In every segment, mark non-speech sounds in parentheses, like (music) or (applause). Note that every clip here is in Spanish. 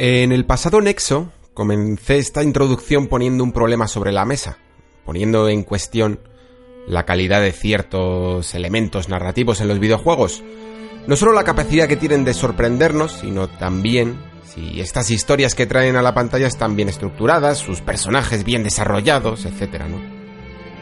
En el pasado Nexo comencé esta introducción poniendo un problema sobre la mesa, poniendo en cuestión la calidad de ciertos elementos narrativos en los videojuegos. No solo la capacidad que tienen de sorprendernos, sino también si estas historias que traen a la pantalla están bien estructuradas, sus personajes bien desarrollados, etc.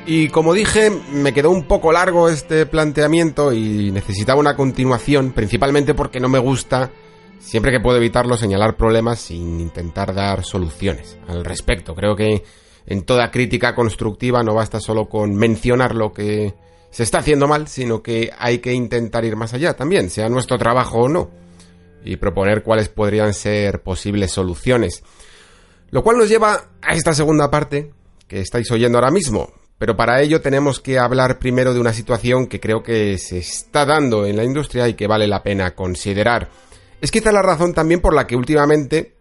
Y como dije, me quedó un poco largo este planteamiento y necesitaba una continuación, principalmente porque no me gusta, siempre que puedo evitarlo, señalar problemas sin intentar dar soluciones al respecto. Creo que en toda crítica constructiva no basta solo con mencionar lo que se está haciendo mal, sino que hay que intentar ir más allá también, sea nuestro trabajo o no, y proponer cuáles podrían ser posibles soluciones. Lo cual nos lleva a esta segunda parte que estáis oyendo ahora mismo, pero para ello tenemos que hablar primero de una situación que creo que se está dando en la industria y que vale la pena considerar. Es quizá la razón también por la que últimamente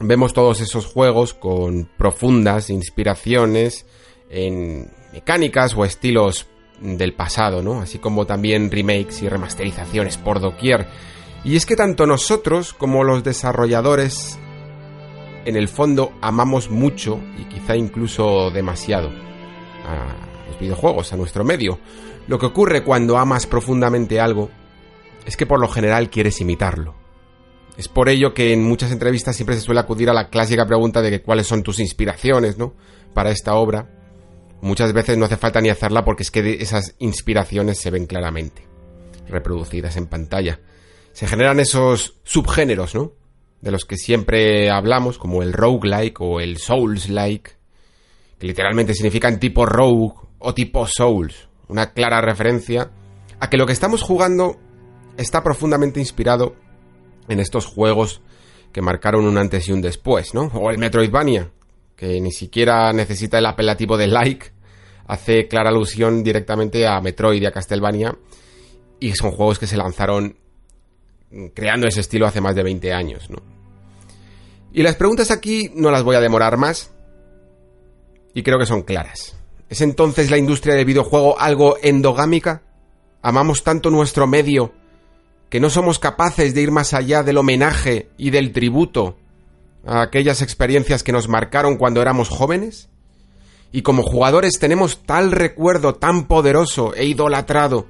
vemos todos esos juegos con profundas inspiraciones en mecánicas o estilos del pasado, ¿no? Así como también remakes y remasterizaciones por doquier. Y es que tanto nosotros como los desarrolladores en el fondo amamos mucho y quizá incluso demasiado a los videojuegos, a nuestro medio. Lo que ocurre cuando amas profundamente algo es que por lo general quieres imitarlo. Es por ello que en muchas entrevistas siempre se suele acudir a la clásica pregunta de cuáles son tus inspiraciones, ¿no? Para esta obra. Muchas veces no hace falta ni hacerla porque es que esas inspiraciones se ven claramente reproducidas en pantalla. Se generan esos subgéneros, ¿no? De los que siempre hablamos, como el roguelike o el souls-like, que literalmente significan tipo rogue o tipo souls. Una clara referencia a que lo que estamos jugando está profundamente inspirado en estos juegos que marcaron un antes y un después, ¿no? O el Metroidvania, que ni siquiera necesita el apelativo de like, hace clara alusión directamente a Metroid y a Castlevania, y son juegos que se lanzaron creando ese estilo hace más de 20 años, ¿no? Y las preguntas aquí no las voy a demorar más, y creo que son claras. ¿Es entonces la industria del videojuego algo endogámica? ¿Amamos tanto nuestro medio que no somos capaces de ir más allá del homenaje y del tributo a aquellas experiencias que nos marcaron cuando éramos jóvenes? Y como jugadores tenemos tal recuerdo tan poderoso e idolatrado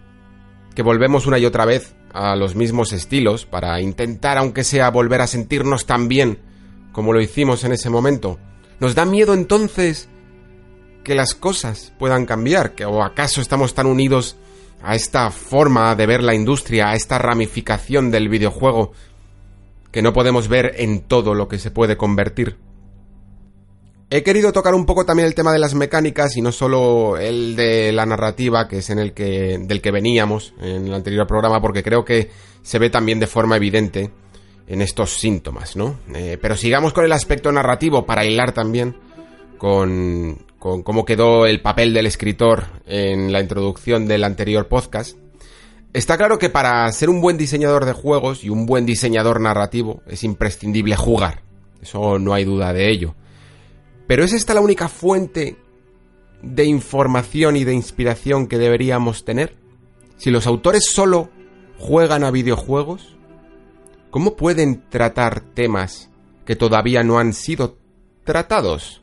que volvemos una y otra vez a los mismos estilos para intentar, aunque sea, volver a sentirnos tan bien como lo hicimos en ese momento. ¿Nos da miedo entonces que las cosas puedan cambiar? ¿Que, ¿O acaso estamos tan unidos a esta forma de ver la industria, a esta ramificación del videojuego que no podemos ver en todo lo que se puede convertir. He querido tocar un poco también el tema de las mecánicas y no solo el de la narrativa, que es en el que del que veníamos en el anterior programa, porque creo que se ve también de forma evidente en estos síntomas, ¿no? Eh, pero sigamos con el aspecto narrativo para hilar también con, con cómo quedó el papel del escritor en la introducción del anterior podcast, está claro que para ser un buen diseñador de juegos y un buen diseñador narrativo es imprescindible jugar. Eso no hay duda de ello. Pero ¿es esta la única fuente de información y de inspiración que deberíamos tener? Si los autores solo juegan a videojuegos, ¿cómo pueden tratar temas que todavía no han sido tratados?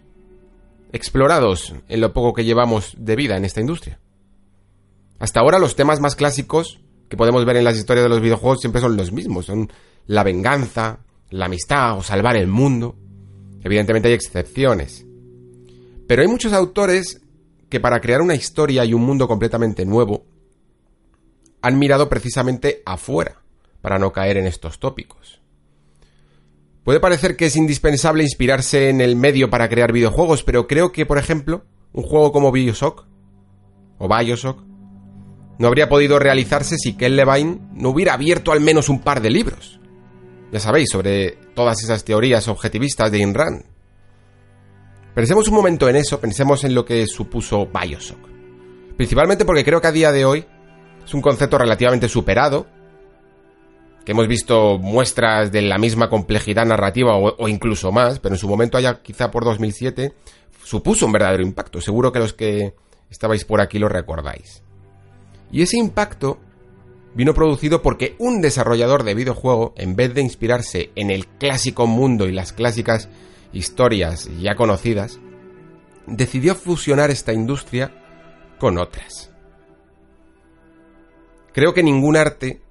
Explorados en lo poco que llevamos de vida en esta industria. Hasta ahora los temas más clásicos que podemos ver en las historias de los videojuegos siempre son los mismos, son la venganza, la amistad o salvar el mundo. Evidentemente hay excepciones. Pero hay muchos autores que para crear una historia y un mundo completamente nuevo han mirado precisamente afuera para no caer en estos tópicos. Puede parecer que es indispensable inspirarse en el medio para crear videojuegos, pero creo que, por ejemplo, un juego como Bioshock o Bioshock no habría podido realizarse si Ken Levine no hubiera abierto al menos un par de libros. Ya sabéis, sobre todas esas teorías objetivistas de Ayn Rand. Pensemos un momento en eso, pensemos en lo que supuso Bioshock. Principalmente porque creo que a día de hoy es un concepto relativamente superado, que hemos visto muestras de la misma complejidad narrativa o, incluso más, pero en su momento allá quizá por 2007 supuso un verdadero impacto. Seguro que los que estabais por aquí lo recordáis. Y ese impacto vino producido porque un desarrollador de videojuego, en vez de inspirarse en el clásico mundo y las clásicas historias ya conocidas, decidió fusionar esta industria con otras. Creo que ningún arte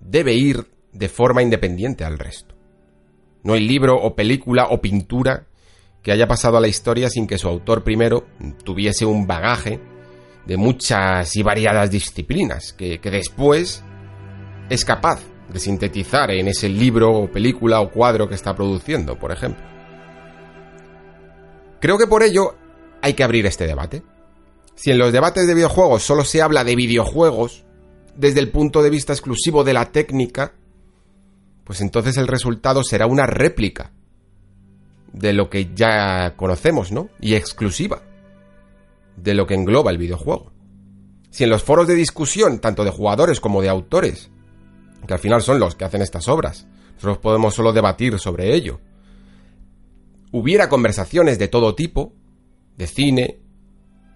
debe ir de forma independiente al resto. No hay libro o película o pintura que haya pasado a la historia sin que su autor primero tuviese un bagaje de muchas y variadas disciplinas, que, después es capaz de sintetizar en ese libro o película o cuadro que está produciendo, por ejemplo. Creo que por ello hay que abrir este debate. Si en los debates de videojuegos solo se habla de videojuegos desde el punto de vista exclusivo de la técnica, pues entonces el resultado será una réplica de lo que ya conocemos, ¿no? Y exclusiva de lo que engloba el videojuego. Si en los foros de discusión, tanto de jugadores como de autores, que al final son los que hacen estas obras, nosotros podemos solo debatir sobre ello, hubiera conversaciones de todo tipo, de cine,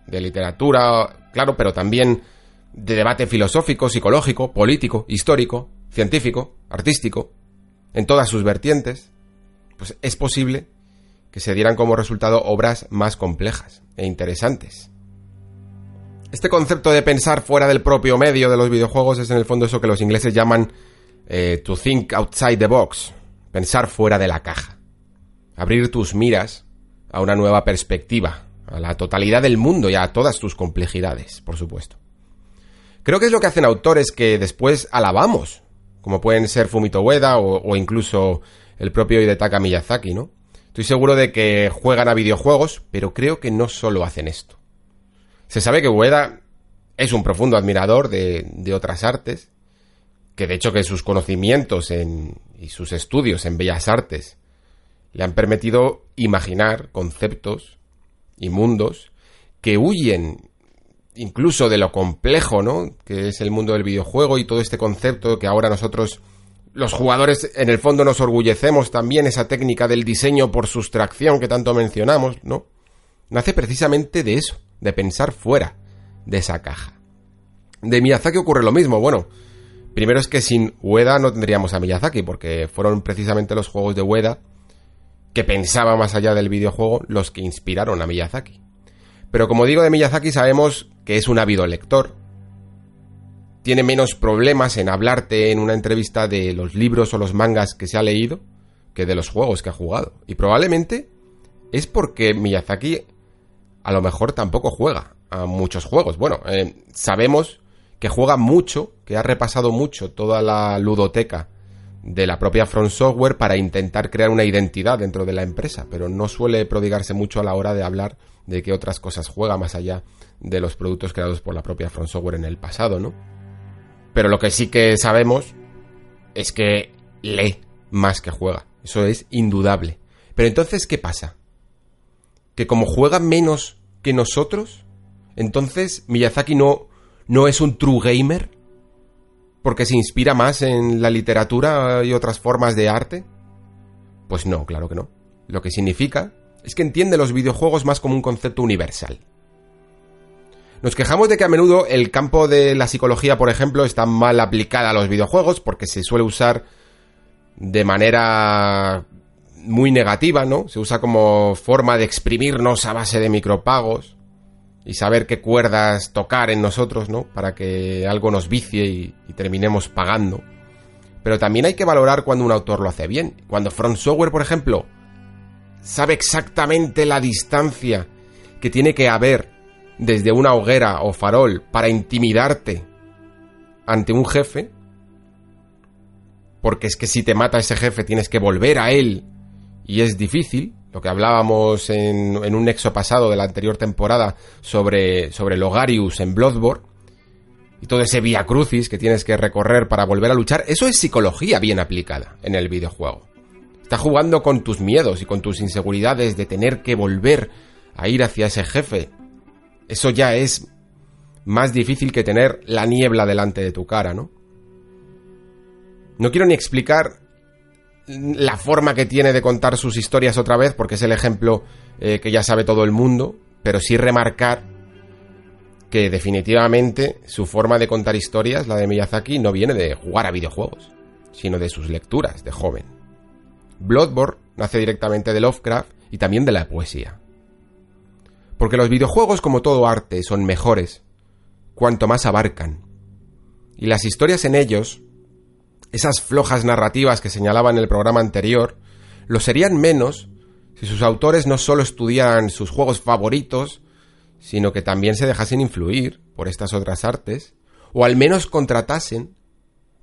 de literatura, claro, pero también de debate filosófico, psicológico, político, histórico, científico, artístico, en todas sus vertientes, pues es posible que se dieran como resultado obras más complejas e interesantes. Este concepto de pensar fuera del propio medio de los videojuegos es en el fondo eso que los ingleses llaman eh, to think outside the box, pensar fuera de la caja, abrir tus miras a una nueva perspectiva, a la totalidad del mundo y a todas tus complejidades, por supuesto. Creo que es lo que hacen autores que después alabamos, como pueden ser Fumito Ueda o, incluso el propio Hidetaka Miyazaki, ¿no? Estoy seguro de que juegan a videojuegos, pero creo que no solo hacen esto. Se sabe que Ueda es un profundo admirador de, otras artes, que de hecho que sus conocimientos en, y sus estudios en bellas artes le han permitido imaginar conceptos y mundos que huyen incluso de lo complejo, ¿no? Que es el mundo del videojuego y todo este concepto que ahora nosotros, los jugadores, en el fondo nos orgullecemos también esa técnica del diseño por sustracción que tanto mencionamos, ¿no? Nace precisamente de eso, de pensar fuera de esa caja. De Miyazaki ocurre lo mismo. Bueno, primero es que sin Ueda no tendríamos a Miyazaki, porque fueron precisamente los juegos de Ueda que pensaba más allá del videojuego los que inspiraron a Miyazaki. Pero como digo de Miyazaki sabemos que es un ávido lector. Tiene menos problemas en hablarte en una entrevista de los libros o los mangas que se ha leído que de los juegos que ha jugado. Y probablemente es porque Miyazaki a lo mejor tampoco juega a muchos juegos. Bueno, eh, sabemos que juega mucho, que ha repasado mucho toda la ludoteca de la propia Front Software para intentar crear una identidad dentro de la empresa, pero no suele prodigarse mucho a la hora de hablar de que otras cosas juega más allá de los productos creados por la propia Front Software en el pasado, ¿no? Pero lo que sí que sabemos es que lee más que juega. Eso es indudable. Pero entonces, ¿qué pasa? que como juega menos que nosotros, entonces Miyazaki no, no es un true gamer porque se inspira más en la literatura y otras formas de arte. Pues no, claro que no. Lo que significa es que entiende los videojuegos más como un concepto universal. Nos quejamos de que a menudo el campo de la psicología, por ejemplo, está mal aplicada a los videojuegos porque se suele usar de manera muy negativa, ¿no? Se usa como forma de exprimirnos a base de micropagos y saber qué cuerdas tocar en nosotros, ¿no? Para que algo nos vicie y, terminemos pagando. Pero también hay que valorar cuando un autor lo hace bien. Cuando Front Software, por ejemplo, sabe exactamente la distancia que tiene que haber desde una hoguera o farol para intimidarte ante un jefe, porque es que si te mata ese jefe tienes que volver a él y es difícil, lo que hablábamos en, un nexo pasado de la anterior temporada sobre, sobre Logarius en Bloodborne, y todo ese vía crucis que tienes que recorrer para volver a luchar, eso es psicología bien aplicada en el videojuego. Está jugando con tus miedos y con tus inseguridades de tener que volver a ir hacia ese jefe. Eso ya es más difícil que tener la niebla delante de tu cara, ¿no? No quiero ni explicar la forma que tiene de contar sus historias otra vez, porque es el ejemplo eh, que ya sabe todo el mundo, pero sí remarcar que definitivamente su forma de contar historias, la de Miyazaki, no viene de jugar a videojuegos, sino de sus lecturas de joven. Bloodborne nace directamente de Lovecraft y también de la poesía. Porque los videojuegos, como todo arte, son mejores cuanto más abarcan. Y las historias en ellos esas flojas narrativas que señalaba en el programa anterior, lo serían menos si sus autores no solo estudiaran sus juegos favoritos, sino que también se dejasen influir por estas otras artes, o al menos contratasen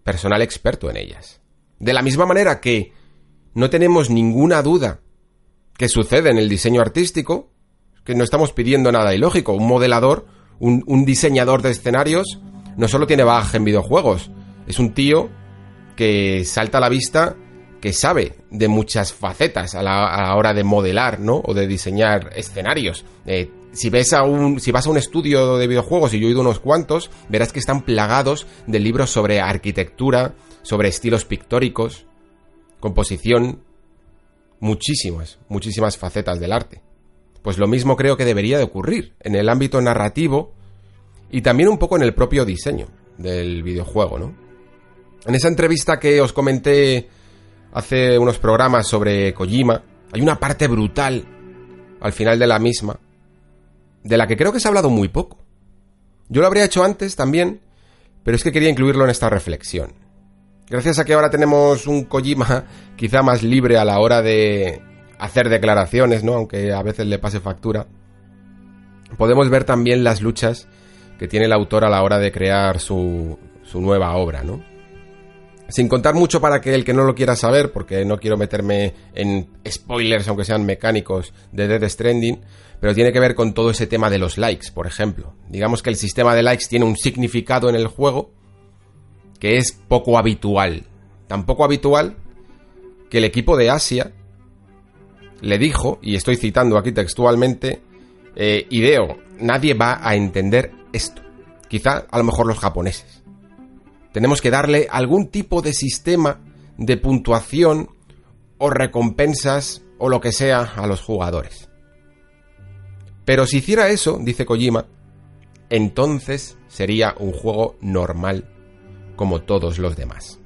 personal experto en ellas. De la misma manera que no tenemos ninguna duda que sucede en el diseño artístico, que no estamos pidiendo nada ilógico, un modelador, un, diseñador de escenarios, no solo tiene bagaje en videojuegos, es un tío que salta a la vista que sabe de muchas facetas a la, hora de modelar, ¿no? O de diseñar escenarios. Eh, si ves a un, si vas a un estudio de videojuegos y yo he ido unos cuantos, verás que están plagados de libros sobre arquitectura, sobre estilos pictóricos, composición, muchísimas, muchísimas facetas del arte. Pues lo mismo creo que debería de ocurrir en el ámbito narrativo y también un poco en el propio diseño del videojuego, ¿no? En esa entrevista que os comenté hace unos programas sobre Kojima, hay una parte brutal al final de la misma, de la que creo que se ha hablado muy poco. Yo lo habría hecho antes también, pero es que quería incluirlo en esta reflexión. Gracias a que ahora tenemos un Kojima (laughs) quizá más libre a la hora de hacer declaraciones, ¿no? Aunque a veces le pase factura. Podemos ver también las luchas que tiene el autor a la hora de crear su, su nueva obra, ¿no? Sin contar mucho para que el que no lo quiera saber, porque no quiero meterme en spoilers, aunque sean mecánicos, de Dead Stranding, pero tiene que ver con todo ese tema de los likes, por ejemplo. Digamos que el sistema de likes tiene un significado en el juego que es poco habitual. Tan poco habitual que el equipo de Asia le dijo, y estoy citando aquí textualmente, eh, Ideo, nadie va a entender esto. Quizá a lo mejor los japoneses. Tenemos que darle algún tipo de sistema de puntuación o recompensas o lo que sea a los jugadores. Pero si hiciera eso, dice Kojima, entonces sería un juego normal como todos los demás.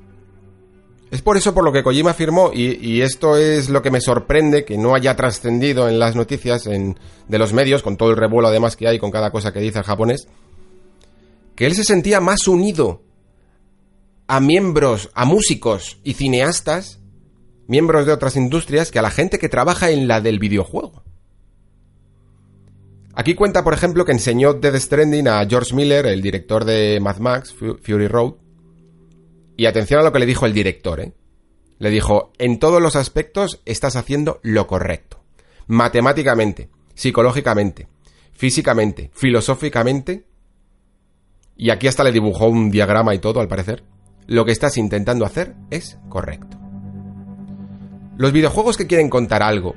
Es por eso por lo que Kojima afirmó, y, esto es lo que me sorprende que no haya trascendido en las noticias de los medios, con todo el revuelo además que hay con cada cosa que dice el japonés, que él se sentía más unido a miembros, a músicos y cineastas, miembros de otras industrias, que a la gente que trabaja en la del videojuego. Aquí cuenta, por ejemplo, que enseñó Dead Stranding a George Miller, el director de Mad Max, Fury Road. Y atención a lo que le dijo el director, ¿eh? Le dijo, en todos los aspectos estás haciendo lo correcto. Matemáticamente, psicológicamente, físicamente, filosóficamente. Y aquí hasta le dibujó un diagrama y todo, al parecer lo que estás intentando hacer es correcto. Los videojuegos que quieren contar algo,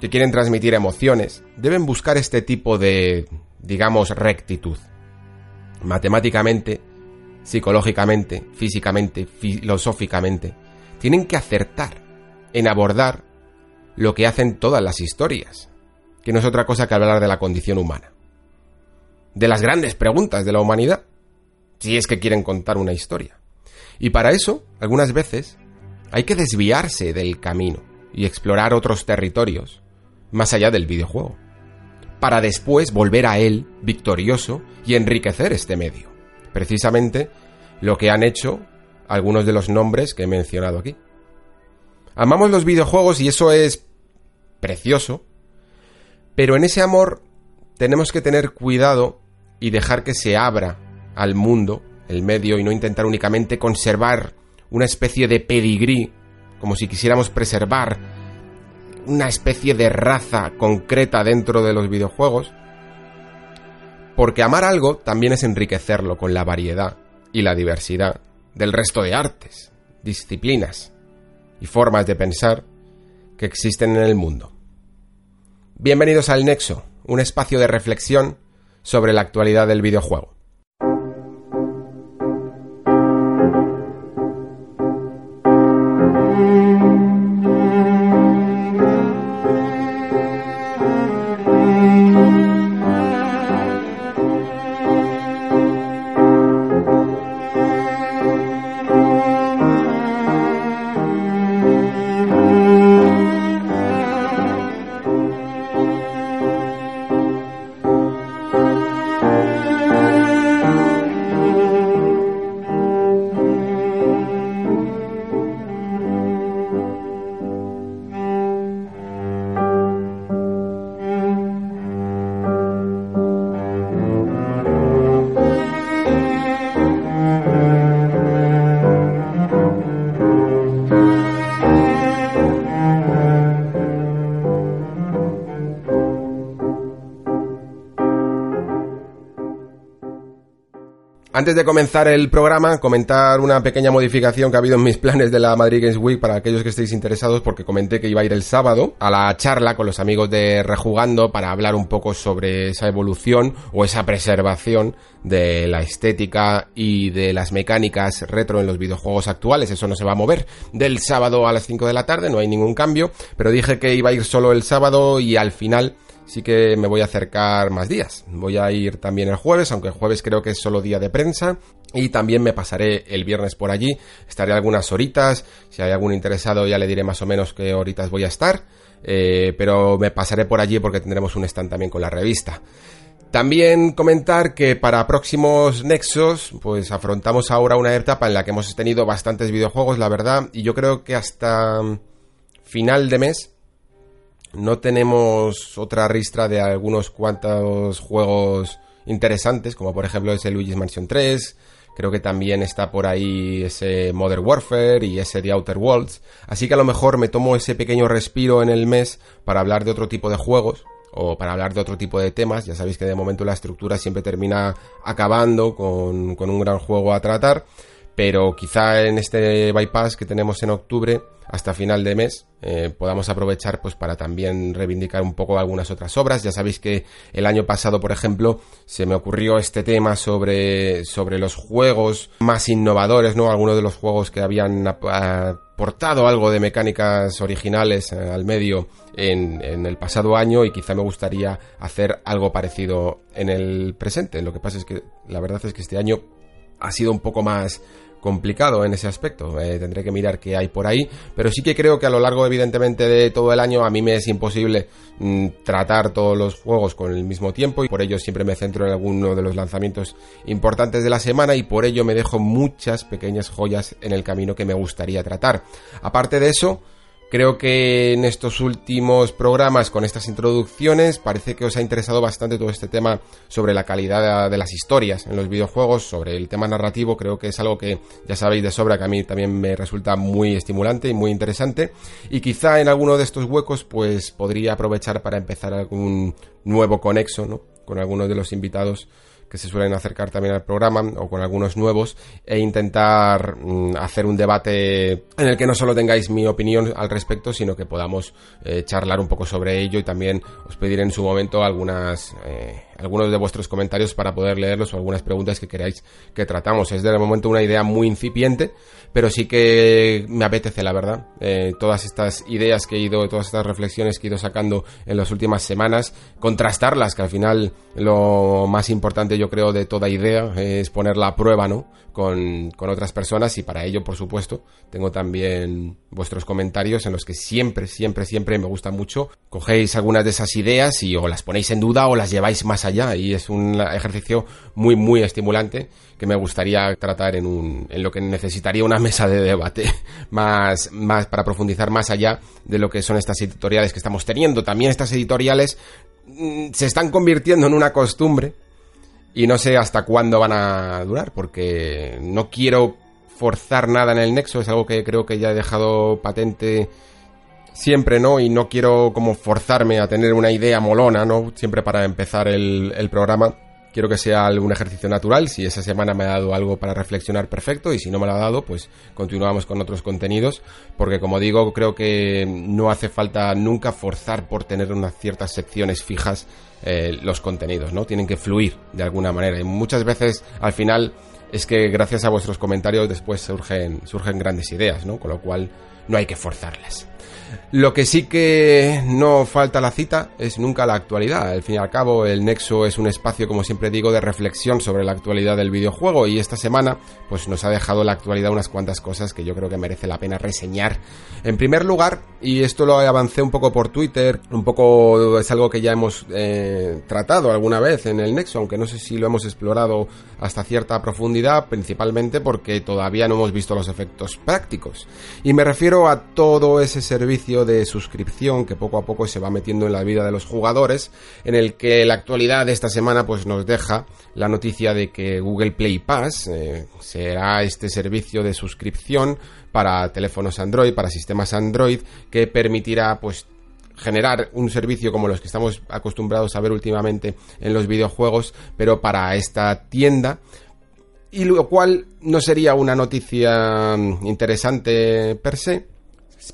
que quieren transmitir emociones, deben buscar este tipo de, digamos, rectitud. Matemáticamente, psicológicamente, físicamente, filosóficamente, tienen que acertar en abordar lo que hacen todas las historias, que no es otra cosa que hablar de la condición humana. De las grandes preguntas de la humanidad, si es que quieren contar una historia. Y para eso, algunas veces, hay que desviarse del camino y explorar otros territorios, más allá del videojuego, para después volver a él victorioso y enriquecer este medio. Precisamente lo que han hecho algunos de los nombres que he mencionado aquí. Amamos los videojuegos y eso es precioso, pero en ese amor tenemos que tener cuidado y dejar que se abra al mundo el medio y no intentar únicamente conservar una especie de pedigrí, como si quisiéramos preservar una especie de raza concreta dentro de los videojuegos, Porque amar algo también es enriquecerlo con la variedad y la diversidad del resto de artes, disciplinas y formas de pensar que existen en el mundo. Bienvenidos al Nexo, un espacio de reflexión sobre la actualidad del videojuego. Antes de comenzar el programa, comentar una pequeña modificación que ha habido en mis (laughs) planes de la Madrid Games Week para aquellos que estéis interesados, porque comenté que iba a ir el sábado a la charla con los amigos de Rejugando para hablar un poco sobre esa evolución o esa preservación de la estética y de las mecánicas retro en los videojuegos actuales. Eso no se va a mover del sábado a las 5 de la tarde, no hay ningún cambio, pero dije que iba a ir solo el sábado y al final sí que me voy a acercar más días. Voy a ir también el jueves, aunque el jueves creo que es solo día de prensa. Y también me pasaré el viernes por allí. Estaré algunas horitas. Si hay algún interesado ya le diré más o menos qué horitas voy a estar. Eh, pero me pasaré por allí porque tendremos un stand también con la revista. También comentar que para próximos Nexos, pues afrontamos ahora una etapa en la que hemos tenido bastantes videojuegos, la verdad, y yo creo que hasta final de mes no tenemos otra ristra de algunos cuantos juegos interesantes, como por ejemplo ese Luigi's Mansion 3, creo que también está por ahí ese Modern Warfare y ese The Outer Worlds, así que a lo mejor me tomo ese pequeño respiro en el mes para hablar de otro tipo de juegos, o para hablar de otro tipo de temas. Ya sabéis que de momento la estructura siempre termina acabando con, con, un gran juego a tratar pero quizá en este bypass que tenemos en octubre hasta final de mes eh, podamos aprovechar pues para también reivindicar un poco algunas otras obras. Ya sabéis que el año pasado por ejemplo se me ocurrió este tema sobre sobre los juegos más innovadores no algunos de los juegos que habían aportado algo de mecánicas originales eh, al medio en, en, el pasado año y quizá me gustaría hacer algo parecido en el presente. Lo que pasa es que la verdad es que este año ha sido un poco más complicado en ese aspecto. Eh, tendré que mirar qué hay por ahí, pero sí que creo que a lo largo, evidentemente, de todo el año a mí me es imposible mm, tratar todos los juegos con el mismo tiempo y por ello siempre me centro en alguno de los lanzamientos importantes de la semana y por ello me dejo muchas pequeñas joyas en el camino que me gustaría tratar. Aparte de eso, Creo que en estos últimos programas, con estas introducciones, parece que os ha interesado bastante todo este tema sobre la calidad de las historias en los videojuegos, sobre el tema narrativo. Creo que es algo que ya sabéis de sobra que a mí también me resulta muy estimulante y muy interesante. Y quizá en alguno de estos huecos, pues podría aprovechar para empezar algún nuevo conexo, ¿no? Con algunos de los invitados que se suelen acercar también al programa o con algunos nuevos e intentar mm, hacer un debate en el que no solo tengáis mi opinión al respecto, sino que podamos eh, charlar un poco sobre ello y también os pediré en su momento algunas eh, algunos de vuestros comentarios para poder leerlos o algunas preguntas que queráis que tratamos. Es de momento una idea muy incipiente, pero sí que me apetece, la verdad. Eh, todas estas ideas que he ido, todas estas reflexiones que he ido sacando en las últimas semanas, contrastarlas, que al final lo más importante yo creo de toda idea es ponerla a prueba, ¿no? Con, con otras personas y para ello, por supuesto, tengo también vuestros comentarios en los que siempre, siempre, siempre me gusta mucho. Cogéis algunas de esas ideas y o las ponéis en duda o las lleváis más allá y es un ejercicio muy, muy estimulante que me gustaría tratar en, un, en lo que necesitaría una mesa de debate (laughs) más, más para profundizar más allá de lo que son estas editoriales que estamos teniendo. También estas editoriales mm, se están convirtiendo en una costumbre y no sé hasta cuándo van a durar porque no quiero forzar nada en el nexo, es algo que creo que ya he dejado patente siempre, ¿no? Y no quiero como forzarme a tener una idea molona, ¿no? Siempre para empezar el, el programa quiero que sea algún ejercicio natural. Si esa semana me ha dado algo para reflexionar, perfecto. Y si no me lo ha dado, pues continuamos con otros contenidos. Porque como digo, creo que no hace falta nunca forzar por tener unas ciertas secciones fijas eh, los contenidos, ¿no? Tienen que fluir de alguna manera. Y muchas veces, al final, es que gracias a vuestros comentarios después surgen, surgen grandes ideas, ¿no? Con lo cual no hay que forzarlas. Lo que sí que no falta la cita es nunca la actualidad. Al fin y al cabo, el Nexo es un espacio, como siempre digo, de reflexión sobre la actualidad del videojuego y esta semana pues nos ha dejado la actualidad unas cuantas cosas que yo creo que merece la pena reseñar. En primer lugar, y esto lo avancé un poco por Twitter, un poco es algo que ya hemos eh, tratado alguna vez en el Nexo, aunque no sé si lo hemos explorado hasta cierta profundidad, principalmente porque todavía no hemos visto los efectos prácticos. Y me refiero a todo ese servicio de suscripción que poco a poco se va metiendo en la vida de los jugadores, en el que la actualidad de esta semana pues nos deja la noticia de que Google Play Pass eh, será este servicio de suscripción para teléfonos Android, para sistemas Android, que permitirá pues generar un servicio como los que estamos acostumbrados a ver últimamente en los videojuegos, pero para esta tienda. Y lo cual no sería una noticia mm, interesante per se,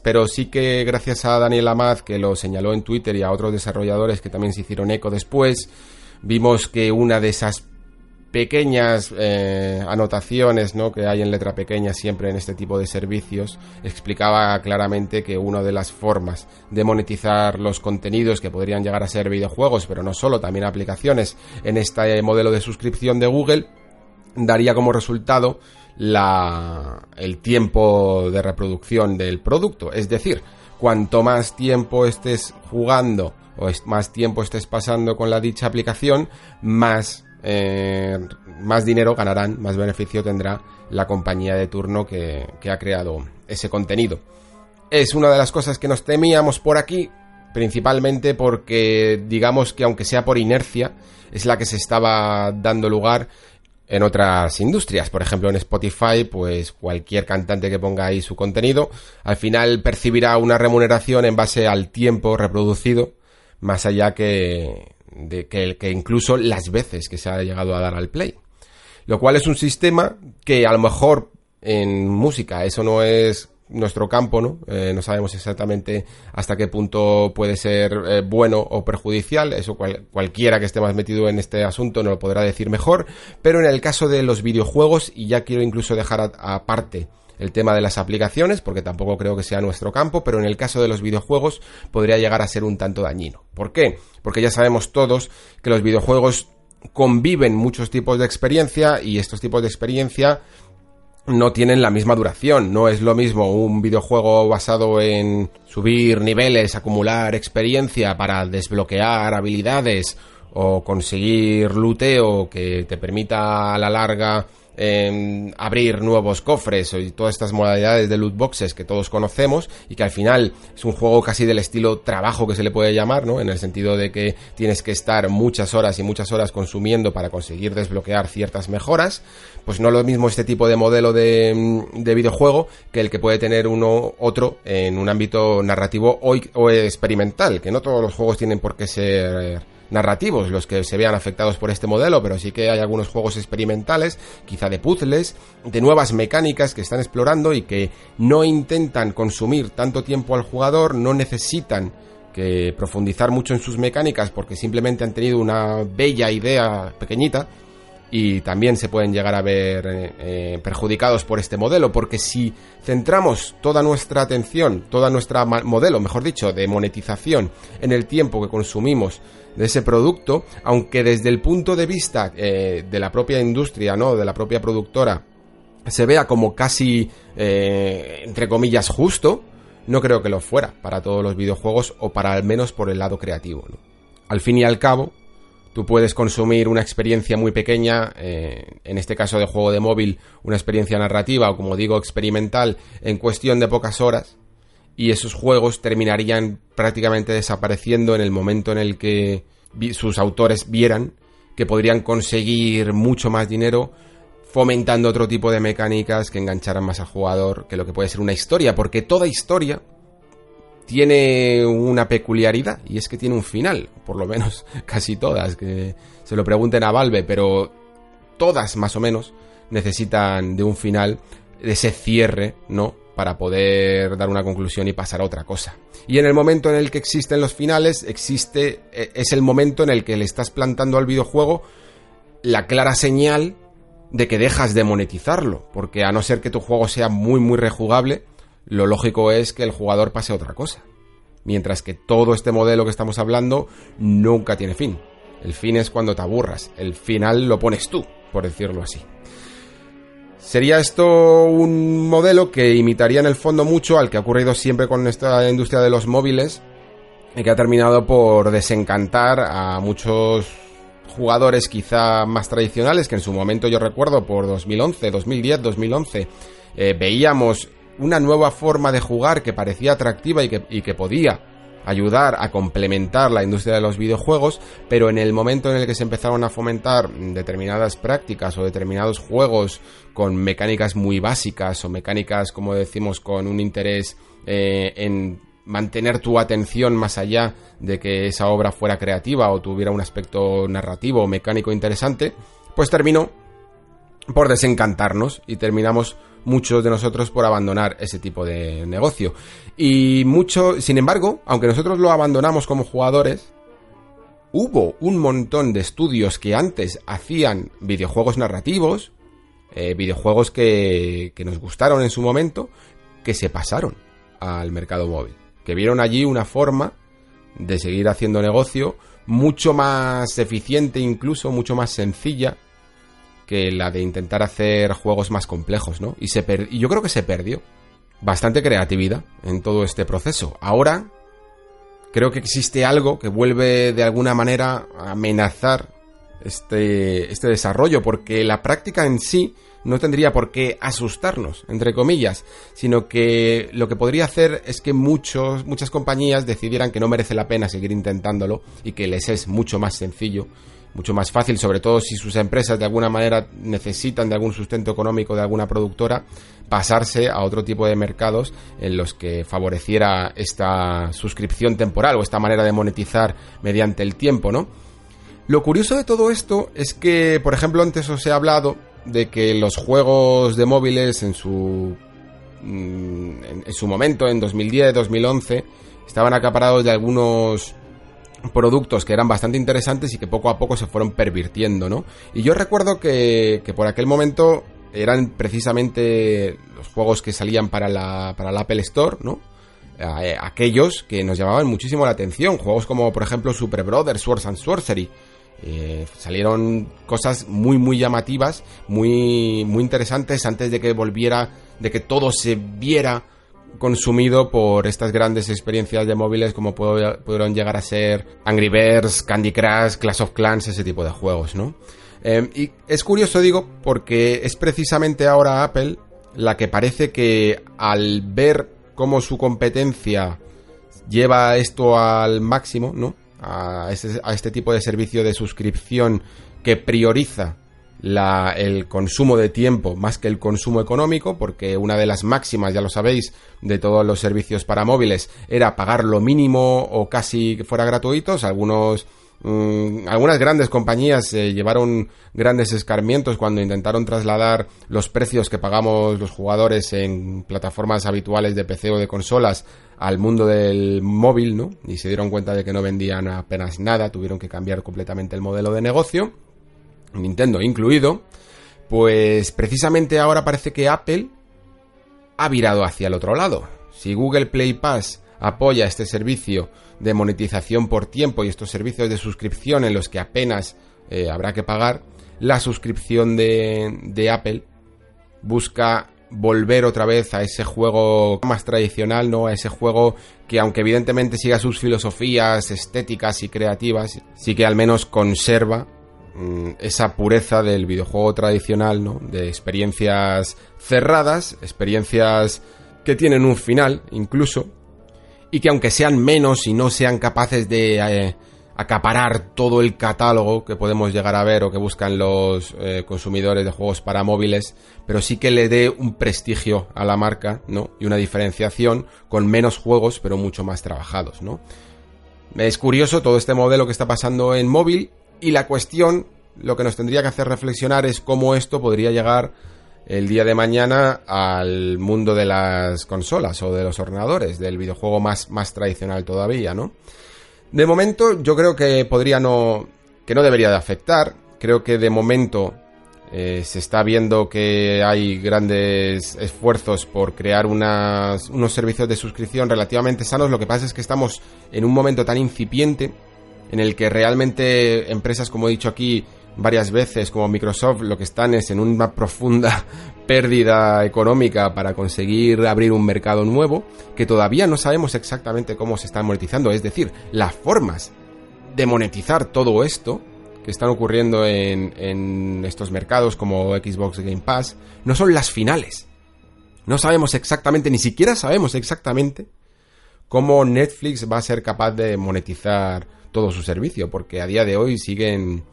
pero sí que gracias a Daniel Amad, que lo señaló en Twitter, y a otros desarrolladores que también se hicieron eco después, vimos que una de esas pequeñas eh, anotaciones ¿no? que hay en letra pequeña siempre en este tipo de servicios explicaba claramente que una de las formas de monetizar los contenidos que podrían llegar a ser videojuegos, pero no solo, también aplicaciones en este modelo de suscripción de Google, daría como resultado la, el tiempo de reproducción del producto. Es decir, cuanto más tiempo estés jugando o más tiempo estés pasando con la dicha aplicación, más eh, más dinero ganarán, más beneficio tendrá la compañía de turno que, ha creado ese contenido. Es una de las cosas que nos temíamos por aquí, principalmente porque digamos que aunque sea por inercia, es la que se estaba dando lugar en otras industrias. Por ejemplo, en Spotify, pues cualquier cantante que ponga ahí su contenido, al final percibirá una remuneración en base al tiempo reproducido, más allá que, de que, que incluso las veces que se ha llegado a dar al play. Lo cual es un sistema que a lo mejor en música eso no es nuestro campo, ¿no? Eh, no sabemos exactamente hasta qué punto puede ser eh, bueno o perjudicial, eso cualquiera que esté más metido en este asunto no lo podrá decir mejor, pero en el caso de los videojuegos, y ya quiero incluso dejar aparte el tema de las aplicaciones, porque tampoco creo que sea nuestro campo, pero en el caso de los videojuegos podría llegar a ser un tanto dañino. ¿Por qué? Porque ya sabemos todos que los videojuegos conviven muchos tipos de experiencia y estos tipos de experiencia no tienen la misma duración. No es lo mismo un videojuego basado en subir niveles, acumular experiencia para desbloquear habilidades o conseguir looteo que te permita a la larga abrir nuevos cofres y todas estas modalidades de loot boxes que todos conocemos y que al final es un juego casi del estilo trabajo que se le puede llamar, ¿no? En el sentido de que tienes que estar muchas horas y muchas horas consumiendo para conseguir desbloquear ciertas mejoras, pues no lo mismo este tipo de modelo de, de videojuego que el que puede tener uno otro en un ámbito narrativo o, o experimental, que no todos los juegos tienen por qué ser narrativos los que se vean afectados por este modelo, pero sí que hay algunos juegos experimentales, quizá de puzzles, de nuevas mecánicas que están explorando y que no intentan consumir tanto tiempo al jugador, no necesitan que profundizar mucho en sus mecánicas porque simplemente han tenido una bella idea pequeñita y también se pueden llegar a ver eh, eh, perjudicados por este modelo, porque si centramos toda nuestra atención, toda nuestra modelo, mejor dicho, de monetización en el tiempo que consumimos de ese producto, aunque desde el punto de vista eh, de la propia industria, ¿no? De la propia productora, se vea como casi, entre comillas, justo, no creo que lo fuera para todos los videojuegos o para al menos por el lado creativo. Al fin y al cabo, Tú puedes consumir una experiencia muy pequeña, eh, en este caso de juego de móvil, una experiencia narrativa o como digo experimental, en cuestión de pocas horas, y esos juegos terminarían prácticamente desapareciendo en el momento en el que sus autores vieran que podrían conseguir mucho más dinero fomentando otro tipo de mecánicas que engancharan más al jugador que lo que puede ser una historia, porque toda historia tiene una peculiaridad y es que tiene un final, por lo menos (laughs) casi todas, que se lo pregunten a Valve, pero todas más o menos necesitan de un final, de ese cierre, ¿no? Para poder dar una conclusión y pasar a otra cosa. Y en el momento en el que existen los finales, existe, e, es el momento en el que le estás plantando al videojuego la clara señal de que dejas de monetizarlo, porque a no ser que tu juego sea muy muy rejugable, lo lógico es que el jugador pase a otra cosa. Mientras que todo este modelo que estamos hablando nunca tiene fin. El fin es cuando te aburras, el final lo pones tú, por decirlo así. Sería esto un modelo que imitaría en el fondo mucho al que ha ocurrido siempre con esta industria de los móviles y que ha terminado por desencantar a muchos jugadores quizá más tradicionales que en su momento yo recuerdo por 2011, 2010, 2011 veíamos una nueva forma de jugar que parecía atractiva y que, y que podía ayudar a complementar la industria de los videojuegos, pero en el momento en el que se empezaron a fomentar determinadas prácticas o determinados juegos con mecánicas muy básicas o mecánicas, como decimos, con un interés eh, en mantener tu atención más allá de que esa obra fuera creativa o tuviera un aspecto narrativo o mecánico interesante, pues terminó por desencantarnos y terminamos muchos de nosotros por abandonar ese tipo de negocio. Y mucho, sin embargo, aunque nosotros lo abandonamos como jugadores, hubo un montón de estudios que antes hacían videojuegos narrativos, eh, videojuegos que, que nos gustaron en su momento, que se pasaron al mercado móvil, que vieron allí una forma de seguir haciendo negocio mucho más eficiente incluso, mucho más sencilla que la de intentar hacer juegos más complejos, ¿no? Y, se y yo creo que se perdió bastante creatividad en todo este proceso. Ahora creo que existe algo que vuelve de alguna manera a amenazar este, este desarrollo, porque la práctica en sí no tendría por qué asustarnos, entre comillas, sino que lo que podría hacer es que muchos, muchas compañías decidieran que no merece la pena seguir intentándolo y que les es mucho más sencillo mucho más fácil, sobre todo si sus empresas de alguna manera necesitan de algún sustento económico de alguna productora, pasarse a otro tipo de mercados en los que favoreciera esta suscripción temporal o esta manera de monetizar mediante el tiempo, ¿no? Lo curioso de todo esto es que, por ejemplo, antes os he hablado de que los juegos de móviles en su mm, en, su momento, en 2010, 2011, estaban acaparados de algunos productos que eran bastante interesantes y que poco a poco se fueron pervirtiendo, ¿no? Y yo recuerdo que, que por aquel momento eran precisamente los juegos que salían para la, para la Apple Store, ¿no? Eh, aquellos que nos llamaban muchísimo la atención, juegos como por ejemplo Super Brothers, Swords and Sorcery, eh, salieron cosas muy muy llamativas, muy muy interesantes antes de que volviera, de que todo se viera consumido por estas grandes experiencias de móviles como pudieron llegar a ser Angry Birds, Candy Crush, Clash of Clans, ese tipo de juegos, ¿no? Em, y es curioso, digo, porque es precisamente ahora Apple la que parece que al ver cómo su competencia lleva esto al máximo, ¿no? A este, a este tipo de servicio de suscripción que prioriza el consumo de tiempo más que el consumo económico, porque una de las máximas, ya lo sabéis, de todos los servicios para móviles era pagar lo mínimo o casi que fuera gratuitos. Algunos mm, algunas grandes compañías eh, llevaron grandes escarmientos cuando intentaron trasladar los precios que pagamos los jugadores en plataformas habituales de PC o de consolas al mundo del móvil, ¿no? Y se dieron cuenta de que no vendían apenas nada, tuvieron que cambiar completamente el modelo de negocio. Nintendo incluido, pues precisamente ahora parece que Apple ha virado hacia el otro lado. Si Google Play Pass apoya este servicio de monetización por tiempo y estos servicios de suscripción en los que apenas eh, habrá que pagar, la suscripción de, de Apple busca volver otra vez a ese juego más tradicional, ¿no? A ese juego que aunque evidentemente siga sus filosofías estéticas y creativas, sí que al menos conserva esa pureza del videojuego tradicional, ¿no? De experiencias cerradas, experiencias que tienen un final, incluso, y que aunque sean menos y no sean capaces de eh, acaparar todo el catálogo que podemos llegar a ver o que buscan los eh, consumidores de juegos para móviles, pero sí que le dé un prestigio a la marca, ¿no? Y una diferenciación con menos juegos, pero mucho más trabajados, ¿no? Es curioso todo este modelo que está pasando en móvil y la cuestión, lo que nos tendría que hacer reflexionar es cómo esto podría llegar el día de mañana al mundo de las consolas o de los ordenadores, del videojuego más, más tradicional todavía, ¿no? De momento yo creo que podría no, que no debería de afectar, creo que de momento eh, se está viendo que hay grandes esfuerzos por crear unos servicios de suscripción relativamente sanos, lo que pasa es que estamos en un momento tan incipiente en el que realmente empresas, como he dicho aquí, varias veces, como Microsoft, lo que están es en una profunda (laughs) pérdida económica para conseguir abrir un mercado nuevo, que todavía no sabemos exactamente cómo se están monetizando, es decir, las formas de monetizar todo esto que están ocurriendo en, en estos mercados como Xbox Game Pass, no son las finales. No sabemos exactamente, ni siquiera sabemos exactamente cómo Netflix va a ser capaz de monetizar todo su servicio, porque a día de hoy siguen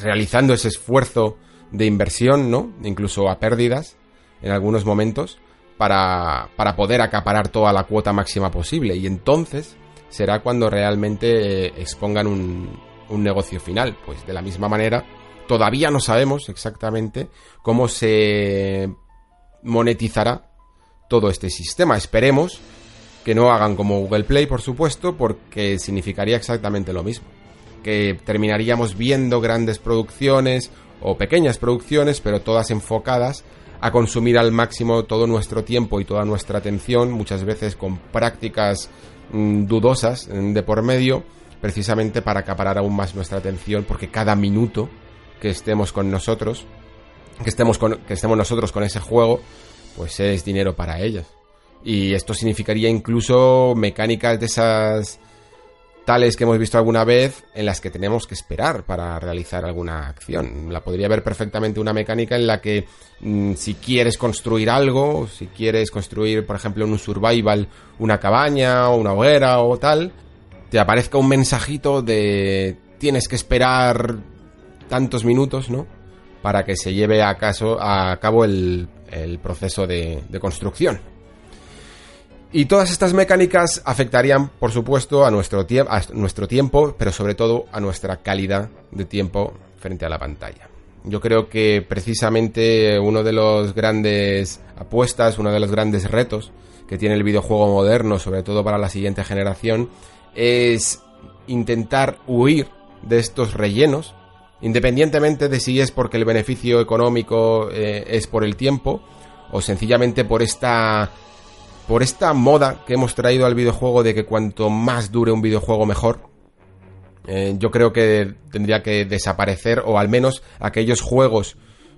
realizando ese esfuerzo de inversión, ¿no? Incluso a pérdidas en algunos momentos para, para poder acaparar toda la cuota máxima posible. Y entonces será cuando realmente eh, expongan un, un negocio final. Pues de la misma manera, todavía no sabemos exactamente cómo se monetizará todo este sistema. Esperemos que no hagan como Google Play, por supuesto, porque significaría exactamente lo mismo que terminaríamos viendo grandes producciones o pequeñas producciones, pero todas enfocadas a consumir al máximo todo nuestro tiempo y toda nuestra atención, muchas veces con prácticas mm, dudosas mm, de por medio, precisamente para acaparar aún más nuestra atención, porque cada minuto que estemos con nosotros, que estemos, con, que estemos nosotros con ese juego, pues es dinero para ellas. Y esto significaría incluso mecánicas de esas tales que hemos visto alguna vez en las que tenemos que esperar para realizar alguna acción. La podría ver perfectamente una mecánica en la que mm, si quieres construir algo, si quieres construir, por ejemplo, en un survival una cabaña o una hoguera o tal, te aparezca un mensajito de tienes que esperar tantos minutos, ¿no? Para que se lleve a, caso, a cabo el, proceso de construcción. Y todas estas mecánicas afectarían, por supuesto, a nuestro, a nuestro tiempo, pero sobre todo a nuestra calidad de tiempo frente a la pantalla. Yo creo que precisamente uno de los grandes apuestas, uno de los grandes retos que tiene el videojuego moderno, sobre todo para la siguiente generación, es intentar huir de estos rellenos, independientemente de si es porque el beneficio económico eh, es por el tiempo o sencillamente por esta por esta moda que hemos traído al videojuego de que cuanto más dure un videojuego mejor, eh, yo creo que tendría que desaparecer o al menos aquellos juegos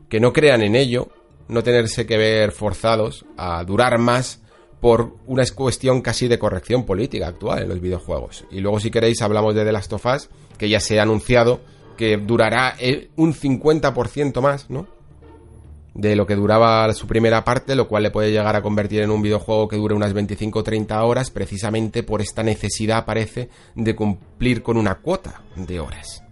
que no crean en ello, no tenerse que ver forzados a durar más por una cuestión casi de corrección política actual en los videojuegos. Y luego si queréis hablamos de The Last of Us, que ya se ha anunciado que durará eh, un 50% más, ¿no? De lo que duraba su primera parte, lo cual le puede llegar a convertir en un videojuego que dure unas 25 o 30 horas, precisamente por esta necesidad, parece, de cumplir con una cuota de horas.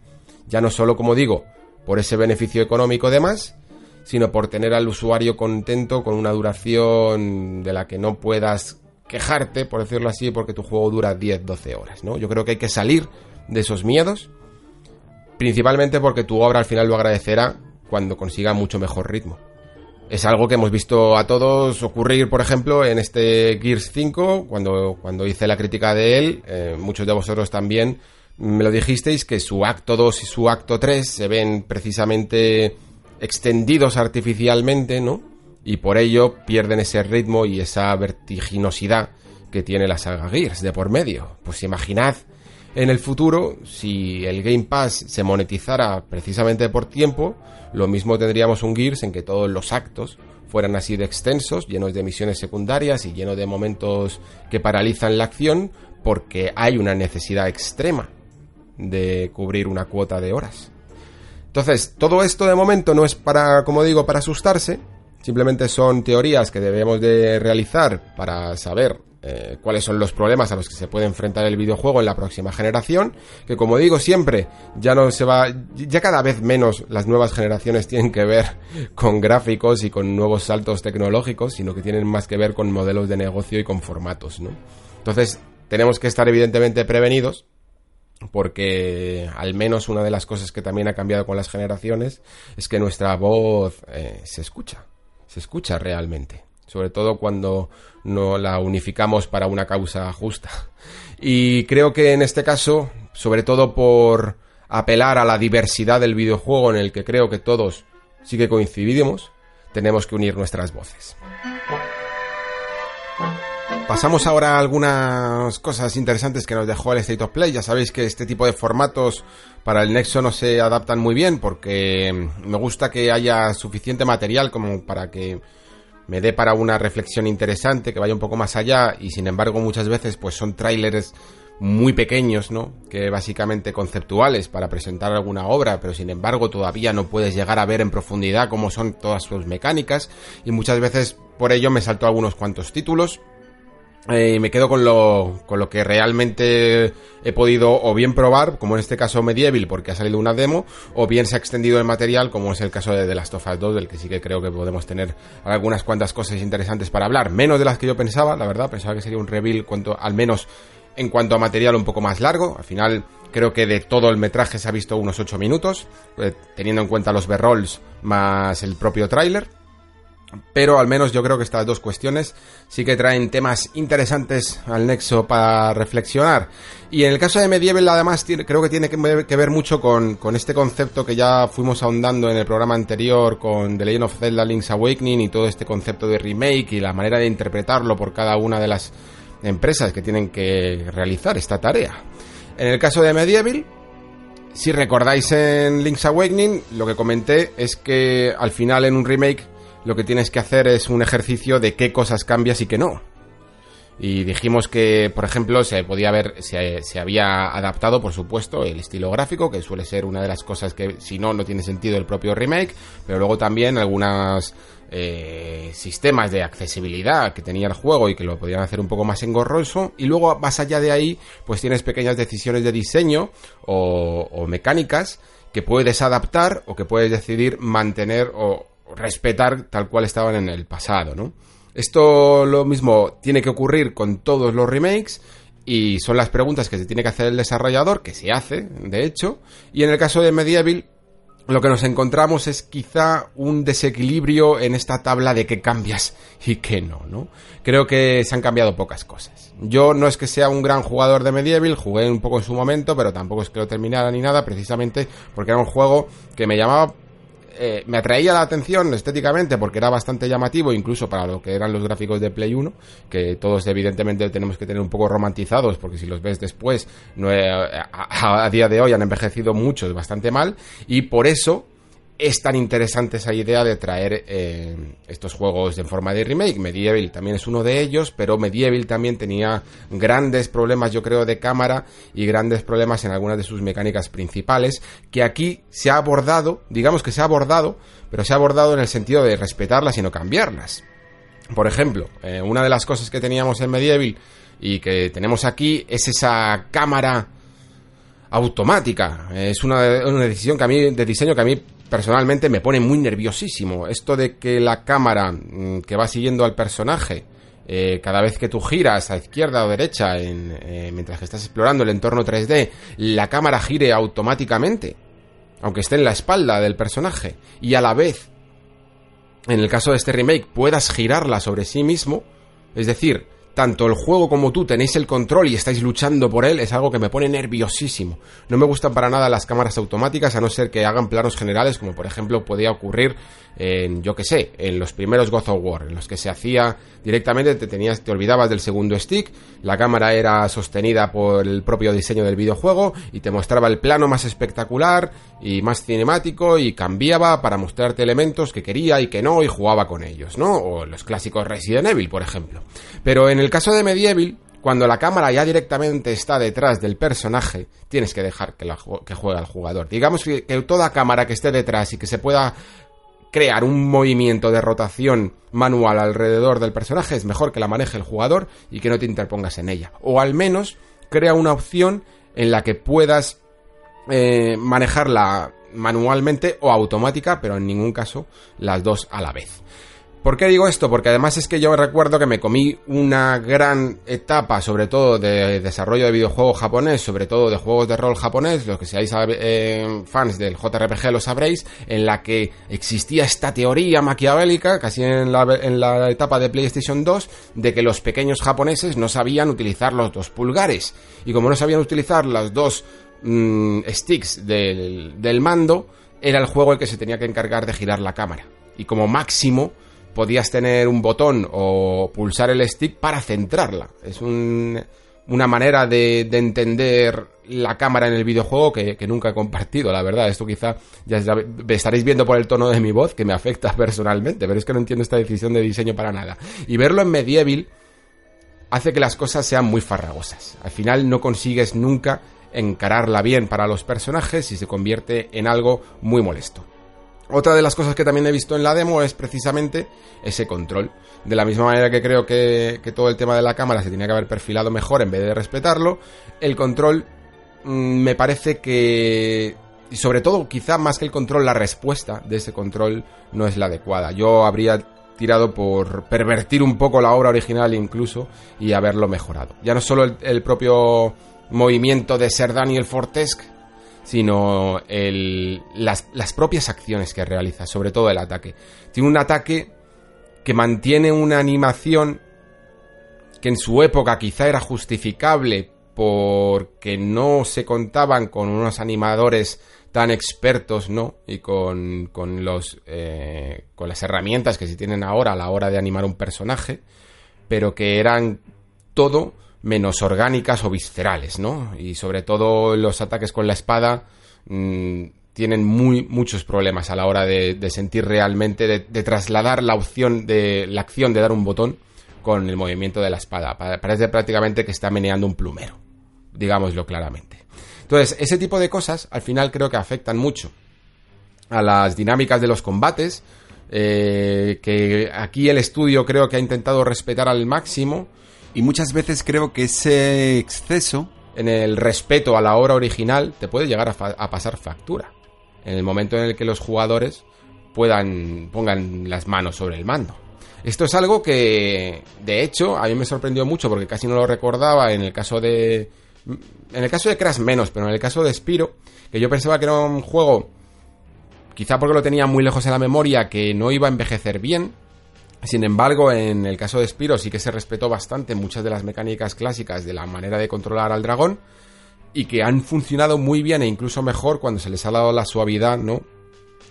Ya no solo, como digo, por ese beneficio económico de más, sino por tener al usuario contento con una duración de la que no puedas quejarte, por decirlo así, porque tu juego dura 10-12 horas, ¿no? Yo creo que hay que salir de esos miedos, principalmente porque tu obra al final lo agradecerá cuando consiga mucho mejor ritmo. Es algo que hemos visto a todos ocurrir, por ejemplo, en este Gears 5, cuando, cuando hice la crítica de él, eh, muchos de vosotros también me lo dijisteis, que su acto 2 y su acto 3 se ven precisamente extendidos artificialmente, ¿no? Y por ello pierden ese ritmo y esa vertiginosidad que tiene la saga Gears de por medio. Pues imaginad en el futuro, si el Game Pass se monetizara precisamente por tiempo, lo mismo tendríamos un Gears en que todos los actos fueran así de extensos, llenos de misiones secundarias y llenos de momentos que paralizan la acción, porque hay una necesidad extrema de cubrir una cuota de horas. Entonces, todo esto de momento no es para, como digo, para asustarse, simplemente son teorías que debemos de realizar para saber eh, cuáles son los problemas a los que se puede enfrentar el videojuego en la próxima generación, que como digo siempre, ya no se va, ya cada vez menos las nuevas generaciones tienen que ver (laughs) con gráficos y con nuevos saltos tecnológicos, sino que tienen más que ver con modelos de negocio y con formatos, ¿no? Entonces, tenemos que estar evidentemente prevenidos, porque al menos una de las cosas que también ha cambiado con las generaciones es que nuestra voz eh, se escucha, se escucha realmente sobre todo cuando no la unificamos para una causa justa. Y creo que en este caso, sobre todo por apelar a la diversidad del videojuego en el que creo que todos sí que coincidimos, tenemos que unir nuestras voces. Pasamos ahora a algunas cosas interesantes que nos dejó el State of Play. Ya sabéis que este tipo de formatos para el Nexo no se adaptan muy bien porque me gusta que haya suficiente material como para que me dé para una reflexión interesante, que vaya un poco más allá, y sin embargo muchas veces pues son trailers muy pequeños, ¿no? Que básicamente conceptuales para presentar alguna obra, pero sin embargo todavía no puedes llegar a ver en profundidad cómo son todas sus mecánicas, y muchas veces por ello me salto algunos cuantos títulos, eh, me quedo con lo, con lo que realmente he podido o bien probar, como en este caso Medieval, porque ha salido una demo, o bien se ha extendido el material, como es el caso de The Last of Us 2, del que sí que creo que podemos tener algunas cuantas cosas interesantes para hablar. Menos de las que yo pensaba, la verdad, pensaba que sería un reveal, cuanto, al menos en cuanto a material un poco más largo. Al final, creo que de todo el metraje se ha visto unos 8 minutos, eh, teniendo en cuenta los B-rolls más el propio tráiler. Pero al menos yo creo que estas dos cuestiones sí que traen temas interesantes al nexo para reflexionar. Y en el caso de Medieval además creo que tiene que ver, mucho con, este concepto que ya fuimos ahondando en el programa anterior con The Legend of Zelda Link's Awakening y todo este concepto de remake y la manera de interpretarlo por cada una de las empresas que tienen que realizar esta tarea. En el caso de Medieval, si recordáis en Link's Awakening, lo que comenté es que al final en un remake lo que tienes que hacer es un ejercicio de qué cosas cambias y qué no. Y dijimos que, por ejemplo, se podía ver, se, se, había adaptado, por supuesto, el estilo gráfico, que suele ser una de las cosas que, si no, no tiene sentido el propio remake, pero luego también algunos eh, sistemas de accesibilidad que tenía el juego y que lo podían hacer un poco más engorroso. Y luego, más allá de ahí, pues tienes pequeñas decisiones de diseño o, o mecánicas que puedes adaptar o que puedes decidir mantener o, respetar tal cual estaban en el pasado, ¿no? Esto lo mismo tiene que ocurrir con todos los remakes y son las preguntas que se tiene que hacer el desarrollador, que se hace, de hecho, y en el caso de Medieval lo que nos encontramos es quizá un desequilibrio en esta tabla de qué cambias y qué no, ¿no? Creo que se han cambiado pocas cosas. Yo no es que sea un gran jugador de Medieval, jugué un poco en su momento, pero tampoco es que lo terminara ni nada, precisamente porque era un juego que me llamaba eh, me atraía la atención estéticamente porque era bastante llamativo, incluso para lo que eran los gráficos de Play 1, que todos evidentemente tenemos que tener un poco romantizados, porque si los ves después, eh, a, a, día de hoy han envejecido mucho, bastante mal, y por eso es tan interesante esa idea de traer eh, estos juegos en forma de remake. Medieval también es uno de ellos, pero Medieval también tenía grandes problemas, yo creo, de cámara y grandes problemas en algunas de sus mecánicas principales, que aquí se ha abordado, digamos que se ha abordado, pero se ha abordado en el sentido de respetarlas y no cambiarlas. Por ejemplo, eh, una de las cosas que teníamos en Medieval y que tenemos aquí es esa cámara automática. Es una, una decisión que a mí, de diseño que a mí personalmente me pone muy nerviosísimo. Esto de que la cámara mm, que va siguiendo al personaje, eh, cada vez que tú giras a izquierda o derecha, en, eh, mientras que estás explorando el entorno 3D, la cámara gire automáticamente, aunque esté en la espalda del personaje, y a la vez, en el caso de este remake, puedas girarla sobre sí mismo, es decir, tanto el juego como tú tenéis el control y estáis luchando por él, es algo que me pone nerviosísimo. No me gustan para nada las cámaras automáticas, a no ser que hagan planos generales, como por ejemplo podía ocurrir en, yo que sé, en los primeros God of War, en los que se hacía directamente, te tenías, te olvidabas del segundo stick, la cámara era sostenida por el propio diseño del videojuego y te mostraba el plano más espectacular y más cinemático y cambiaba para mostrarte elementos que quería y que no y jugaba con ellos, ¿no? O los clásicos Resident Evil, por ejemplo. Pero en el caso de Medieval, cuando la cámara ya directamente está detrás del personaje, tienes que dejar que, la, que juegue al jugador. Digamos que, que, toda cámara que esté detrás y que se pueda crear un movimiento de rotación manual alrededor del personaje, es mejor que la maneje el jugador y que no te interpongas en ella. O al menos crea una opción en la que puedas eh, manejarla manualmente o automática, pero en ningún caso las dos a la vez. ¿Por qué digo esto? Porque además es que yo recuerdo que me comí una gran etapa, sobre todo de desarrollo de videojuegos japonés, sobre todo de juegos de rol japonés, los que seáis eh, fans del JRPG lo sabréis, en la que existía esta teoría maquiavélica, casi en la, en la etapa de PlayStation 2, de que los pequeños japoneses no sabían utilizar los dos pulgares. Y como no sabían utilizar los dos mm, sticks del, del mando, era el juego el que se tenía que encargar de girar la cámara. Y como máximo podías tener un botón o pulsar el stick para centrarla. Es una manera de, entender la cámara en el videojuego que, nunca he compartido, la verdad. Esto quizá ya estaréis viendo por el tono de mi voz que me afecta (laughs) personalmente, pero es que no entiendo esta decisión de diseño para nada. Y verlo en Medieval hace que las cosas sean muy farragosas. Al final no consigues nunca encararla bien para los personajes y se convierte en algo muy molesto. Otra de las cosas que también he visto en la demo es precisamente ese control. De la misma manera que creo que, todo el tema de la cámara se tenía que haber perfilado mejor en vez de respetarlo, el control mm, me parece que... Y sobre todo, quizá más que el control, la respuesta de ese control no es la adecuada. Yo habría tirado por pervertir un poco la obra original incluso y haberlo mejorado. Ya no solo el, propio movimiento de ser Daniel Fortesque, sino las, propias acciones que realiza, sobre todo el ataque. Tiene un ataque que mantiene una animación que en su época quizá era justificable porque no se contaban con unos animadores tan expertos, ¿no? Y con, con los, eh, con las herramientas que se tienen ahora a la hora de animar un personaje, pero que eran todo menos orgánicas o viscerales, ¿no? Y sobre todo los ataques con la espada mm, tienen muy, muchos problemas a la hora de, sentir realmente, de, trasladar la opción de la acción de dar un botón con el movimiento de la espada. Parece prácticamente que está meneando un plumero, digámoslo claramente. Entonces, ese tipo de cosas al final creo que afectan mucho a las dinámicas de los combates, eh, que aquí el estudio creo que ha intentado respetar al máximo y muchas veces creo que ese exceso en el respeto a la obra original te puede llegar a, pasar factura. En el momento en el que los jugadores puedan pongan las manos sobre el mando. Esto es algo que, de hecho, a mí me sorprendió mucho porque casi no lo recordaba en el caso de... En el caso de Crash menos, pero en el caso de Spiro, que yo pensaba que era un juego, quizá porque lo tenía muy lejos en la memoria, que no iba a envejecer bien, sin embargo, en el caso de Spiro sí que se respetó bastante muchas de las mecánicas clásicas de la manera de controlar al dragón y que han funcionado muy bien e incluso mejor cuando se les ha dado la suavidad, ¿no?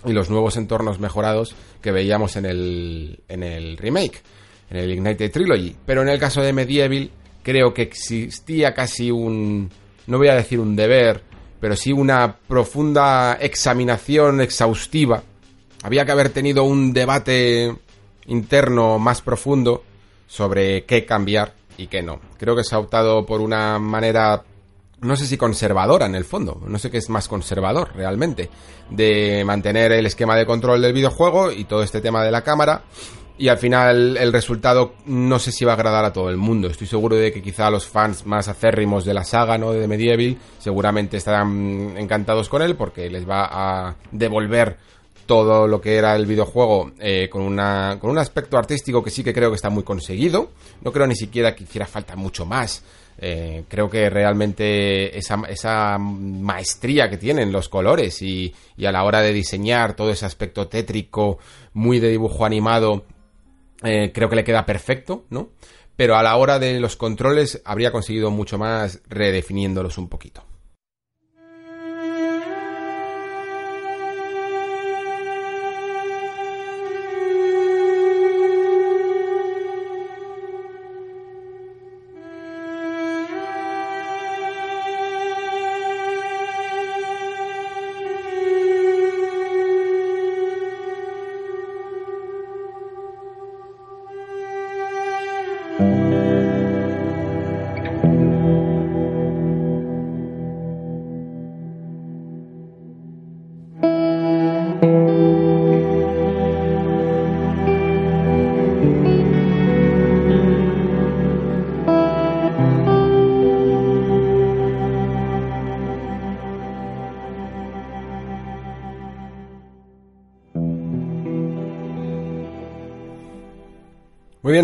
Y los nuevos entornos mejorados que veíamos en el, en el remake, en el Ignited Trilogy. Pero en el caso de Medieval creo que existía casi un, no voy a decir un deber, pero sí una profunda examinación exhaustiva. Había que haber tenido un debate interno más profundo sobre qué cambiar y qué no. Creo que se ha optado por una manera, no sé si conservadora en el fondo, no sé qué es más conservador realmente, de mantener el esquema de control del videojuego y todo este tema de la cámara. Y al final el resultado no sé si va a agradar a todo el mundo. Estoy seguro de que quizá los fans más acérrimos de la saga, ¿no? De Medieval, seguramente estarán encantados con él porque les va a devolver todo lo que era el videojuego eh, con, una, con un aspecto artístico que sí que creo que está muy conseguido. No creo ni siquiera que hiciera falta mucho más. Eh, creo que realmente esa, esa, maestría que tienen los colores y, y, a la hora de diseñar todo ese aspecto tétrico, muy de dibujo animado, eh, creo que le queda perfecto, ¿no? Pero a la hora de los controles habría conseguido mucho más redefiniéndolos un poquito.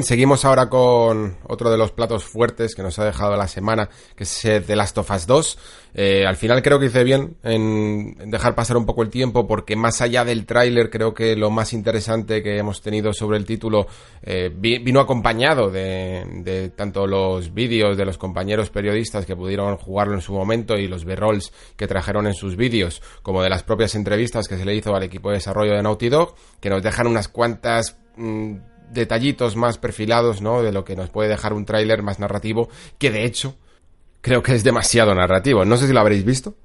Seguimos ahora con otro de los platos fuertes que nos ha dejado la semana, que es The Last of Us 2. Eh, al final creo que hice bien en dejar pasar un poco el tiempo porque más allá del tráiler creo que lo más interesante que hemos tenido sobre el título eh, vino acompañado de, de tanto los vídeos de los compañeros periodistas que pudieron jugarlo en su momento y los B-rolls que trajeron en sus vídeos, como de las propias entrevistas que se le hizo al equipo de desarrollo de Naughty Dog, que nos dejan unas cuantas... Mm, detallitos más perfilados, ¿no? De lo que nos puede dejar un tráiler más narrativo, que de hecho creo que es demasiado narrativo. No sé si lo habréis visto,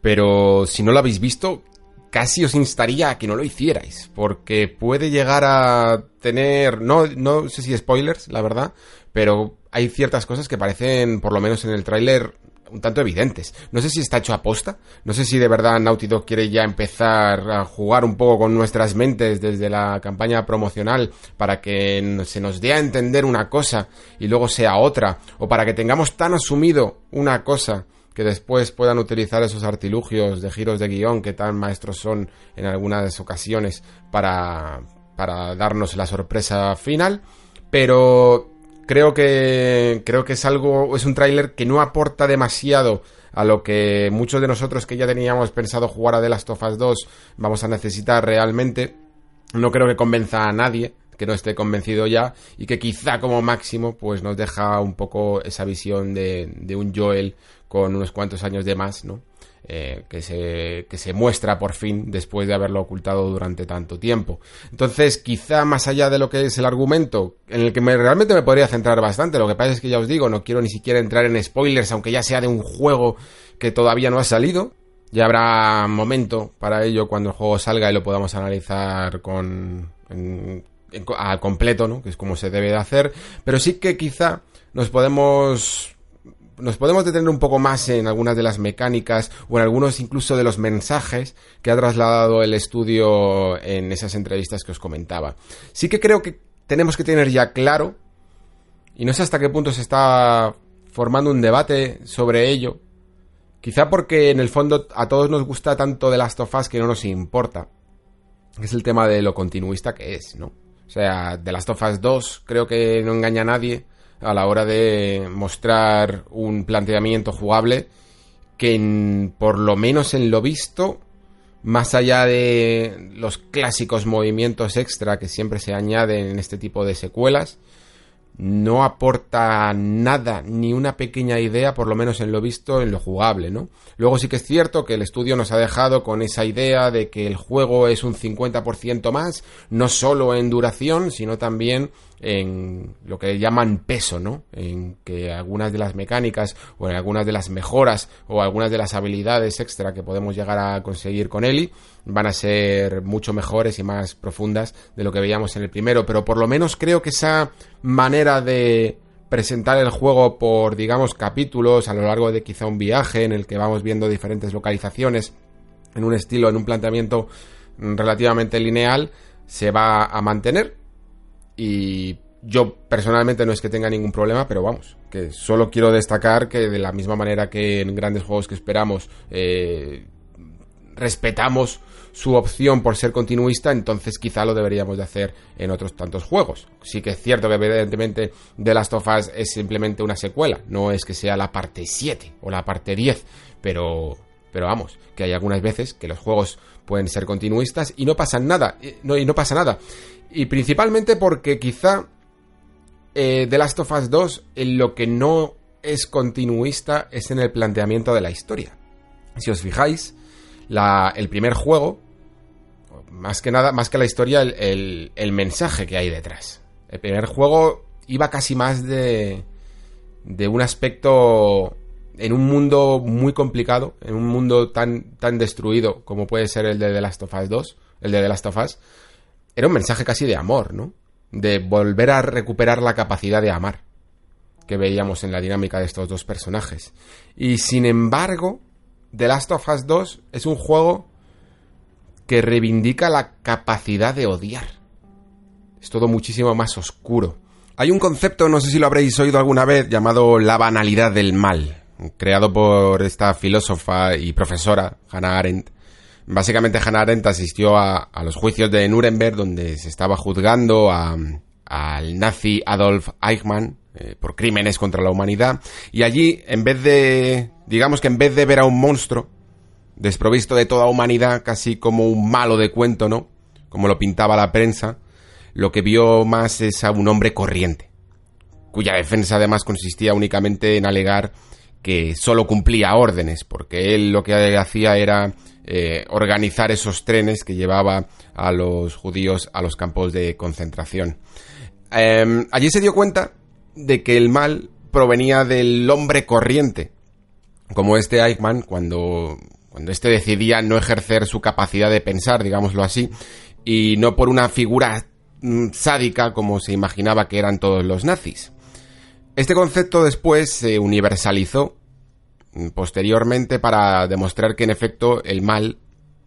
pero si no lo habéis visto, casi os instaría a que no lo hicierais, porque puede llegar a tener, no, no sé si spoilers, la verdad, pero hay ciertas cosas que parecen, por lo menos en el tráiler, un tanto evidentes. No sé si está hecho a posta, no sé si de verdad Naughty Dog quiere ya empezar a jugar un poco con nuestras mentes desde la campaña promocional para que se nos dé a entender una cosa y luego sea otra, o para que tengamos tan asumido una cosa que después puedan utilizar esos artilugios de giros de guion que tan maestros son en algunas ocasiones para, para darnos la sorpresa final. Pero creo que creo que es algo es un tráiler que no aporta demasiado a lo que muchos de nosotros que ya teníamos pensado jugar a The Last of Us 2 vamos a necesitar realmente. No creo que convenza a nadie que no esté convencido ya y que quizá como máximo pues nos deja un poco esa visión de, de un Joel con unos cuantos años de más, ¿no? Eh, que, se, que se muestra por fin después de haberlo ocultado durante tanto tiempo. Entonces, quizá más allá de lo que es el argumento, en el que me, realmente me podría centrar bastante, lo que pasa es que ya os digo, no quiero ni siquiera entrar en spoilers, aunque ya sea de un juego que todavía no ha salido. Ya habrá momento para ello cuando el juego salga y lo podamos analizar con, al completo, ¿no? Que es como se debe de hacer. Pero sí que quizá nos podemos nos podemos detener un poco más en algunas de las mecánicas o en algunos incluso de los mensajes que ha trasladado el estudio en esas entrevistas que os comentaba. Sí que creo que tenemos que tener ya claro, y no sé hasta qué punto se está formando un debate sobre ello, quizá porque en el fondo a todos nos gusta tanto de Last of Us que no nos importa, es el tema de lo continuista que es, ¿no? O sea, de Last of Us 2 creo que no engaña a nadie a la hora de mostrar un planteamiento jugable que por lo menos en lo visto, más allá de los clásicos movimientos extra que siempre se añaden en este tipo de secuelas, no aporta nada, ni una pequeña idea, por lo menos en lo visto, en lo jugable, ¿no? Luego sí que es cierto que el estudio nos ha dejado con esa idea de que el juego es un 50% más, no solo en duración, sino también en lo que llaman peso, ¿no? En que algunas de las mecánicas o en algunas de las mejoras o algunas de las habilidades extra que podemos llegar a conseguir con Eli van a ser mucho mejores y más profundas de lo que veíamos en el primero, pero por lo menos creo que esa manera de presentar el juego por, digamos, capítulos a lo largo de quizá un viaje en el que vamos viendo diferentes localizaciones en un estilo, en un planteamiento relativamente lineal, se va a mantener y yo personalmente no es que tenga ningún problema, pero vamos, que solo quiero destacar que de la misma manera que en grandes juegos que esperamos eh, respetamos su opción por ser continuista, entonces quizá lo deberíamos de hacer en otros tantos juegos. Sí que es cierto que evidentemente The Last of Us es simplemente una secuela, no es que sea la parte 7 o la parte 10, pero pero vamos, que hay algunas veces que los juegos pueden ser continuistas y no pasa nada, no, y no pasa nada. Y principalmente porque quizá eh, The Last of Us 2 en lo que no es continuista es en el planteamiento de la historia. Si os fijáis, el primer juego, más que nada, más que la historia, el, el, mensaje que hay detrás. El primer juego iba casi más de, de un aspecto en un mundo muy complicado, en un mundo tan, tan destruido como puede ser el de The Last of Us 2, el de The Last of Us, era un mensaje casi de amor, ¿no? De volver a recuperar la capacidad de amar que veíamos en la dinámica de estos dos personajes. Y sin embargo, The Last of Us 2 es un juego que reivindica la capacidad de odiar. Es todo muchísimo más oscuro. Hay un concepto, no sé si lo habréis oído alguna vez, llamado la banalidad del mal, creado por esta filósofa y profesora, Hannah Arendt, Básicamente Hannah Arendt asistió a, los juicios de Nuremberg donde se estaba juzgando a, al nazi Adolf Eichmann eh, por crímenes contra la humanidad y allí en vez de digamos que en vez de ver a un monstruo desprovisto de toda humanidad casi como un malo de cuento, ¿no? Como lo pintaba la prensa, lo que vio más es a un hombre corriente, cuya defensa además consistía únicamente en alegar que solo cumplía órdenes, porque él lo que hacía era eh, organizar esos trenes que llevaba a los judíos a los campos de concentración. Em, allí se dio cuenta de que el mal provenía del hombre corriente, como este Eichmann, cuando, cuando este decidía no ejercer su capacidad de pensar, digámoslo así, y no por una figura mm, sádica como se imaginaba que eran todos los nazis. Este concepto después se universalizó mm, posteriormente para demostrar que en efecto el mal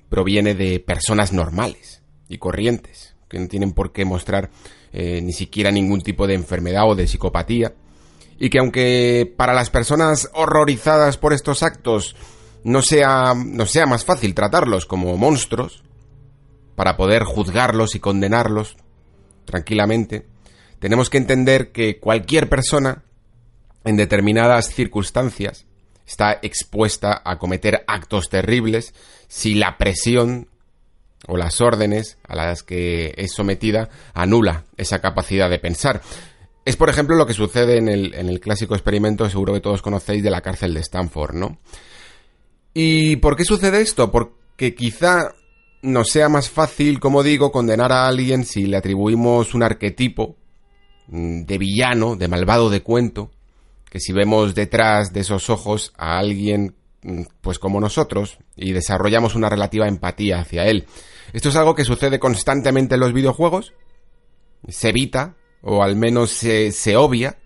proviene de personas normales y corrientes, que no tienen por qué mostrar eh, ni siquiera ningún tipo de enfermedad o de psicopatía, y que aunque para las personas horrorizadas por estos actos no sea, no sea más fácil tratarlos como monstruos, para poder juzgarlos y condenarlos tranquilamente, tenemos que entender que cualquier persona, en determinadas circunstancias, está expuesta a cometer actos terribles si la presión o las órdenes a las que es sometida anula esa capacidad de pensar. Es, por ejemplo, lo que sucede en el, clásico experimento, seguro que todos conocéis, de la cárcel de Stanford, ¿no? ¿Y por qué sucede esto? Porque quizá nos sea más fácil, como digo, condenar a alguien si le atribuimos un arquetipo de villano, de malvado de cuento, que si vemos detrás de esos ojos a alguien mm, pues como nosotros y desarrollamos una relativa empatía hacia él. Esto es algo que sucede constantemente en los videojuegos. Se evita, o al menos se obvia,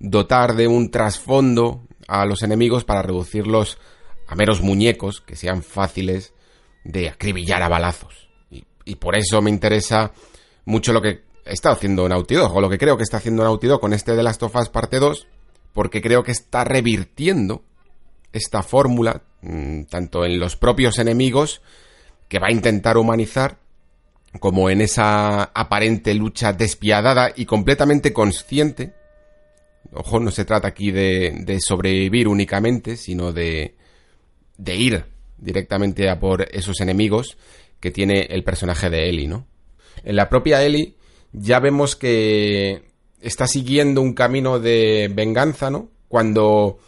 dotar de un trasfondo a los enemigos para reducirlos a meros muñecos que sean fáciles de acribillar a balazos. Y, por eso me interesa mucho lo que está haciendo Naughty Dog, o lo que creo que está haciendo Naughty Dog con este de las Tofas parte 2, porque creo que está revirtiendo esta fórmula, mm, tanto en los propios enemigos, que va a intentar humanizar, como en esa aparente lucha despiadada y completamente consciente. Ojo, no se trata aquí de, de sobrevivir únicamente, sino de, de ir directamente a por esos enemigos que tiene el personaje de Ellie, ¿no? En la propia Ellie ya vemos que está siguiendo un camino de venganza, ¿no? Cuando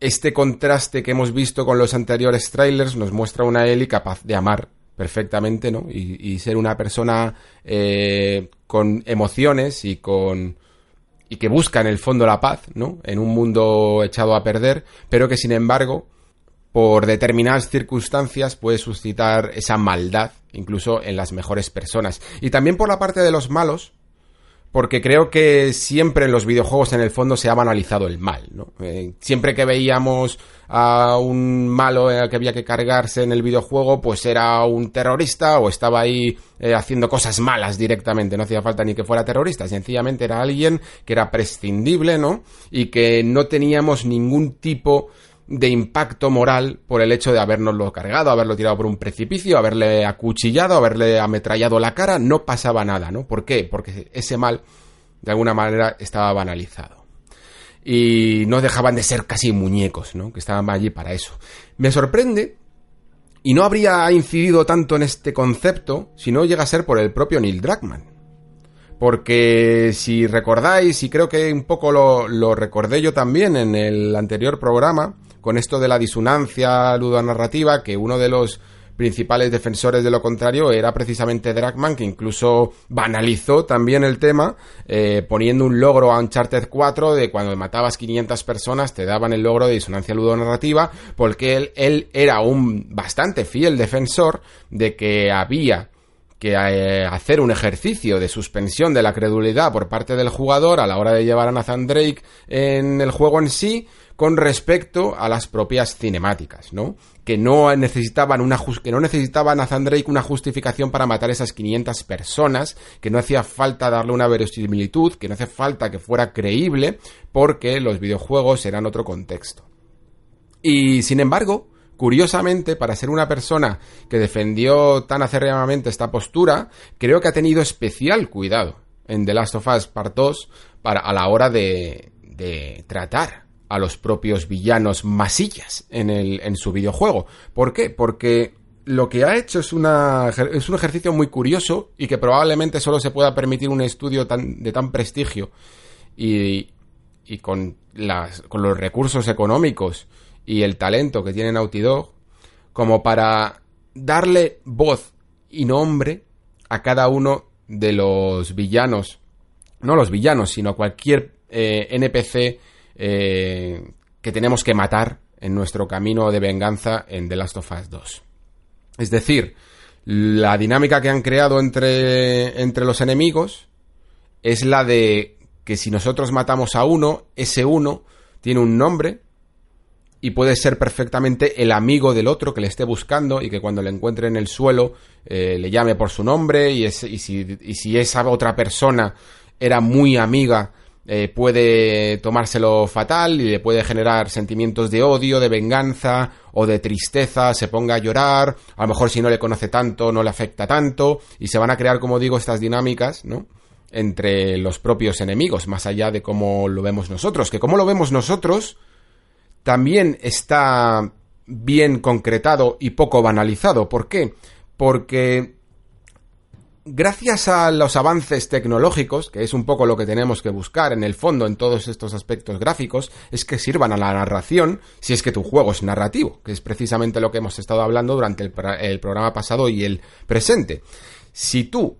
este contraste que hemos visto con los anteriores trailers nos muestra una Ellie capaz de amar perfectamente, ¿no? Y, ser una persona eh, con emociones y con y que busca en el fondo la paz, ¿no? En un mundo echado a perder, pero que sin embargo por determinadas circunstancias puede suscitar esa maldad, incluso en las mejores personas. Y también por la parte de los malos, porque creo que siempre en los videojuegos en el fondo se ha banalizado el mal, ¿no? Eh, siempre que veíamos a un malo que había que cargarse en el videojuego, pues era un terrorista o estaba ahí eh, haciendo cosas malas directamente, no hacía falta ni que fuera terrorista, sencillamente era alguien que era prescindible, ¿no? Y que no teníamos ningún tipo de impacto moral por el hecho de habernoslo cargado, haberlo tirado por un precipicio, haberle acuchillado, haberle ametrallado la cara, no pasaba nada, ¿no? ¿Por qué? Porque ese mal, de alguna manera, estaba banalizado. Y no dejaban de ser casi muñecos, ¿no? Que estaban allí para eso. Me sorprende, y no habría incidido tanto en este concepto si no llega a ser por el propio Neil Druckmann. Porque si recordáis, y creo que un poco lo recordé yo también en el anterior programa, con esto de la disonancia ludonarrativa, que uno de los principales defensores de lo contrario era precisamente Dragman, que incluso banalizó también el tema, eh, poniendo un logro a Uncharted 4 de cuando matabas 500 personas te daban el logro de disonancia ludonarrativa, porque él, él era un bastante fiel defensor de que había que eh, hacer un ejercicio de suspensión de la credulidad por parte del jugador a la hora de llevar a Nathan Drake en el juego en sí, con respecto a las propias cinemáticas, ¿no? Que no necesitaban una que no necesitaba Nathan Drake una justificación para matar esas 500 personas, que no hacía falta darle una verosimilitud, que no hace falta que fuera creíble, porque los videojuegos eran otro contexto. Y sin embargo, curiosamente, para ser una persona que defendió tan acérrimamente esta postura, creo que ha tenido especial cuidado en The Last of Us Part 2 para, a la hora de, de tratar a los propios villanos masillas en, el, en su videojuego. ¿Por qué? Porque lo que ha hecho es, una, es un ejercicio muy curioso y que probablemente solo se pueda permitir un estudio tan, de tan prestigio y, y con, las, con los recursos económicos y el talento que tiene Naughty Dog como para darle voz y nombre a cada uno de los villanos, no los villanos, sino cualquier eh, NPC eh, que tenemos que matar en nuestro camino de venganza en The Last of Us 2. Es decir, la dinámica que han creado entre, entre los enemigos es la de que si nosotros matamos a uno, ese uno tiene un nombre y puede ser perfectamente el amigo del otro que le esté buscando y que cuando le encuentre en el suelo eh, le llame por su nombre y, y, si, esa otra persona era muy amiga eh, puede tomárselo fatal y le puede generar sentimientos de odio, de venganza o de tristeza, se ponga a llorar, a lo mejor si no le conoce tanto no le afecta tanto y se van a crear, como digo, estas dinámicas, ¿no? entre los propios enemigos, más allá de cómo lo vemos nosotros, que como lo vemos nosotros también está bien concretado y poco banalizado. ¿Por qué? Porque gracias a los avances tecnológicos, que es un poco lo que tenemos que buscar en el fondo en todos estos aspectos gráficos, es que sirvan a la narración si es que tu juego es narrativo, que es precisamente lo que hemos estado hablando durante el, el programa pasado y el presente. Si tú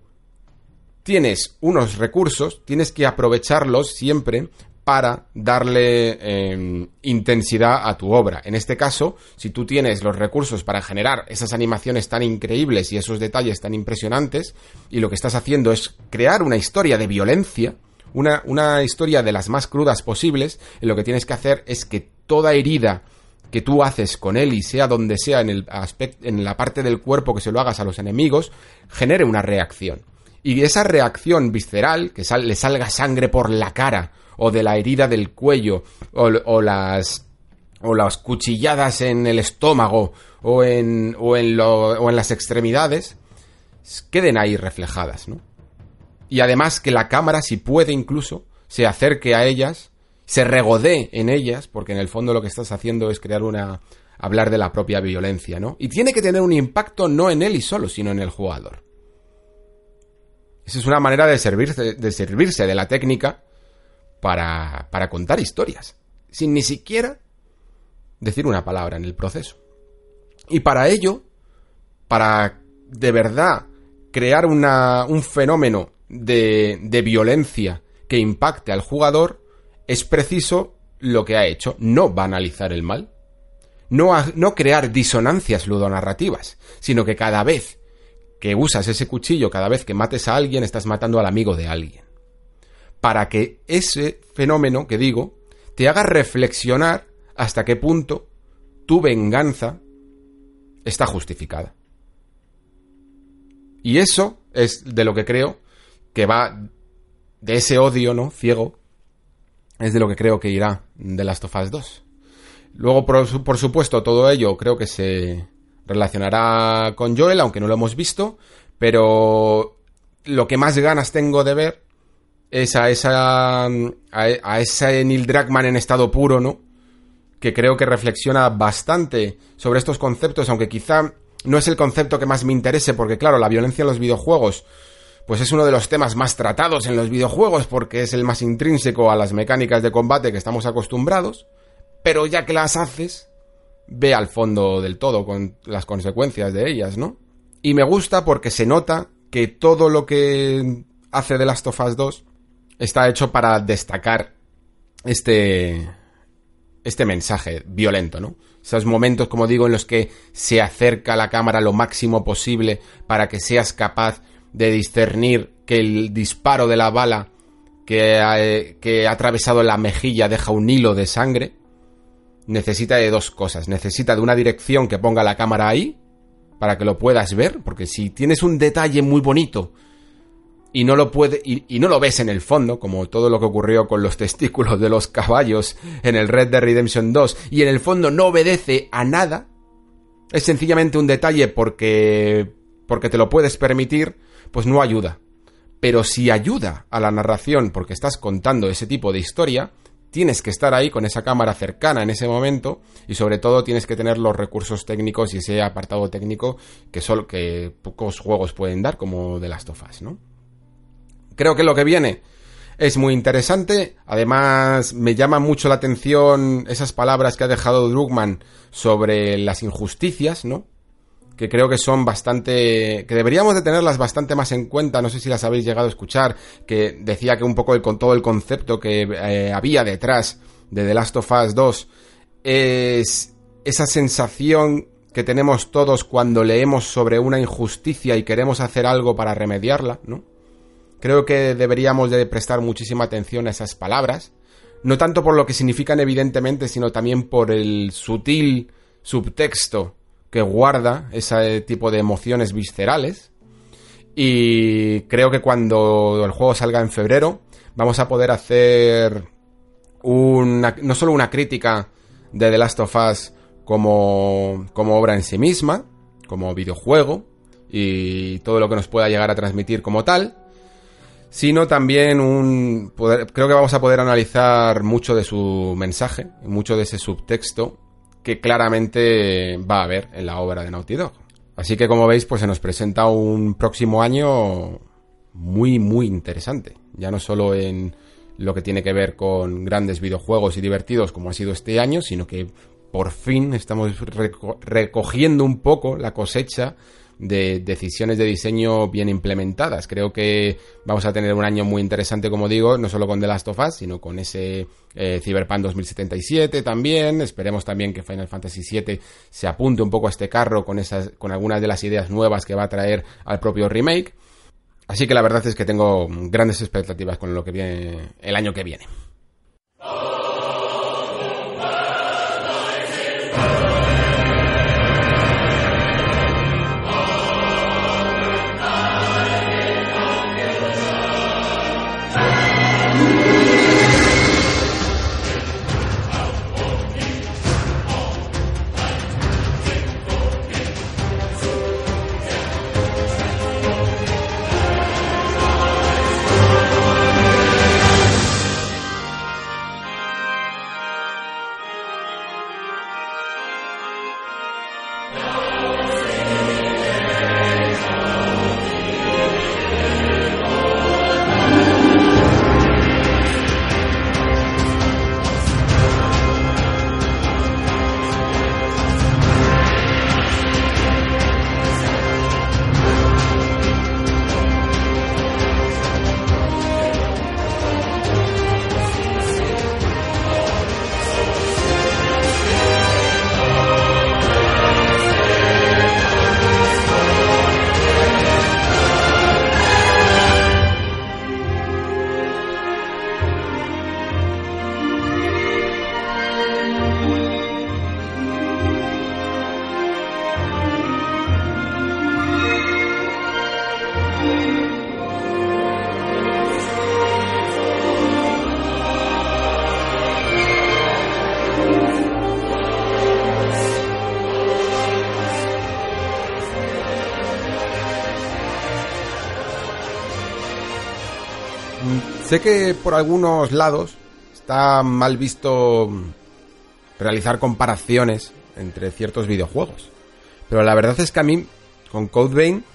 tienes unos recursos, tienes que aprovecharlos siempre para darle em, intensidad a tu obra. En este caso, si tú tienes los recursos para generar esas animaciones tan increíbles y esos detalles tan impresionantes, y lo que estás haciendo es crear una historia de violencia, una, una historia de las más crudas posibles, lo que tienes que hacer es que toda herida que tú haces con él y sea donde sea en, el aspecto, en la parte del cuerpo que se lo hagas a los enemigos, genere una reacción. Y esa reacción visceral, que le salga sangre por la cara, o de la herida del cuello, o, las o las cuchilladas en el estómago o en, o en, o en las extremidades, queden ahí reflejadas, ¿no? Y además que la cámara, si puede incluso, se acerque a ellas, se regodee en ellas, porque en el fondo lo que estás haciendo es crear una... hablar de la propia violencia, ¿no? Y tiene que tener un impacto no en él y solo, sino en el jugador. Esa es una manera de servirse de, servirse de la técnica para, para contar historias, sin ni siquiera decir una palabra en el proceso. Y para ello, para de verdad crear una, un fenómeno de, de violencia que impacte al jugador, es preciso lo que ha hecho, no banalizar el mal, no, no crear disonancias ludonarrativas, sino que cada vez que usas ese cuchillo, cada vez que mates a alguien, estás matando al amigo de alguien para que ese fenómeno que digo te haga reflexionar hasta qué punto tu venganza está justificada. Y eso es de lo que creo que va de ese odio, ¿no? Ciego, es de lo que creo que irá de Last of Us 2. Luego, por, por, supuesto, todo ello creo que se relacionará con Joel, aunque no lo hemos visto, pero lo que más ganas tengo de ver es a esa a, ese Neil Druckmann en estado puro, ¿no? Que creo que reflexiona bastante sobre estos conceptos, aunque quizá no es el concepto que más me interese, porque claro, la violencia en los videojuegos, pues es uno de los temas más tratados en los videojuegos, porque es el más intrínseco a las mecánicas de combate que estamos acostumbrados, pero ya que las haces, ve al fondo del todo con las consecuencias de ellas, ¿no? Y me gusta porque se nota que todo lo que hace The Last of Us 2 está hecho para destacar este este mensaje violento, ¿no? Esos momentos, como digo, en los que se acerca la cámara lo máximo posible para que seas capaz de discernir que el disparo de la bala que ha, que ha atravesado la mejilla deja un hilo de sangre, necesita de dos cosas. Necesita de una dirección que ponga la cámara ahí, para que lo puedas ver, porque si tienes un detalle muy bonito y no lo puede y, no lo ves en el fondo, como todo lo que ocurrió con los (laughs) testículos de los caballos en el Red Dead Redemption 2, y en el fondo no obedece a nada, es sencillamente un detalle porque porque te lo puedes permitir, pues no ayuda pero si ayuda a la narración porque estás contando ese tipo de historia, tienes que estar ahí con esa cámara cercana en ese momento y sobre todo tienes que tener los recursos técnicos y ese apartado técnico que solo que pocos juegos pueden dar como The Last of Us, ¿no? Creo que lo que viene es muy interesante, además me llama mucho la atención esas palabras que ha dejado Drugman sobre las injusticias, ¿no? que creo que son bastante, que deberíamos de tenerlas bastante más en cuenta, no sé si las habéis llegado a escuchar, que decía que un poco el, con todo el concepto que eh, había detrás de The Last of Us 2 es esa sensación que tenemos todos cuando leemos sobre una injusticia y queremos hacer algo para remediarla, ¿no? Creo que deberíamos de prestar muchísima atención a esas palabras, no tanto por lo que significan evidentemente, sino también por el sutil subtexto que guarda ese tipo de emociones viscerales. Y creo que cuando el juego salga en febrero, vamos a poder hacer una, no solo una crítica de The Last of Us como, como obra en sí misma, como videojuego, y todo lo que nos pueda llegar a transmitir como tal, sino también un creo que vamos a poder analizar mucho de su mensaje, mucho de ese subtexto que claramente va a haber en la obra de Naughty Dog. Así que como veis, pues se nos presenta un próximo año muy, muy interesante. Ya no solo en lo que tiene que ver con grandes videojuegos y divertidos como ha sido este año, sino que por fin estamos recogiendo un poco la cosecha de decisiones de diseño bien implementadas. Creo que vamos a tener un año muy interesante, como digo, no solo con The Last of Us, sino con ese eh, Cyberpunk 2077 también. Esperemos también que Final Fantasy VII se apunte un poco a este carro con, esas, con algunas de las ideas nuevas que va a traer al propio remake. Así que la verdad es que tengo grandes expectativas con lo que viene el año que viene. Sé que por algunos lados está mal visto realizar comparaciones entre ciertos videojuegos. Pero la verdad es que a mí, con Code Vein,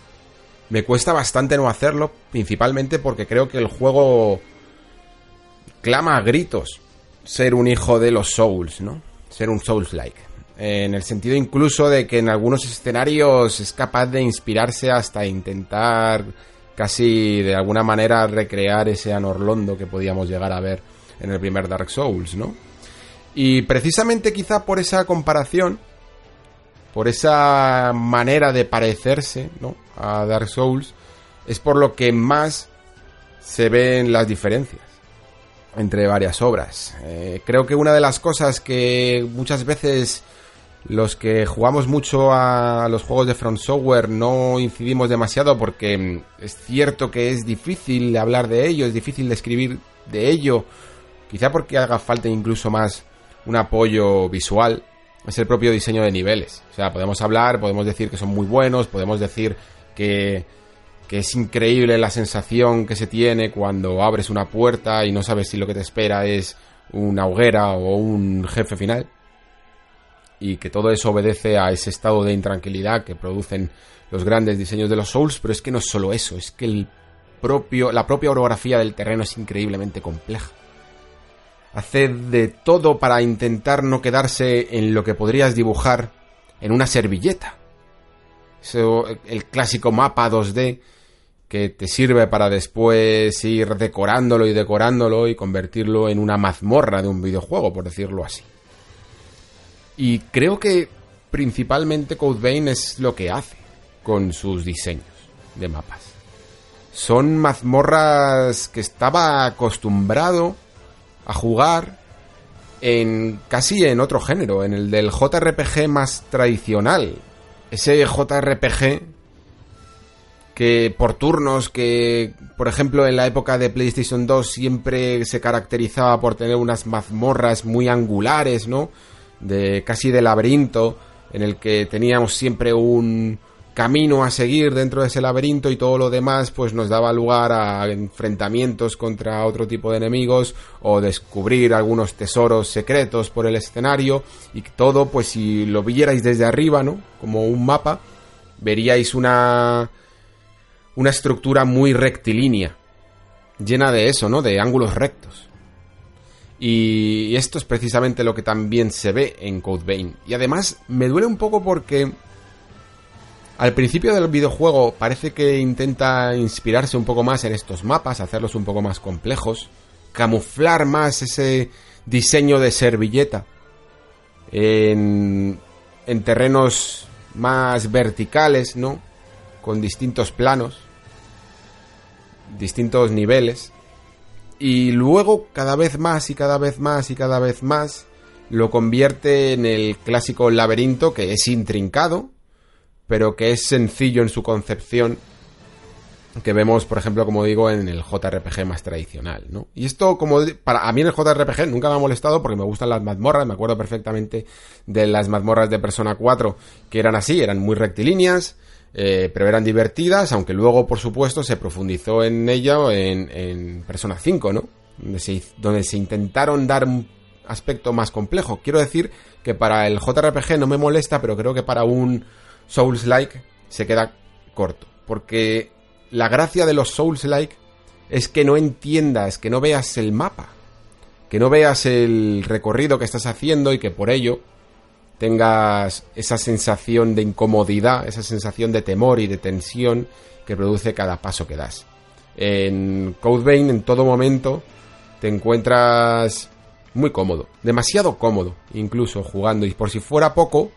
me cuesta bastante no hacerlo, principalmente porque creo que el juego clama a gritos ser un hijo de los Souls, ¿no? Ser un Souls-like. En el sentido incluso de que en algunos escenarios es capaz de inspirarse hasta intentar casi de alguna manera recrear ese anorlondo que podíamos llegar a ver en el primer Dark Souls, ¿no? Y precisamente quizá por esa comparación, por esa manera de parecerse, ¿no? A Dark Souls, es por lo que más se ven las diferencias entre varias obras. Eh, creo que una de las cosas que muchas veces los que jugamos mucho a los juegos de Front Software no incidimos demasiado porque mm, es cierto que es difícil hablar de ello, es difícil de escribir de ello, quizá porque haga falta incluso más un apoyo visual, es el propio diseño de niveles. O sea, podemos hablar, podemos decir que son muy buenos, podemos decir que, que es increíble la sensación que se tiene cuando abres una puerta y no sabes si lo que te espera es una hoguera o un jefe final. Y que todo eso obedece a ese estado de intranquilidad que producen los grandes diseños de los Souls, pero es que no es solo eso, es que el propio, la propia orografía del terreno es increíblemente compleja. Hace de todo para intentar no quedarse en lo que podrías dibujar en una servilleta. el clásico mapa 2D que te sirve para después ir decorándolo y decorándolo y convertirlo en una mazmorra de un videojuego, por decirlo así. Y creo que principalmente Code es lo que hace con sus diseños de mapas. Son mazmorras que estaba acostumbrado a jugar en casi en otro género, en el del JRPG más tradicional. Ese JRPG que por turnos, que por ejemplo en la época de PlayStation 2 siempre se caracterizaba por tener unas mazmorras muy angulares, ¿no? De casi de laberinto, en el que teníamos siempre un camino a seguir dentro de ese laberinto y todo lo demás pues nos daba lugar a enfrentamientos contra otro tipo de enemigos o descubrir algunos tesoros secretos por el escenario y todo pues si lo vierais desde arriba, ¿no? Como un mapa, veríais una una estructura muy rectilínea, llena de eso, ¿no? De ángulos rectos. Y esto es precisamente lo que también se ve en Code Vein. Y además me duele un poco porque al principio del videojuego parece que intenta inspirarse un poco más en estos mapas, hacerlos un poco más complejos, camuflar más ese diseño de servilleta en, en terrenos más verticales, ¿no? con distintos planos, distintos niveles, y luego cada vez más y cada vez más y cada vez más lo convierte en el clásico laberinto que es intrincado, pero que es sencillo en su concepción, que vemos, por ejemplo, como digo, en el JRPG más tradicional, ¿no? Y esto, como para a mí en el JRPG nunca me ha molestado porque me gustan las mazmorras, me acuerdo perfectamente de las mazmorras de Persona 4 que eran así, eran muy rectilíneas, eh, pero eran divertidas, aunque luego, por supuesto, se profundizó en ello en, en Persona 5, ¿no? Donde se, donde se intentaron dar un aspecto más complejo. Quiero decir que para el JRPG no me molesta, pero creo que para un Souls-like se queda corto. Porque la gracia de los Souls-like es que no entiendas, que no veas el mapa, que no veas el recorrido que estás haciendo y que por ello tengas esa sensación de incomodidad, esa sensación de temor y de tensión que produce cada paso que das. En Code Vein en todo momento te encuentras muy cómodo, demasiado cómodo incluso jugando y por si fuera poco,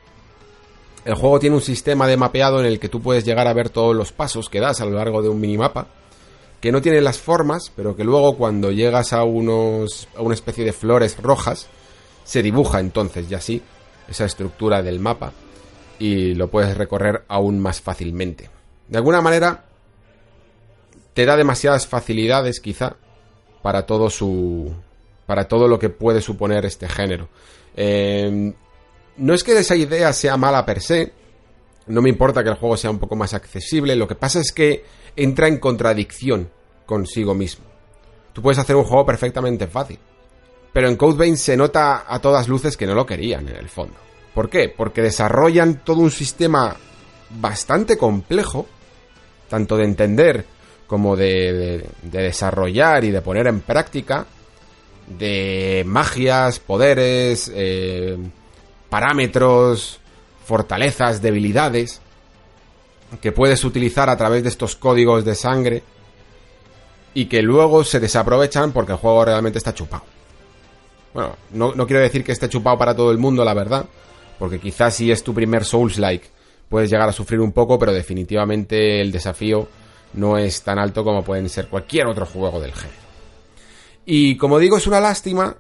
el juego tiene un sistema de mapeado en el que tú puedes llegar a ver todos los pasos que das a lo largo de un minimapa, que no tiene las formas, pero que luego cuando llegas a unos a una especie de flores rojas se dibuja entonces y así esa estructura del mapa y lo puedes recorrer aún más fácilmente. De alguna manera te da demasiadas facilidades quizá para todo su para todo lo que puede suponer este género. Eh, no es que esa idea sea mala per se, no me importa que el juego sea un poco más accesible, lo que pasa es que entra en contradicción consigo mismo. Tú puedes hacer un juego perfectamente fácil, pero en Code Vein se nota a todas luces que no lo querían en el fondo. ¿Por qué? Porque desarrollan todo un sistema bastante complejo, tanto de entender como de, desarrollar y de poner en práctica, de magias, poderes, eh, parámetros, fortalezas, debilidades, que puedes utilizar a través de estos códigos de sangre y que luego se desaprovechan porque el juego realmente está chupado. Bueno, no, quiero decir que esté chupado para todo el mundo, la verdad, porque quizás si es tu primer Souls-like puedes llegar a sufrir un poco, pero definitivamente el desafío no es tan alto como pueden ser cualquier otro juego del género. Y como digo, es una lástima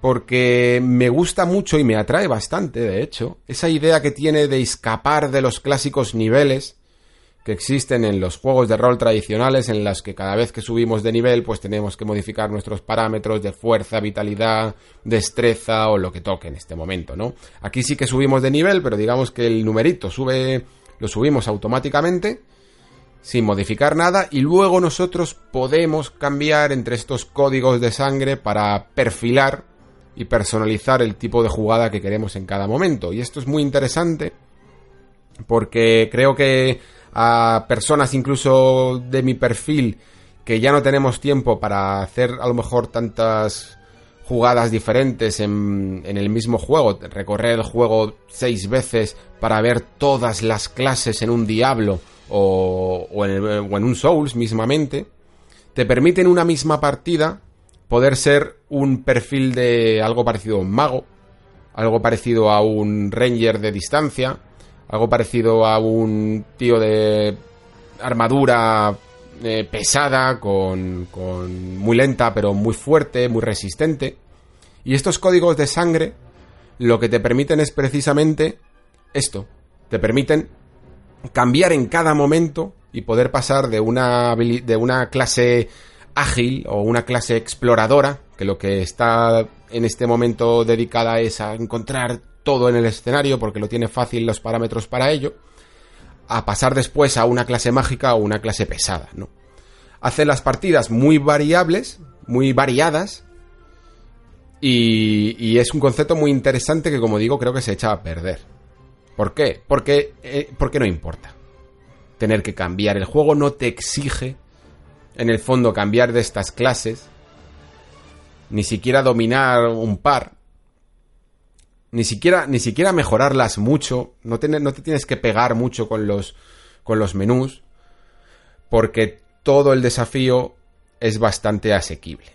porque me gusta mucho y me atrae bastante, de hecho, esa idea que tiene de escapar de los clásicos niveles que existen en los juegos de rol tradicionales en las que cada vez que subimos de nivel pues tenemos que modificar nuestros parámetros de fuerza, vitalidad, destreza o lo que toque en este momento, ¿no? Aquí sí que subimos de nivel, pero digamos que el numerito sube lo subimos automáticamente sin modificar nada y luego nosotros podemos cambiar entre estos códigos de sangre para perfilar y personalizar el tipo de jugada que queremos en cada momento. Y esto es muy interesante porque creo que a personas incluso de mi perfil que ya no tenemos tiempo para hacer a lo mejor tantas jugadas diferentes en, el mismo juego, recorrer el juego seis veces para ver todas las clases en un Diablo o, en, un Souls mismamente, te permiten una misma partida poder ser un perfil de algo parecido a un mago, algo parecido a un ranger de distancia, algo parecido a un tío de armadura eh, pesada, con, con muy lenta pero muy fuerte, muy resistente. Y estos códigos de sangre lo que te permiten es precisamente esto. Te permiten cambiar en cada momento y poder pasar de una, de una clase ágil o una clase exploradora, que lo que está en este momento dedicada es a encontrar todo en el escenario porque lo tiene fácil los parámetros para ello, a pasar después a una clase mágica o una clase pesada, ¿no? Hace las partidas muy variables, muy variadas, y, y, es un concepto muy interesante que, como digo, creo que se echa a perder. ¿Por qué? Porque, eh, porque no importa. Tener que cambiar. El juego no te exige, en el fondo, cambiar de estas clases. Ni siquiera dominar un par. Ni siquiera, ni siquiera mejorarlas mucho. No, no te tienes que pegar mucho con los, con los menús. Porque todo el desafío es bastante asequible.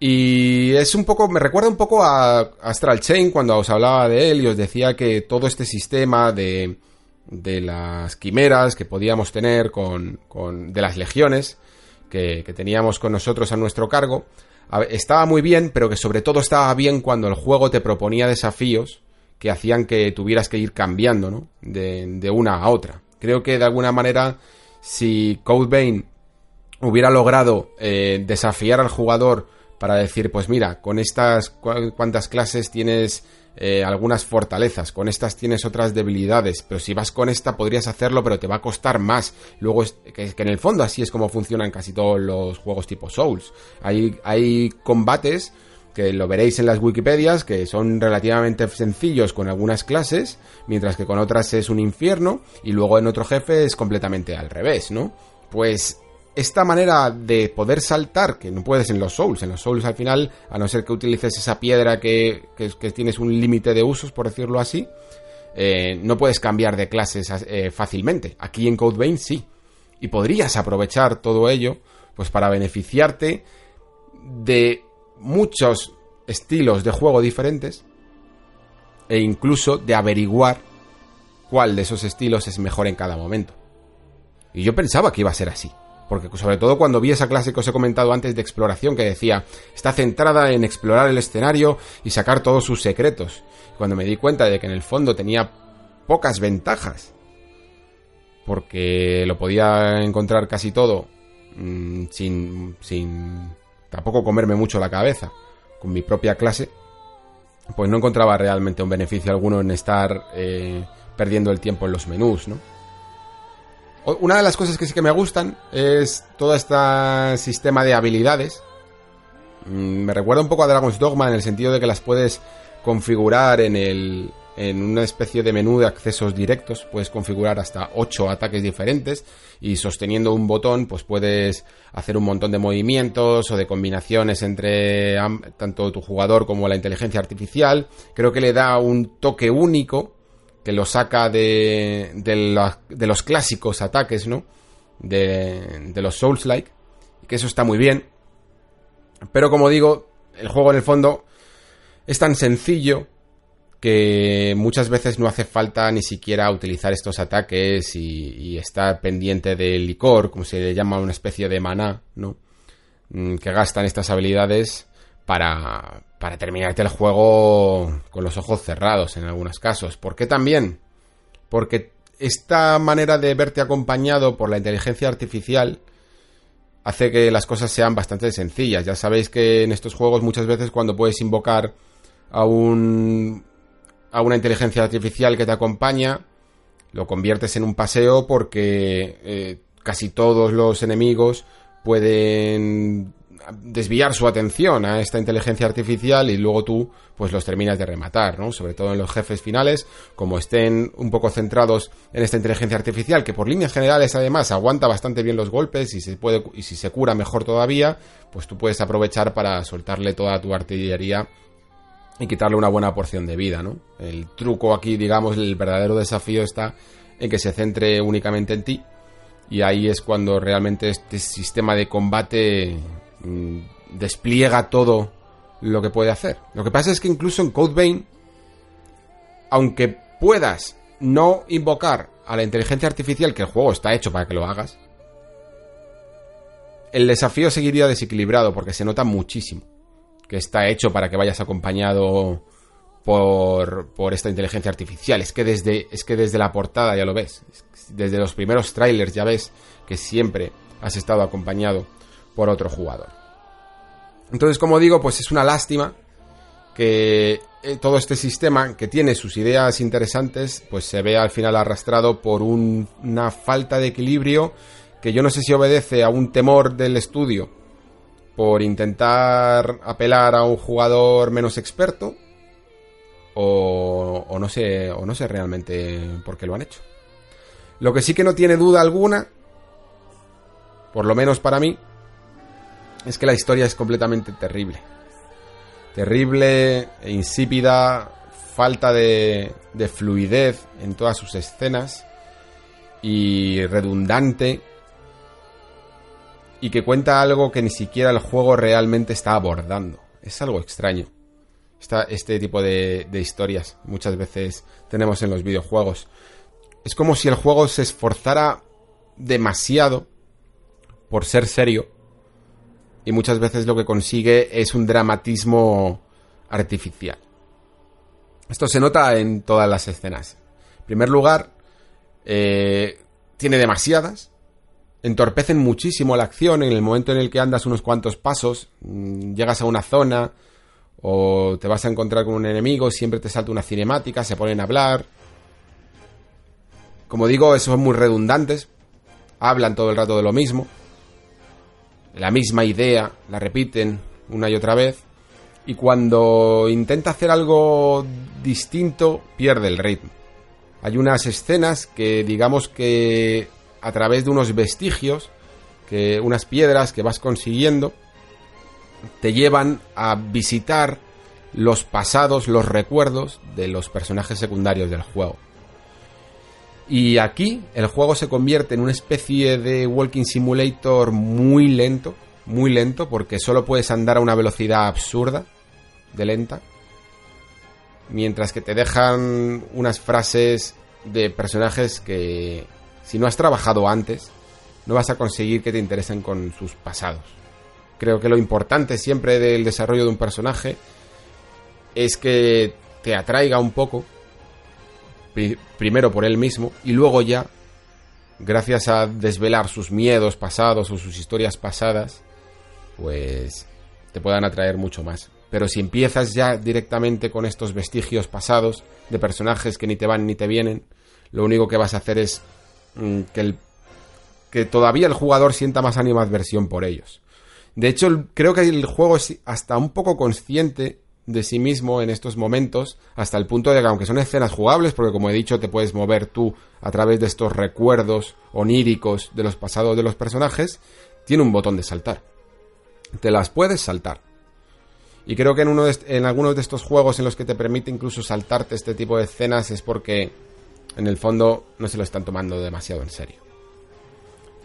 Y es un poco, me recuerda un poco a Astral Chain cuando os hablaba de él y os decía que todo este sistema de, de las quimeras que podíamos tener con, con de las legiones que, que, teníamos con nosotros a nuestro cargo, estaba muy bien, pero que sobre todo estaba bien cuando el juego te proponía desafíos que hacían que tuvieras que ir cambiando, ¿no? De, de una a otra. Creo que de alguna manera, si Code hubiera logrado eh, desafiar al jugador para decir, pues mira, con estas cuantas clases tienes eh, algunas fortalezas, con estas tienes otras debilidades, pero si vas con esta podrías hacerlo, pero te va a costar más. Luego, es, que, en el fondo así es como funcionan casi todos los juegos tipo Souls. Hay, hay combates que lo veréis en las Wikipedias, que son relativamente sencillos con algunas clases, mientras que con otras es un infierno, y luego en otro jefe es completamente al revés, ¿no? Pues esta manera de poder saltar, que no puedes en los Souls, en los Souls al final, a no ser que utilices esa piedra que, tienes un límite de usos, por decirlo así, eh, no puedes cambiar de clases eh, fácilmente. Aquí en Code Vein sí. Y podrías aprovechar todo ello, pues para beneficiarte de muchos estilos de juego diferentes e incluso de averiguar cuál de esos estilos es mejor en cada momento. Y yo pensaba que iba a ser así. Porque sobre todo cuando vi esa clase que os he comentado antes de exploración que decía, está centrada en explorar el escenario y sacar todos sus secretos. Cuando me di cuenta de que en el fondo tenía pocas ventajas. Porque lo podía encontrar casi todo mmm, sin, sin tampoco comerme mucho la cabeza con mi propia clase. Pues no encontraba realmente un beneficio alguno en estar eh, perdiendo el tiempo en los menús, ¿no? Una de las cosas que sí que me gustan es todo este sistema de habilidades. Mm, me recuerda un poco a Dragon's Dogma en el sentido de que las puedes configurar en el en una especie de menú de accesos directos, puedes configurar hasta 8 ataques diferentes y sosteniendo un botón pues puedes hacer un montón de movimientos o de combinaciones entre tanto tu jugador como la inteligencia artificial. Creo que le da un toque único que lo saca de, de, los clásicos ataques, ¿no? De, de los Souls-like, que eso está muy bien. Pero como digo, el juego en el fondo es tan sencillo que muchas veces no hace falta ni siquiera utilizar estos ataques y, y, estar pendiente del licor, como se le llama una especie de maná, ¿no? Mm, que gastan estas habilidades para, para terminarte el juego con los ojos cerrados en algunos casos. ¿Por qué también? Porque esta manera de verte acompañado por la inteligencia artificial hace que las cosas sean bastante sencillas. Ya sabéis que en estos juegos muchas veces cuando puedes invocar a un a una inteligencia artificial que te acompaña, lo conviertes en un paseo porque eh, casi todos los enemigos pueden desviar su atención a esta inteligencia artificial y luego tú pues los terminas de rematar, ¿no? Sobre todo en los jefes finales, como estén un poco centrados en esta inteligencia artificial que por líneas generales además aguanta bastante bien los golpes y se puede y si se cura mejor todavía, pues tú puedes aprovechar para soltarle toda tu artillería y quitarle una buena porción de vida, ¿no? El truco aquí, digamos, el verdadero desafío está en que se centre únicamente en ti y ahí es cuando realmente este sistema de combate despliega todo lo que puede hacer. Lo que pasa es que incluso en Code Vein, aunque puedas no invocar a la inteligencia artificial, que el juego está hecho para que lo hagas, el desafío seguiría desequilibrado porque se nota muchísimo que está hecho para que vayas acompañado por, por esta inteligencia artificial. Es que, desde, es que desde la portada ya lo ves. Desde los primeros trailers ya ves que siempre has estado acompañado por otro jugador. Entonces, como digo, pues es una lástima que eh, todo este sistema, que tiene sus ideas interesantes, pues se vea al final arrastrado por una falta de equilibrio que yo no sé si obedece a un temor del estudio por intentar apelar a un jugador menos experto o, no sé o no sé realmente por qué lo han hecho. Lo que sí que no tiene duda alguna, por lo menos para mí, es que la historia es completamente terrible. Terrible insípida, falta de, de fluidez en todas sus escenas y redundante y que cuenta algo que ni siquiera el juego realmente está abordando. Es algo extraño. este tipo de, de historias muchas veces tenemos en los videojuegos. Es como si el juego se esforzara demasiado por ser serio y muchas veces lo que consigue es un dramatismo artificial. Esto se nota en todas las escenas. En primer lugar, eh, tiene demasiadas, entorpecen muchísimo la acción en el momento en el que andas unos cuantos pasos, mm, llegas a una zona o te vas a encontrar con un enemigo, siempre te salta una cinemática, se ponen a hablar. Como digo, son muy redundantes, hablan todo el rato de lo mismo, la misma idea, la repiten una y otra vez, y cuando intenta hacer algo distinto, pierde el ritmo. Hay unas escenas que digamos que a través de unos vestigios, que unas piedras que vas consiguiendo, te llevan a visitar los pasados, los recuerdos de los personajes secundarios del juego. Y aquí el juego se convierte en una especie de walking simulator muy lento, muy lento, porque solo puedes andar a una velocidad absurda de lenta, mientras que te dejan unas frases de personajes que si no has trabajado antes, no vas a conseguir que te interesen con sus pasados. Creo que lo importante siempre del desarrollo de un personaje es que te atraiga un poco, primero por él mismo, y luego ya, gracias a desvelar sus miedos pasados o sus historias pasadas, pues te puedan atraer mucho más. Pero si empiezas ya directamente con estos vestigios pasados de personajes que ni te van ni te vienen, lo único que vas a hacer es Mm, que, el, que todavía el jugador sienta más animadversión por ellos. De hecho, creo que el juego es hasta un poco consciente de sí mismo en estos momentos, hasta el punto de que aunque son escenas jugables, porque como he dicho, te puedes mover tú a través de estos recuerdos oníricos de los pasados de los personajes, tiene un botón de saltar. Te las puedes saltar. Y creo que en, en algunos de estos juegos en los que te permite incluso saltarte este tipo de escenas es porque en el fondo no se lo están tomando demasiado en serio.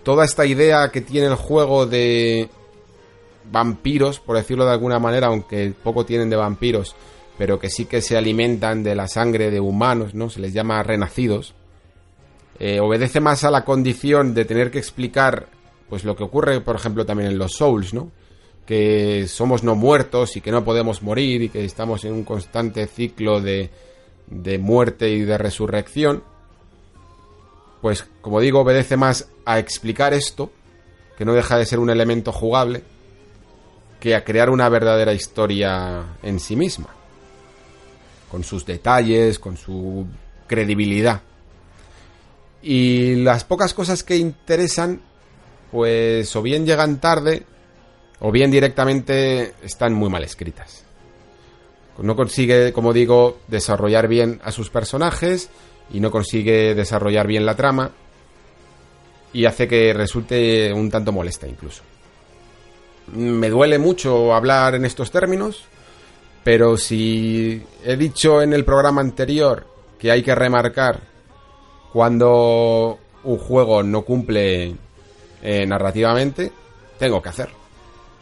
Toda esta idea que tiene el juego de vampiros, por decirlo de alguna manera, aunque poco tienen de vampiros, pero que sí que se alimentan de la sangre de humanos, ¿no? Se les llama renacidos. Eh, obedece más a la condición de tener que explicar, pues lo que ocurre, por ejemplo, también en los Souls, ¿no? Que somos no muertos y que no podemos morir y que estamos en un constante ciclo de, de muerte y de resurrección, pues como digo, obedece más a explicar esto, que no deja de ser un elemento jugable, que a crear una verdadera historia en sí misma, con sus detalles, con su credibilidad. Y las pocas cosas que interesan, pues o bien llegan tarde, o bien directamente están muy mal escritas. No consigue, como digo, desarrollar bien a sus personajes y no consigue desarrollar bien la trama y hace que resulte un tanto molesta incluso. Me duele mucho hablar en estos términos, pero si he dicho en el programa anterior que hay que remarcar cuando un juego no cumple eh, narrativamente, tengo que hacerlo.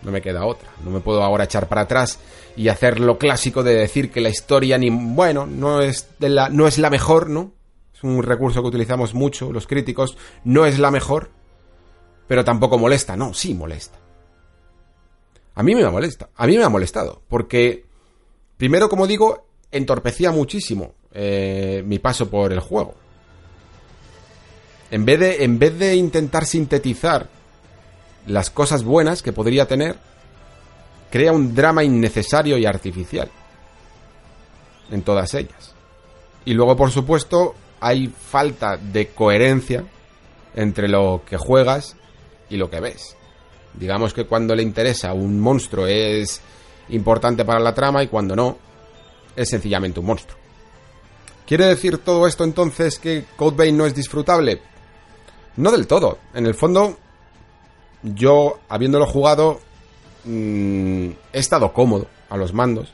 No me queda otra. No me puedo ahora echar para atrás y hacer lo clásico de decir que la historia ni bueno, no es de la no es la mejor, ¿no? Es un recurso que utilizamos mucho los críticos, no es la mejor, pero tampoco molesta, no, sí molesta. A mí me molesta, a mí me ha molestado, porque primero, como digo, entorpecía muchísimo eh, mi paso por el juego. En vez, de, en vez de intentar sintetizar las cosas buenas que podría tener, crea un drama innecesario y artificial en todas ellas. Y luego, por supuesto, hay falta de coherencia entre lo que juegas y lo que ves. Digamos que cuando le interesa un monstruo es importante para la trama y cuando no, es sencillamente un monstruo. ¿Quiere decir todo esto entonces que Code Vein no es disfrutable? No del todo. En el fondo, yo, habiéndolo jugado, mm, he estado cómodo a los mandos.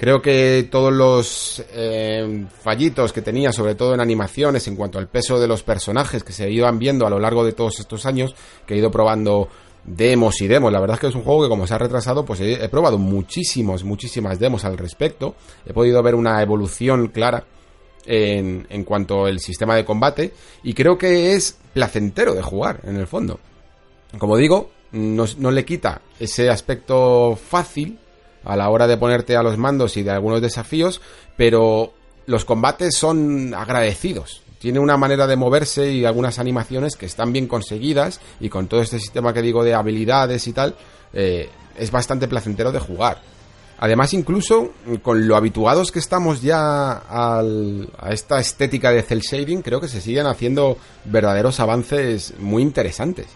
Creo que todos los eh, fallitos que tenía, sobre todo en animaciones, en cuanto al peso de los personajes que se iban viendo a lo largo de todos estos años, que he ido probando demos y demos. La verdad es que es un juego que como se ha retrasado, pues he, probado muchísimos, muchísimas demos al respecto. He podido ver una evolución clara en, en cuanto al sistema de combate y creo que es placentero de jugar, en el fondo. Como digo, no, no le quita ese aspecto fácil a la hora de ponerte a los mandos y de algunos desafíos, pero los combates son agradecidos. Tiene una manera de moverse y algunas animaciones que están bien conseguidas y con todo este sistema que digo de habilidades y tal, eh, es bastante placentero de jugar. Además, incluso con lo habituados que estamos ya al, a esta estética de cel shading, creo que se siguen haciendo verdaderos avances muy interesantes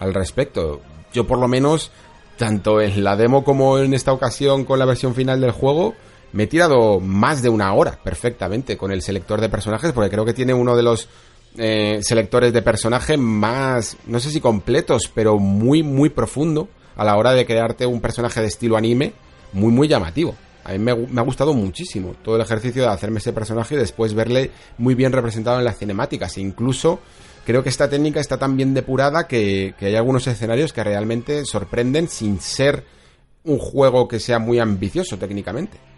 al respecto. Yo por lo menos tanto en la demo como en esta ocasión con la versión final del juego, me he tirado más de una hora perfectamente con el selector de personajes, porque creo que tiene uno de los eh, selectores de personaje más, no sé si completos, pero muy, muy profundo a la hora de crearte un personaje de estilo anime muy, muy llamativo. A mí me, ha gustado muchísimo todo el ejercicio de hacerme ese personaje y después verle muy bien representado en las cinemáticas. E incluso creo que esta técnica está tan bien depurada que, hay algunos escenarios que realmente sorprenden sin ser un juego que sea muy ambicioso técnicamente.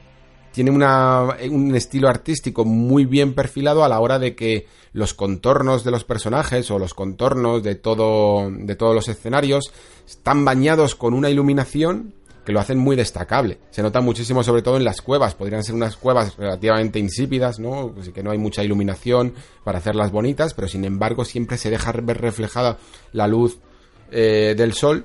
Tiene un estilo artístico muy bien perfilado a la hora de que los contornos de los personajes o los contornos de todo de todos los escenarios están bañados con una iluminación que lo hacen muy destacable. Se nota muchísimo sobre todo en las cuevas, podrían ser unas cuevas relativamente insípidas, ¿no? Pues que no hay mucha iluminación para hacerlas bonitas, pero sin embargo siempre se deja ver reflejada la luz eh, del sol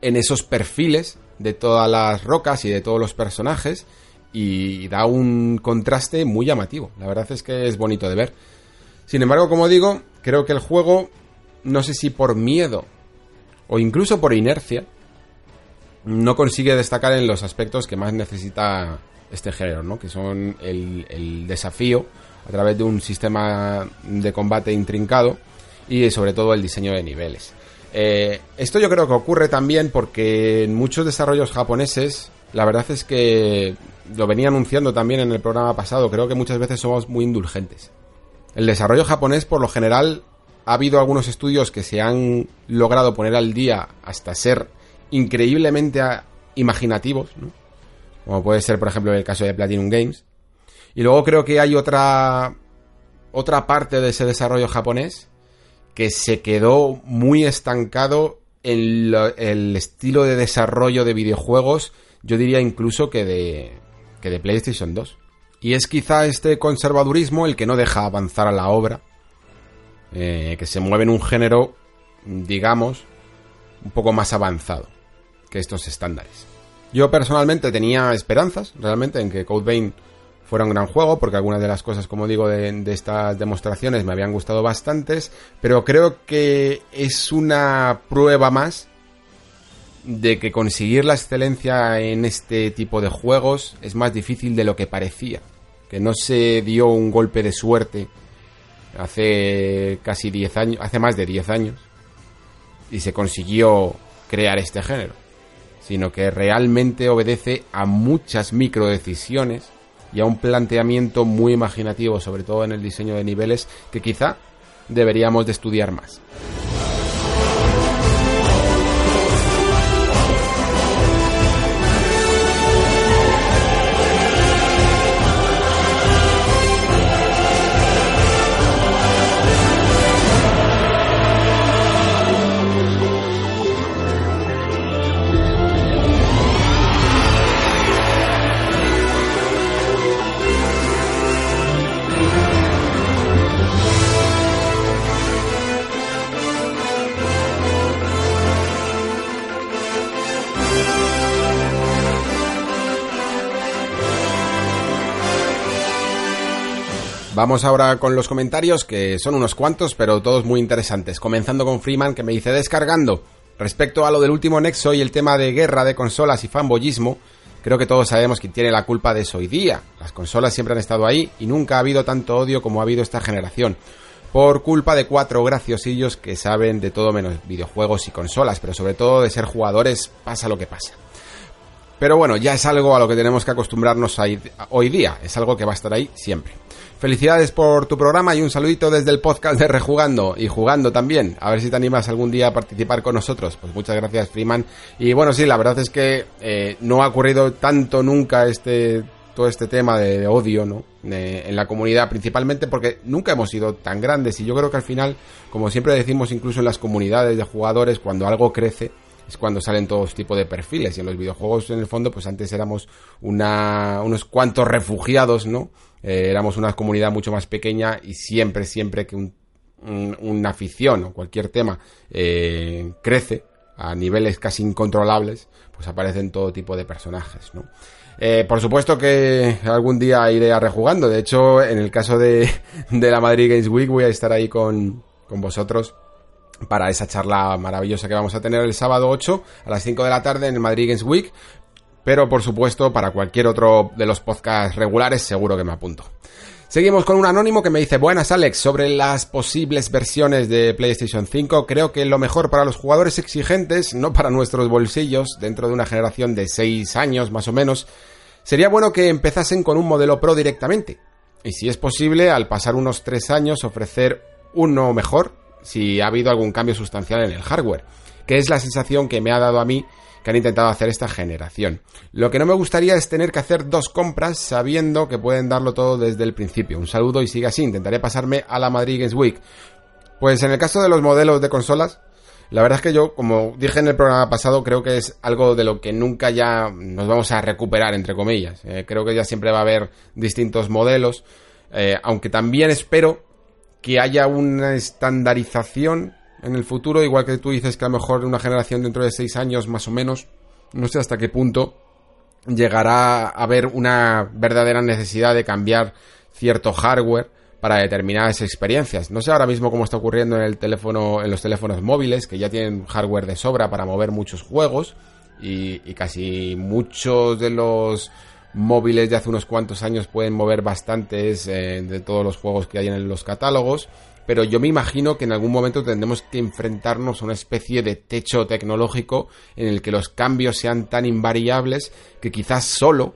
en esos perfiles de todas las rocas y de todos los personajes y da un contraste muy llamativo. La verdad es que es bonito de ver. Sin embargo, como digo, creo que el juego, no sé si por miedo o incluso por inercia, no consigue destacar en los aspectos que más necesita este género, ¿no? Que son el, el, desafío a través de un sistema de combate intrincado y sobre todo el diseño de niveles. Eh, esto yo creo que ocurre también porque en muchos desarrollos japoneses la verdad es que lo venía anunciando también en el programa pasado, creo que muchas veces somos muy indulgentes. El desarrollo japonés por lo general ha habido algunos estudios que se han logrado poner al día hasta ser increíblemente imaginativos, ¿no? como puede ser por ejemplo el caso de Platinum Games. Y luego creo que hay otra otra parte de ese desarrollo japonés que se quedó muy estancado en el estilo de desarrollo de videojuegos, yo diría incluso que de, que de PlayStation 2. Y es quizá este conservadurismo el que no deja avanzar a la obra, eh, que se mueve en un género, digamos, un poco más avanzado que estos estándares. Yo personalmente tenía esperanzas realmente en que Code Vein fuera un gran juego, porque algunas de las cosas, como digo, de, de estas demostraciones me habían gustado bastantes, pero creo que es una prueba más de que conseguir la excelencia en este tipo de juegos es más difícil de lo que parecía. Que no se dio un golpe de suerte hace casi 10 años, hace más de 10 años, y se consiguió crear este género, sino que realmente obedece a muchas micro decisiones y a un planteamiento muy imaginativo, sobre todo en el diseño de niveles, que quizá deberíamos de estudiar más. Vamos ahora con los comentarios, que son unos cuantos, pero todos muy interesantes. Comenzando con Freeman, que me dice descargando. Respecto a lo del último Nexo y el tema de guerra de consolas y fanboyismo, creo que todos sabemos quién tiene la culpa de eso hoy día. Las consolas siempre han estado ahí y nunca ha habido tanto odio como ha habido esta generación. Por culpa de cuatro graciosillos que saben de todo menos videojuegos y consolas, pero sobre todo de ser jugadores, pasa lo que pasa. Pero bueno, ya es algo a lo que tenemos que acostumbrarnos hoy día, es algo que va a estar ahí siempre. Felicidades por tu programa y un saludito desde el podcast de Rejugando y jugando también. A ver si te animas algún día a participar con nosotros. Pues muchas gracias, Freeman. Y bueno, sí, la verdad es que eh, no ha ocurrido tanto nunca este todo este tema de, odio, ¿no? en la comunidad, principalmente porque nunca hemos sido tan grandes y yo creo que al final, como siempre decimos incluso en las comunidades de jugadores, cuando algo crece, cuando salen todos tipos de perfiles y en los videojuegos en el fondo pues antes éramos una, unos cuantos refugiados, ¿no? Eh, éramos una comunidad mucho más pequeña y siempre, siempre que un, una afición o cualquier tema eh, crece a niveles casi incontrolables, pues aparecen todo tipo de personajes, ¿no? Eh, por supuesto que algún día iré a rejugando. De hecho, en el caso de, de la Madrid Games Week voy a estar ahí con, con vosotros para esa charla maravillosa que vamos a tener el sábado 8 a las 5 de la tarde en el Madrid Games Week. Pero por supuesto, para cualquier otro de los podcasts regulares, seguro que me apunto. Seguimos con un anónimo que me dice, buenas Alex, sobre las posibles versiones de PlayStation 5, creo que lo mejor para los jugadores exigentes, no para nuestros bolsillos, dentro de una generación de 6 años más o menos, sería bueno que empezasen con un modelo Pro directamente. Y si es posible, al pasar unos 3 años, ofrecer uno mejor, si ha habido algún cambio sustancial en el hardware, que es la sensación que me ha dado a mí que han intentado hacer esta generación. Lo que no me gustaría es tener que hacer dos compras sabiendo que pueden darlo todo desde el principio. Un saludo y sigue así. Intentaré pasarme a la Madrid Games Week. Pues en el caso de los modelos de consolas, la verdad es que yo, como dije en el programa pasado, creo que es algo de lo que nunca ya nos vamos a recuperar, entre comillas. Eh, creo que ya siempre va a haber distintos modelos, eh, aunque también espero que haya una estandarización en el futuro, igual que tú dices que a lo mejor una generación dentro de seis años más o menos, no sé hasta qué punto llegará a haber una verdadera necesidad de cambiar cierto hardware para determinadas experiencias. No sé ahora mismo cómo está ocurriendo en el teléfono, en los teléfonos móviles, que ya tienen hardware de sobra para mover muchos juegos y, casi muchos de los móviles de hace unos cuantos años pueden mover bastantes eh, de todos los juegos que hay en los catálogos pero yo me imagino que en algún momento tendremos que enfrentarnos a una especie de techo tecnológico en el que los cambios sean tan invariables que quizás solo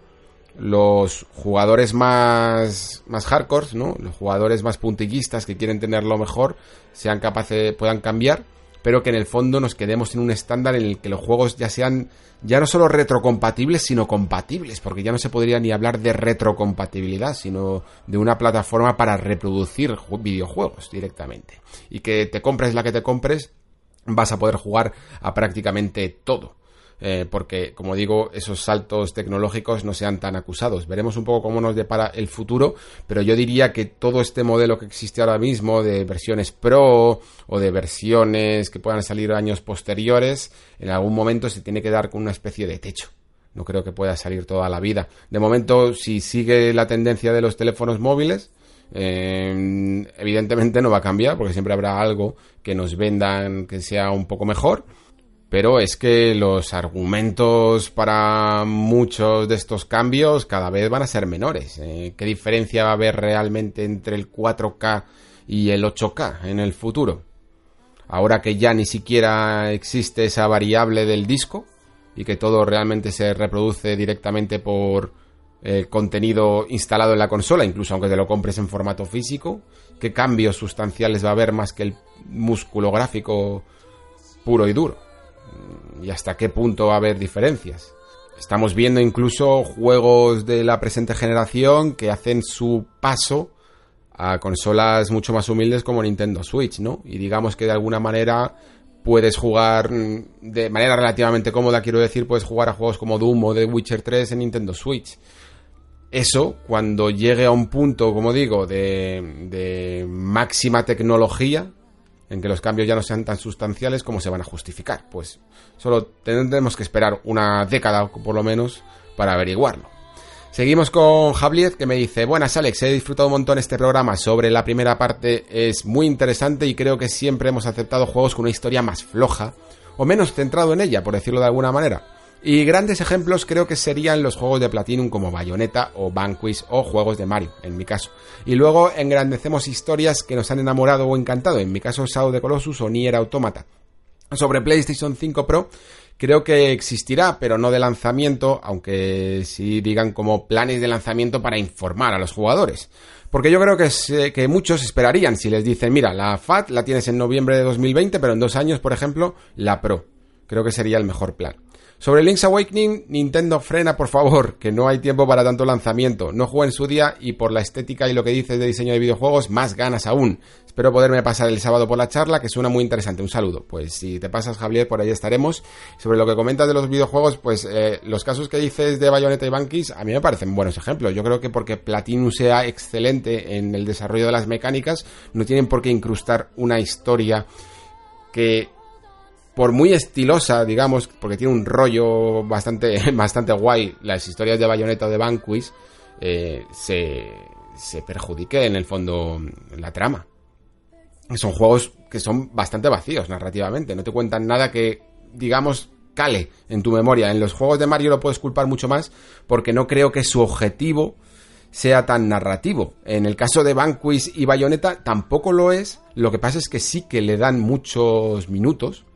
los jugadores más, más hardcore, ¿no? Los jugadores más puntillistas que quieren tenerlo mejor sean capaces, puedan cambiar pero que en el fondo nos quedemos en un estándar en el que los juegos ya sean ya no solo retrocompatibles, sino compatibles, porque ya no se podría ni hablar de retrocompatibilidad, sino de una plataforma para reproducir videojuegos directamente. Y que te compres la que te compres, vas a poder jugar a prácticamente todo. Eh, porque, como digo, esos saltos tecnológicos no sean tan acusados. Veremos un poco cómo nos depara el futuro, pero yo diría que todo este modelo que existe ahora mismo de versiones Pro o de versiones que puedan salir años posteriores, en algún momento se tiene que dar con una especie de techo No creo que pueda salir toda la vida. De momento, si sigue la tendencia de los teléfonos móviles, eh, evidentemente no va a cambiar porque siempre habrá algo que nos vendan que sea un poco mejor. Pero es que los argumentos para muchos de estos cambios cada vez van a ser menores. Eh, ¿Qué diferencia va a haber realmente entre el 4K y el 8K en el futuro? Ahora que ya ni siquiera existe esa variable del disco y que todo realmente se reproduce directamente por contenido instalado en la consola, incluso aunque te lo compres en formato físico, qué cambios sustanciales va a haber más que el músculo gráfico puro y duro y hasta qué punto va a haber diferencias. Estamos viendo incluso juegos de la presente generación que hacen su paso a consolas mucho más humildes como Nintendo Switch, ¿no? Y digamos que de alguna manera puedes jugar mm, de manera relativamente cómoda, quiero decir, puedes jugar a juegos como Doom o The Witcher 3 en Nintendo Switch. Eso, cuando llegue a un punto, como digo, de, de máxima tecnología, en que los cambios ya no sean tan sustanciales como se van a justificar. Pues solo tendremos que esperar una década por lo menos para averiguarlo. Seguimos con Javier que me dice, buenas Alex, he disfrutado un montón este programa sobre la primera parte, es muy interesante y creo que siempre hemos aceptado juegos con una historia más floja o menos centrado en ella, por decirlo de alguna manera. Y grandes ejemplos creo que serían los juegos de Platinum como Bayonetta o Vanquish o juegos de Mario, en mi caso. Y luego engrandecemos historias que nos han enamorado o encantado, en mi caso Shadow de Colossus o Nier Automata. Sobre PlayStation 5 Pro, creo que existirá, pero no de lanzamiento, aunque sí digan como planes de lanzamiento para informar a los jugadores. Porque yo creo que, que muchos esperarían si les dicen, mira, la FAT la tienes en noviembre de 2020, pero en dos años, por ejemplo, la Pro. Creo que sería el mejor plan. Sobre Link's Awakening, Nintendo frena, por favor, que no hay tiempo para tanto lanzamiento. No juego en su día y por la estética y lo que dices de diseño de videojuegos, más ganas aún. Espero poderme pasar el sábado por la charla, que suena muy interesante. Un saludo. Pues si te pasas, Javier, por ahí estaremos. Sobre lo que comentas de los videojuegos, pues eh, los casos que dices de Bayonetta y Bankis, a mí me parecen buenos ejemplos. Yo creo que porque Platinum sea excelente en el desarrollo de las mecánicas, no tienen por qué incrustar una historia que por muy estilosa, digamos, porque tiene un rollo bastante, (laughs) bastante guay, las historias de Bayonetta o de Vanquish, eh, se, se perjudique en el fondo la trama. Son juegos que son bastante vacíos narrativamente, no te cuentan nada que, digamos, cale en tu memoria. En los juegos de Mario lo puedes culpar mucho más porque no creo que su objetivo sea tan narrativo. En el caso de Vanquish y Bayonetta tampoco lo es, lo que pasa es que sí que le dan muchos minutos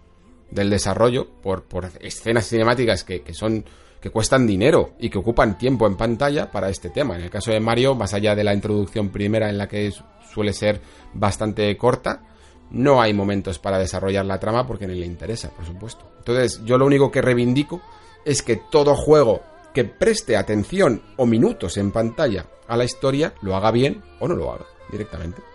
del desarrollo por, por escenas cinemáticas que, que, son que cuestan dinero y que ocupan tiempo en pantalla para este tema. En el caso de Mario, más allá de la introducción primera en la que suele ser bastante corta, no hay momentos para desarrollar la trama porque ni le interesa, por supuesto. Entonces, yo lo único que reivindico es que todo juego que preste atención o minutos en pantalla a la historia lo haga bien o no lo haga directamente.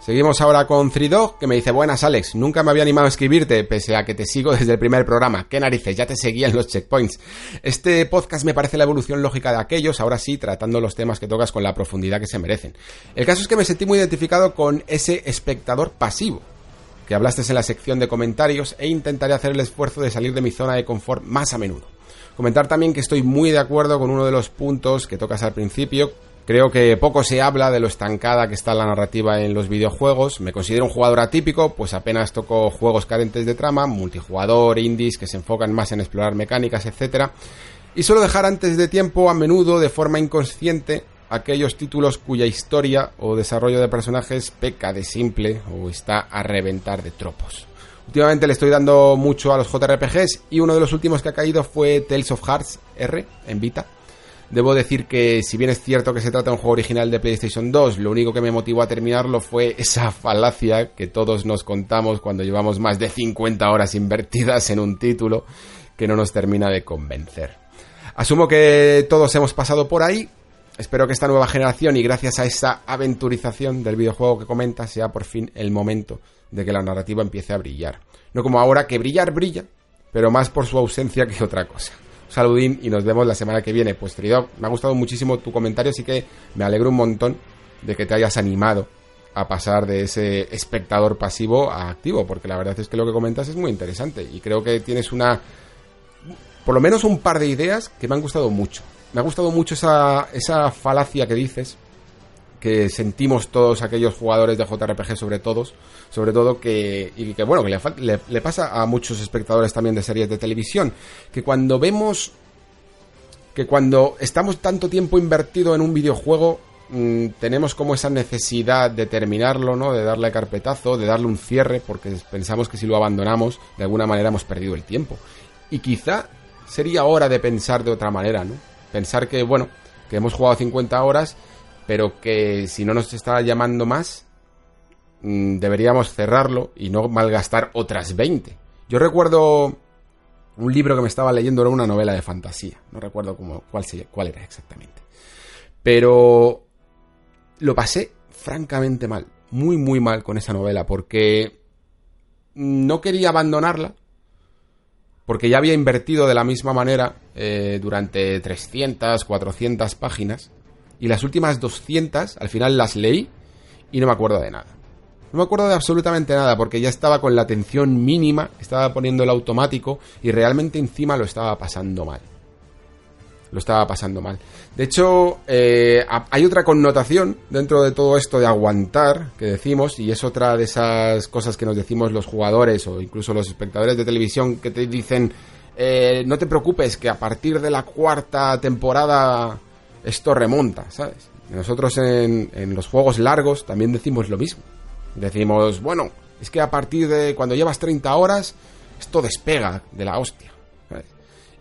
Seguimos ahora con Dog, que me dice, buenas Alex, nunca me había animado a escribirte, pese a que te sigo (laughs) desde el primer programa. Qué narices, ya te seguía en los checkpoints. Este podcast me parece la evolución lógica de aquellos, ahora sí, tratando los temas que tocas con la profundidad que se merecen. El caso es que me sentí muy identificado con ese espectador pasivo, que hablaste en la sección de comentarios, e intentaré hacer el esfuerzo de salir de mi zona de confort más a menudo. Comentar también que estoy muy de acuerdo con uno de los puntos que tocas al principio, Creo que poco se habla de lo estancada que está la narrativa en los videojuegos. Me considero un jugador atípico, pues apenas toco juegos carentes de trama, multijugador, indies que se enfocan más en explorar mecánicas, etc. Y suelo dejar antes de tiempo, a menudo de forma inconsciente, aquellos títulos cuya historia o desarrollo de personajes peca de simple o está a reventar de tropos. Últimamente le estoy dando mucho a los JRPGs y uno de los últimos que ha caído fue Tales of Hearts R en Vita Debo decir que si bien es cierto que se trata de un juego original de PlayStation 2, lo único que me motivó a terminarlo fue esa (laughs) falacia que todos nos contamos cuando llevamos más de 50 horas invertidas en un título que no nos termina de convencer. Asumo que todos hemos pasado por ahí. Espero que esta nueva generación y gracias a esa aventurización del videojuego que comenta sea por fin el momento de que la narrativa empiece a brillar. No como ahora que brillar brilla, pero más por su ausencia que otra cosa saludín y nos vemos la semana que viene. Pues querido, me ha gustado muchísimo tu comentario, así que me alegro un montón de que te hayas animado a pasar de ese espectador pasivo a activo, porque la verdad es que lo que comentas es muy interesante y creo que tienes una por lo menos un par de ideas que me han gustado mucho. Me ha gustado mucho esa, esa falacia que dices, que sentimos todos aquellos jugadores de JRPG sobre todos, sobre todo que, y que bueno, que le, pasa a muchos espectadores también de series de televisión, que cuando vemos, que cuando estamos tanto tiempo invertido en un videojuego, mm, tenemos como esa necesidad de terminarlo, ¿no? De darle carpetazo, de darle un cierre, porque pensamos que si lo abandonamos, de alguna manera hemos perdido el tiempo. Y quizá sería hora de pensar de otra manera, ¿no? Pensar que, bueno, que hemos jugado 50 horas pero que si no nos está llamando más, mm, deberíamos cerrarlo y no malgastar otras 20. Yo recuerdo un libro que me estaba leyendo, era una novela de fantasía, no recuerdo cómo, cuál, cuál era exactamente. Pero lo pasé francamente mal, muy muy mal con esa novela, porque no quería abandonarla, porque ya había invertido de la misma manera eh, durante 300, 400 páginas, y las últimas 200 al final las leí y no me acuerdo de nada. No me acuerdo de absolutamente nada porque ya estaba con la atención mínima, estaba poniendo el automático y realmente encima lo estaba pasando mal. Lo estaba pasando mal. De hecho, eh, hay otra connotación dentro de todo esto de aguantar que decimos y es otra de esas cosas que nos decimos los jugadores o incluso los espectadores de televisión que te dicen eh, no te preocupes que a partir de la cuarta temporada esto remonta, ¿sabes? Nosotros en, los juegos largos también decimos lo mismo. Decimos, bueno, es que a partir de cuando llevas 30 horas, esto despega de la hostia.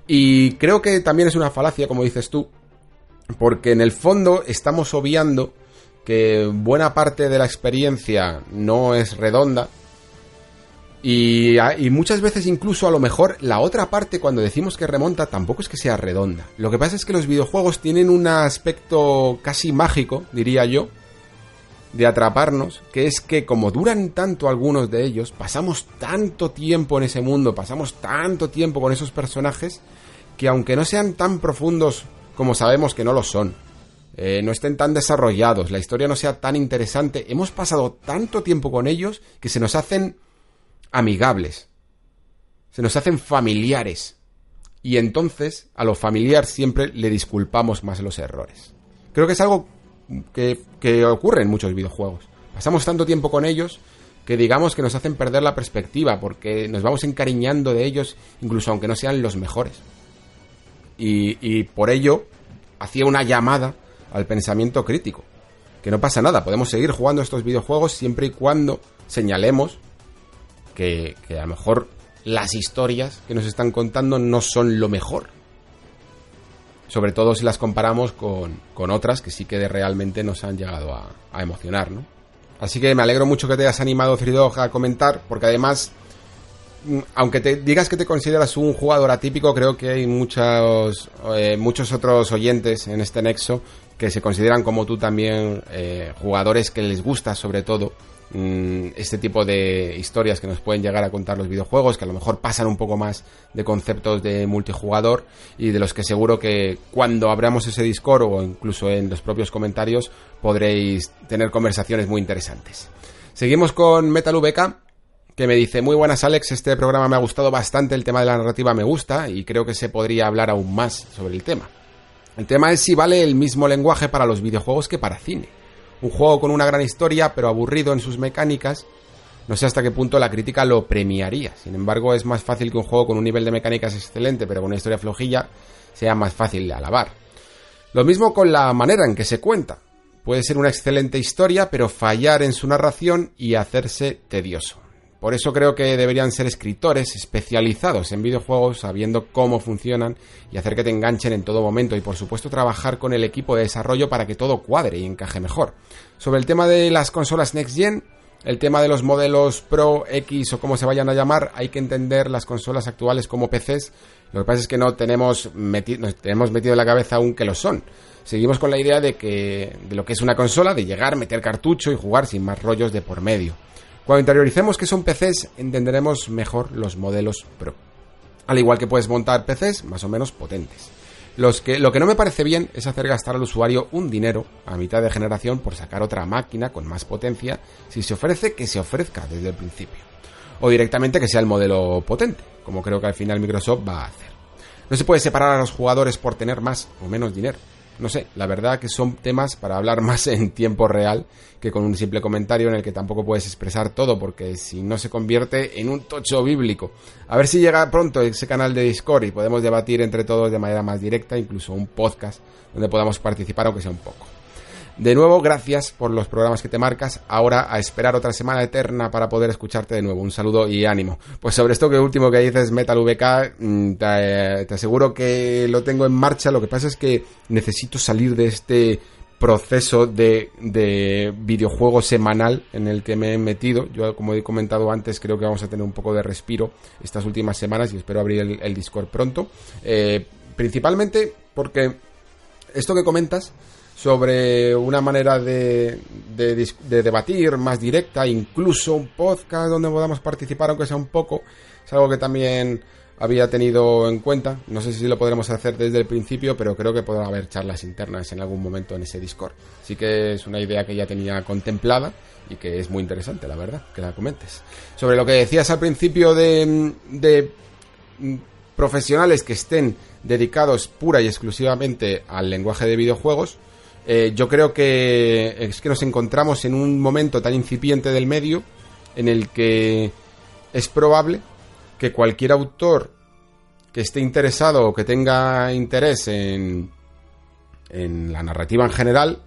Y creo que también es una falacia, como dices tú, porque en el fondo estamos obviando que buena parte de la experiencia no es redonda y, muchas veces incluso a lo mejor la otra parte cuando decimos que remonta tampoco es que sea redonda. Lo que pasa es que los videojuegos tienen un aspecto casi mágico, diría yo, de atraparnos, que es que como duran tanto algunos de ellos, pasamos tanto tiempo en ese mundo, pasamos tanto tiempo con esos personajes, que aunque no sean tan profundos como sabemos que no lo son, eh, no estén tan desarrollados, la historia no sea tan interesante, hemos pasado tanto tiempo con ellos que se nos hacen amigables. Se nos hacen familiares. Y entonces a lo familiar siempre le disculpamos más los errores. Creo que es algo que, que ocurre en muchos videojuegos. Pasamos tanto tiempo con ellos que digamos que nos hacen perder la perspectiva porque nos vamos encariñando de ellos incluso aunque no sean los mejores. Y, y por ello hacía una llamada al pensamiento crítico. Que no pasa nada, podemos seguir jugando estos videojuegos siempre y cuando señalemos que, a lo mejor las historias que nos están contando no son lo mejor. Sobre todo si las comparamos con, otras que sí que realmente nos han llegado a, emocionar, ¿no? Así que me alegro mucho que te hayas animado, Fridog, a comentar, porque además, mm, aunque te digas que te consideras un jugador atípico, creo que hay muchos, eh, muchos otros oyentes en este nexo que se consideran como tú también eh, jugadores que les gusta sobre todo este tipo de historias que nos pueden llegar a contar los videojuegos, que a lo mejor pasan un poco más de conceptos de multijugador y de los que seguro que cuando abramos ese Discord o incluso en los propios comentarios podréis tener conversaciones muy interesantes. Seguimos con Metal VK, que me dice, muy buenas Alex, este programa me ha gustado bastante, el tema de la narrativa me gusta y creo que se podría hablar aún más sobre el tema. El tema es si vale el mismo lenguaje para los videojuegos que para cine. Un juego con una gran historia, pero aburrido en sus mecánicas, no sé hasta qué punto la crítica lo premiaría. Sin embargo, es más fácil que un juego con un nivel de mecánicas excelente, pero con una historia flojilla, sea más fácil de alabar. Lo mismo con la manera en que se cuenta. Puede ser una excelente historia, pero fallar en su narración y hacerse tedioso. Por eso creo que deberían ser escritores especializados en videojuegos, sabiendo cómo funcionan y hacer que te enganchen en todo momento y por supuesto trabajar con el equipo de desarrollo para que todo cuadre y encaje mejor. Sobre el tema de las consolas Next Gen, el tema de los modelos Pro, X o como se vayan a llamar, hay que entender las consolas actuales como PCs. Lo que pasa es que no tenemos, tenemos metido en la cabeza aún que lo son. Seguimos con la idea de que de lo que es una consola, de llegar, meter cartucho y jugar sin más rollos de por medio. Cuando interioricemos que son PCs, entenderemos mejor los modelos Pro. Al igual que puedes montar PCs más o menos potentes. Lo que no me parece bien es hacer gastar al usuario un dinero a mitad de generación por sacar otra máquina con más potencia si se ofrece que se ofrezca desde el principio. O directamente que sea el modelo potente, como creo que al final Microsoft va a hacer. No se puede separar a los jugadores por tener más o menos dinero. No sé, la verdad que son temas para hablar (laughs) más en tiempo real que con un simple comentario en el que tampoco puedes expresar todo, porque si no se convierte en un tocho bíblico. A ver si llega pronto ese canal de Discord y podemos debatir entre todos de manera más directa, incluso un podcast donde podamos participar aunque sea un poco. De nuevo, gracias por los programas que te marcas. Ahora a esperar otra semana eterna para poder escucharte de nuevo. Un saludo y ánimo. Pues sobre esto que último que dices, Metal VK, mm, te, aseguro que lo tengo en marcha. Lo que pasa es que necesito salir de este proceso de, de videojuego semanal en el que me he metido. Yo, como he comentado antes, creo que vamos a tener un poco de respiro estas últimas semanas y espero abrir el, Discord pronto. Eh, principalmente porque esto que comentas sobre una manera de, de, debatir más directa, incluso un podcast donde podamos participar, aunque sea un poco, es algo que también había tenido en cuenta. No sé si lo podremos hacer desde el principio, pero creo que podrá haber charlas internas en algún momento en ese Discord. Así que es una idea que ya tenía contemplada y que es muy interesante, la verdad, que la comentes. Sobre lo que decías al principio de, de profesionales que estén dedicados pura y exclusivamente al lenguaje de videojuegos, eh, yo creo que es que nos encontramos en un momento tan incipiente del medio en el que es probable que cualquier autor que esté interesado o que tenga interés en, en la narrativa en general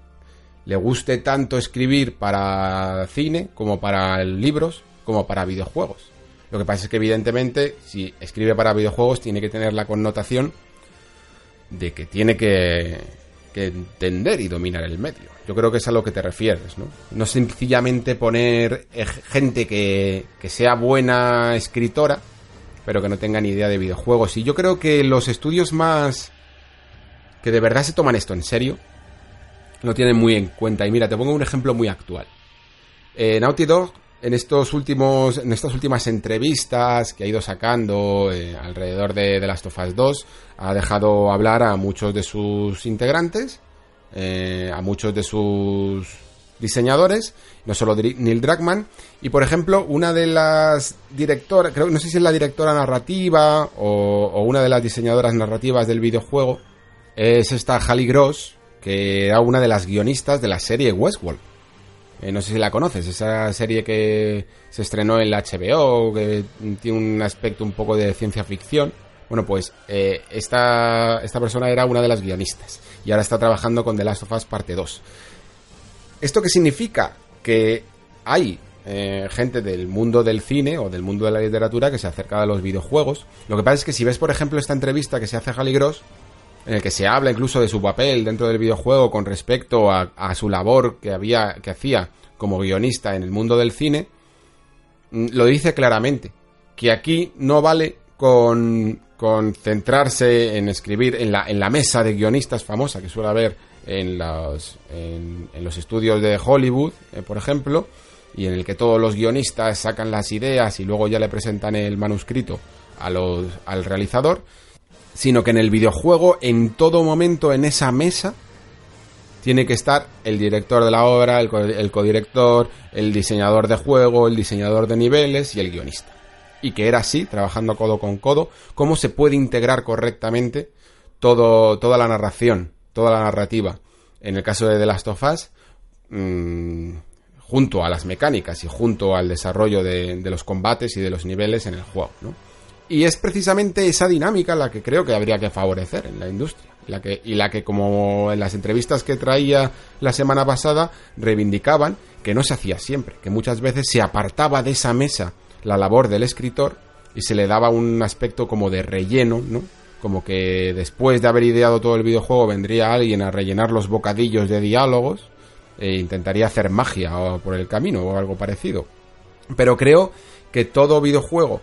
le guste tanto escribir para cine como para libros como para videojuegos. Lo que pasa es que evidentemente si escribe para videojuegos tiene que tener la connotación de que tiene que que entender y dominar el medio. Yo creo que es a lo que te refieres, ¿no? No sencillamente poner eh, gente que, que sea buena escritora, pero que no tenga ni idea de videojuegos. Y yo creo que los estudios más que de verdad se toman esto en serio, lo tienen muy en cuenta. Y mira, te pongo un ejemplo muy actual. Eh, Naughty Dog en estos últimos, en estas últimas entrevistas que ha ido sacando eh, alrededor de The Last of Us 2, ha dejado hablar a muchos de sus integrantes, eh, a muchos de sus diseñadores, no solo Neil Druckmann, y por ejemplo, una de las directoras, creo no sé si es la directora narrativa o, una de las diseñadoras narrativas del videojuego, es esta Halle Gross, que era una de las guionistas de la serie Westworld. Eh, no sé si la conoces, esa serie que se estrenó en la HBO, que tiene un aspecto un poco de ciencia ficción. Bueno, pues eh, esta, esta persona era una de las guionistas y ahora está trabajando con The Last of Us parte 2. ¿Esto qué significa? Que hay eh, gente del mundo del cine o del mundo de la literatura que se acerca a los videojuegos. Lo que pasa es que si ves, por ejemplo, esta entrevista que se hace a Halle Gross, en el que se habla incluso de su papel dentro del videojuego con respecto a, su labor que había que hacía como guionista en el mundo del cine mm, lo dice claramente que aquí no vale con, centrarse en escribir en la, en la mesa de guionistas famosa que suele haber en los, en, los estudios de Hollywood, eh, por ejemplo, y en el que todos los guionistas sacan las ideas y luego ya le presentan el manuscrito a los, al realizador, sino que en el videojuego, en todo momento, en esa mesa, tiene que estar el director de la obra, el, codirector, el diseñador de juego, el diseñador de niveles y el guionista. Y que era así, trabajando codo con codo, cómo se puede integrar correctamente todo, toda la narración, toda la narrativa. En el caso de The Last of Us, mm, junto a las mecánicas y junto al desarrollo de, los combates y de los niveles en el juego. Y es precisamente esa dinámica la que creo que habría que favorecer en la industria. La que, y la que, como en las entrevistas que traía la semana pasada, reivindicaban que no se hacía siempre, que muchas veces se apartaba de esa mesa la labor del escritor y se le daba un aspecto como de relleno, ¿no? Como que después de haber ideado todo el videojuego vendría alguien a rellenar los bocadillos de diálogos e intentaría hacer magia por el camino o algo parecido. Pero creo que todo videojuego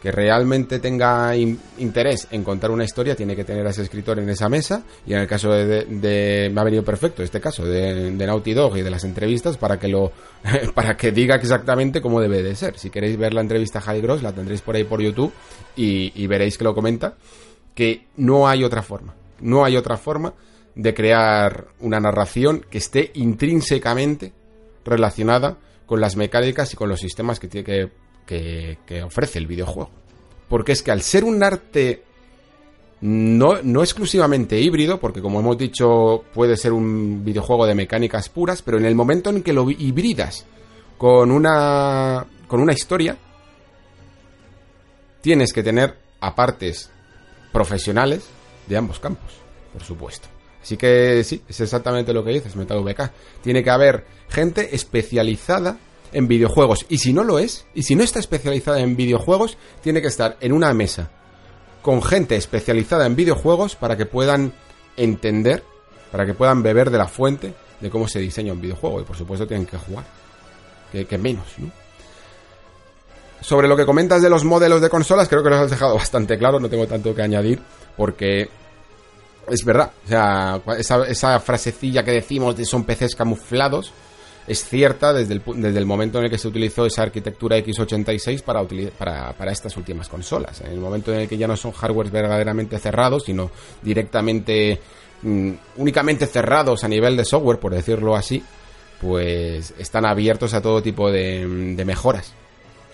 que realmente tenga interés en contar una historia tiene que tener a ese escritor en esa mesa y en el caso de, me ha venido perfecto este caso de, de, Naughty Dog y de las entrevistas para que lo (laughs) para que diga exactamente cómo debe de ser. Si queréis ver la entrevista a High Gross la tendréis por ahí por YouTube y veréis que lo comenta que no hay otra forma no hay otra forma de crear una narración que esté intrínsecamente relacionada con las mecánicas y con los sistemas que tiene que que, ofrece el videojuego. Porque es que al ser un arte no, no exclusivamente híbrido, porque como hemos dicho puede ser un videojuego de mecánicas puras, pero en el momento en que lo hibridas con una, con una historia, tienes que tener apartes profesionales de ambos campos, por supuesto. Así que sí, es exactamente lo que dices, Metal VK. Tiene que haber gente especializada en videojuegos. Y si no lo es, y si no está especializada en videojuegos, tiene que estar en una mesa con gente especializada en videojuegos para que puedan entender, para que puedan beber de la fuente de cómo se diseña un videojuego. Y por supuesto tienen que jugar. Que, menos, ¿no? Sobre lo que comentas de los modelos de consolas, creo que lo has dejado (laughs) bastante claro, no tengo tanto que añadir, porque es verdad, o sea, esa, esa frasecilla que decimos de son PCs camuflados, es cierta desde el, desde el momento en el que se utilizó esa arquitectura x86 para, para, para, estas últimas consolas. En el momento en el que ya no son hardware verdaderamente cerrados, sino directamente, mm, únicamente cerrados a nivel de software, por decirlo así, pues están abiertos a todo tipo de, de mejoras.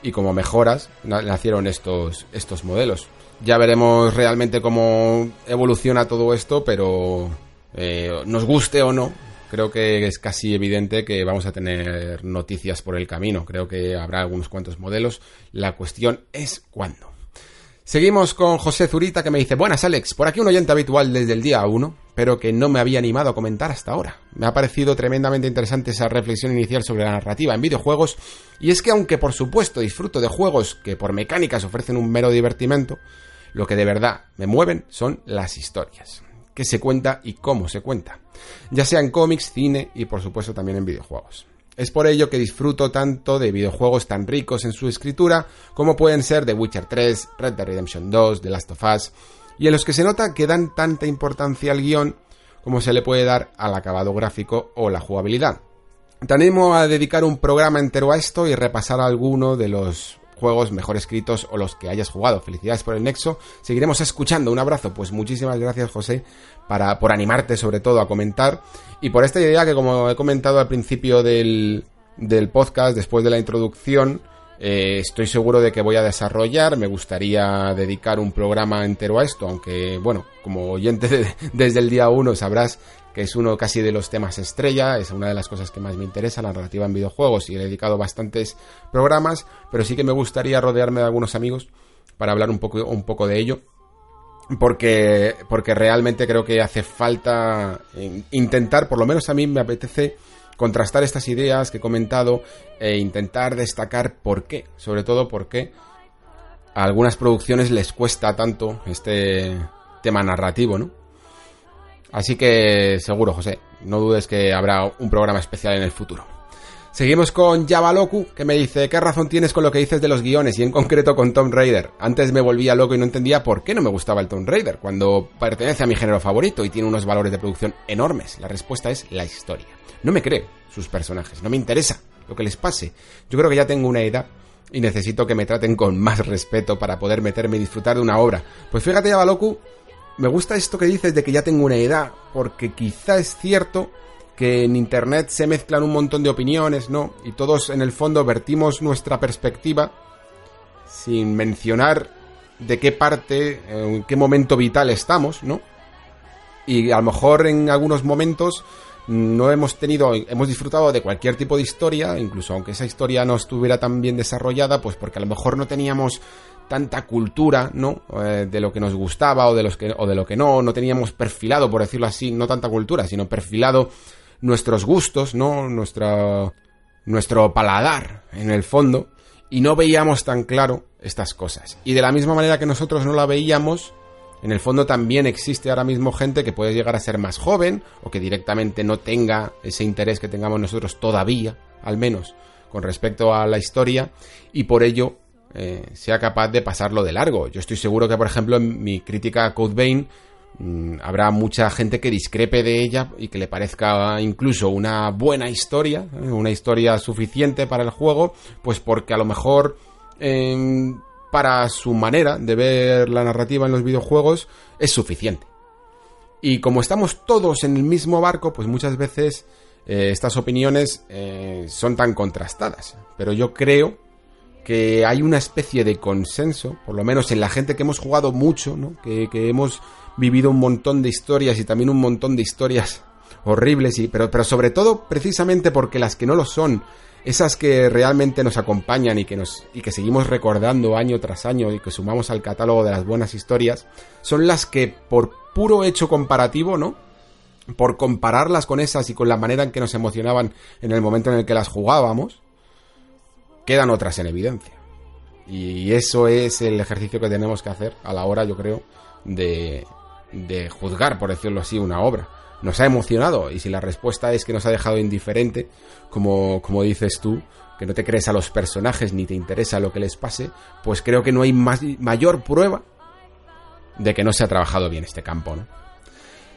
Y como mejoras nacieron estos, estos modelos. Ya veremos realmente cómo evoluciona todo esto, pero eh, nos guste o no, creo que es casi evidente que vamos a tener noticias por el camino. Creo que habrá algunos cuantos modelos. La cuestión es cuándo. Seguimos con José Zurita que me dice, buenas Alex, por aquí un oyente habitual desde el día 1, pero que no me había animado a comentar hasta ahora. Me ha parecido tremendamente interesante esa reflexión inicial sobre la narrativa en videojuegos, y es que aunque por supuesto disfruto de juegos que por mecánicas ofrecen un mero divertimento, lo que de verdad me mueven son las historias qué se cuenta y cómo se cuenta, ya sea en cómics, cine y por supuesto también en videojuegos. Es por ello que disfruto tanto de videojuegos tan ricos en su escritura como pueden ser The Witcher 3, Red Dead Redemption 2, The Last of Us, y en los que se nota que dan tanta importancia al guion como se le puede dar al acabado gráfico o la jugabilidad. Te animo a dedicar un programa entero a esto y repasar alguno de los juegos mejor escritos o los que hayas jugado. Felicidades por el Nexo. Seguiremos escuchando. Un abrazo. Pues muchísimas gracias, José, para, por animarte sobre todo a comentar y por esta idea que, como he comentado al principio del, del podcast, después de la introducción, eh, estoy seguro de que voy a desarrollar. Me gustaría dedicar un programa entero a esto, aunque, bueno, como oyente (laughs) desde el día uno sabrás que es uno casi de los temas estrella, es una de las cosas que más me interesa, la narrativa en videojuegos, y he dedicado bastantes programas, pero sí que me gustaría rodearme de algunos amigos para hablar un poco, un poco de ello. Porque, porque realmente creo que hace falta intentar, por lo menos a mí me apetece contrastar estas ideas que he comentado e intentar destacar por qué, sobre todo por qué a algunas producciones les cuesta tanto este tema narrativo, ¿no? Así que seguro, José, no dudes que habrá un programa especial en el futuro. Seguimos con Javaloku, que me dice, ¿qué razón tienes con lo que dices de los guiones y en concreto con Tomb Raider? Antes me volvía loco y no entendía por qué no me gustaba el Tomb Raider, cuando pertenece a mi género favorito y tiene unos valores de producción enormes. La respuesta es la historia. No me creo sus personajes, no me interesa lo que les pase. Yo creo que ya tengo una edad y necesito que me traten con más respeto para poder meterme y disfrutar de una obra. Pues fíjate, Javaloku, me gusta esto que dices de que ya tengo una edad, porque quizá es cierto que en Internet se mezclan un montón de opiniones, ¿no? Y todos en el fondo vertimos nuestra perspectiva sin mencionar de qué parte, en qué momento vital estamos, ¿no? Y a lo mejor en algunos momentos no hemos tenido, hemos disfrutado de cualquier tipo de historia, incluso aunque esa historia no estuviera tan bien desarrollada, pues porque a lo mejor no teníamos tanta cultura, ¿no? Eh, de lo que nos gustaba o de, los que, o de lo que no, no teníamos perfilado, por decirlo así, no tanta cultura, sino perfilado nuestros gustos, ¿no? Nuestra, nuestro paladar, en el fondo, y no veíamos tan claro estas cosas. Y de la misma manera que nosotros no la veíamos, en el fondo también existe ahora mismo gente que puede llegar a ser más joven o que directamente no tenga ese interés que tengamos nosotros todavía, al menos, con respecto a la historia, y por ello eh, sea capaz de pasarlo de largo. Yo estoy seguro que, por ejemplo, en mi crítica a Code mm, habrá mucha gente que discrepe de ella y que le parezca incluso una buena historia, ¿eh? una historia suficiente para el juego, pues porque a lo mejor em, para su manera de ver la narrativa en los videojuegos es suficiente. Y como estamos todos en el mismo barco, pues muchas veces eh, estas opiniones son tan contrastadas. Pero yo creo que hay una especie de consenso, por lo menos en la gente que hemos jugado mucho, ¿no? Que, que hemos vivido un montón de historias y también un montón de historias horribles, y, pero, pero sobre todo precisamente porque las que no lo son, esas que realmente nos acompañan y que nos y que seguimos recordando año tras año y que sumamos al catálogo de las buenas historias, son las que por puro hecho comparativo, ¿no? Por compararlas con esas y con la manera en que nos emocionaban en el momento en el que las jugábamos, quedan otras en evidencia. Y eso es el ejercicio que tenemos que hacer a la hora, yo creo, de, de juzgar, por decirlo así, una obra. Nos ha emocionado y si la respuesta es que nos ha dejado indiferente, como, como dices tú, que no te crees a los personajes ni te interesa lo que les pase, pues creo que no hay más, mayor prueba de que no se ha trabajado bien este campo, ¿no?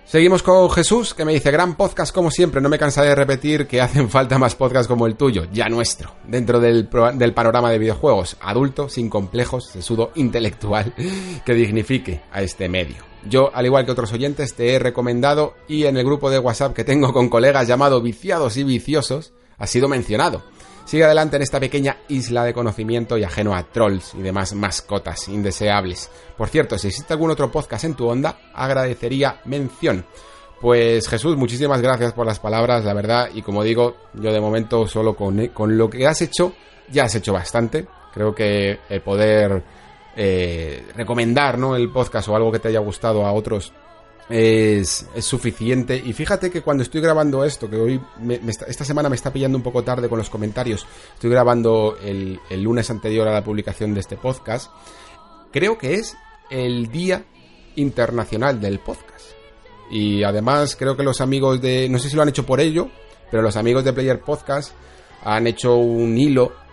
Seguimos con Jesús, que me dice, gran podcast como siempre, no me cansaré de repetir que hacen (laughs) falta más podcasts como el tuyo, ya nuestro, dentro del, del panorama de videojuegos, adulto, sin complejos, sesudo, intelectual, (laughs) que dignifique a este medio. Yo, al igual que otros oyentes, te he recomendado y en el grupo de WhatsApp que tengo con colegas llamado Viciados y Viciosos, ha sido mencionado. Sigue adelante en esta pequeña isla de conocimiento y ajeno a trolls y demás mascotas indeseables. Por cierto, si existe algún otro podcast en tu onda, agradecería mención. Pues Jesús, muchísimas gracias por las palabras, la verdad, y como digo, yo de momento solo con, con lo que has hecho, ya has hecho bastante. Creo que el poder eh, recomendar ¿no? el podcast o algo que te haya gustado a otros es, es, suficiente. Y fíjate que cuando estoy grabando esto, que hoy, esta semana me está pillando un poco tarde con los comentarios, estoy grabando el, el, lunes anterior a la publicación de este podcast, creo que es el Día Internacional del Podcast. Y además creo que los amigos de, no sé si lo han hecho por ello, pero los amigos de Player Podcast han hecho un hilo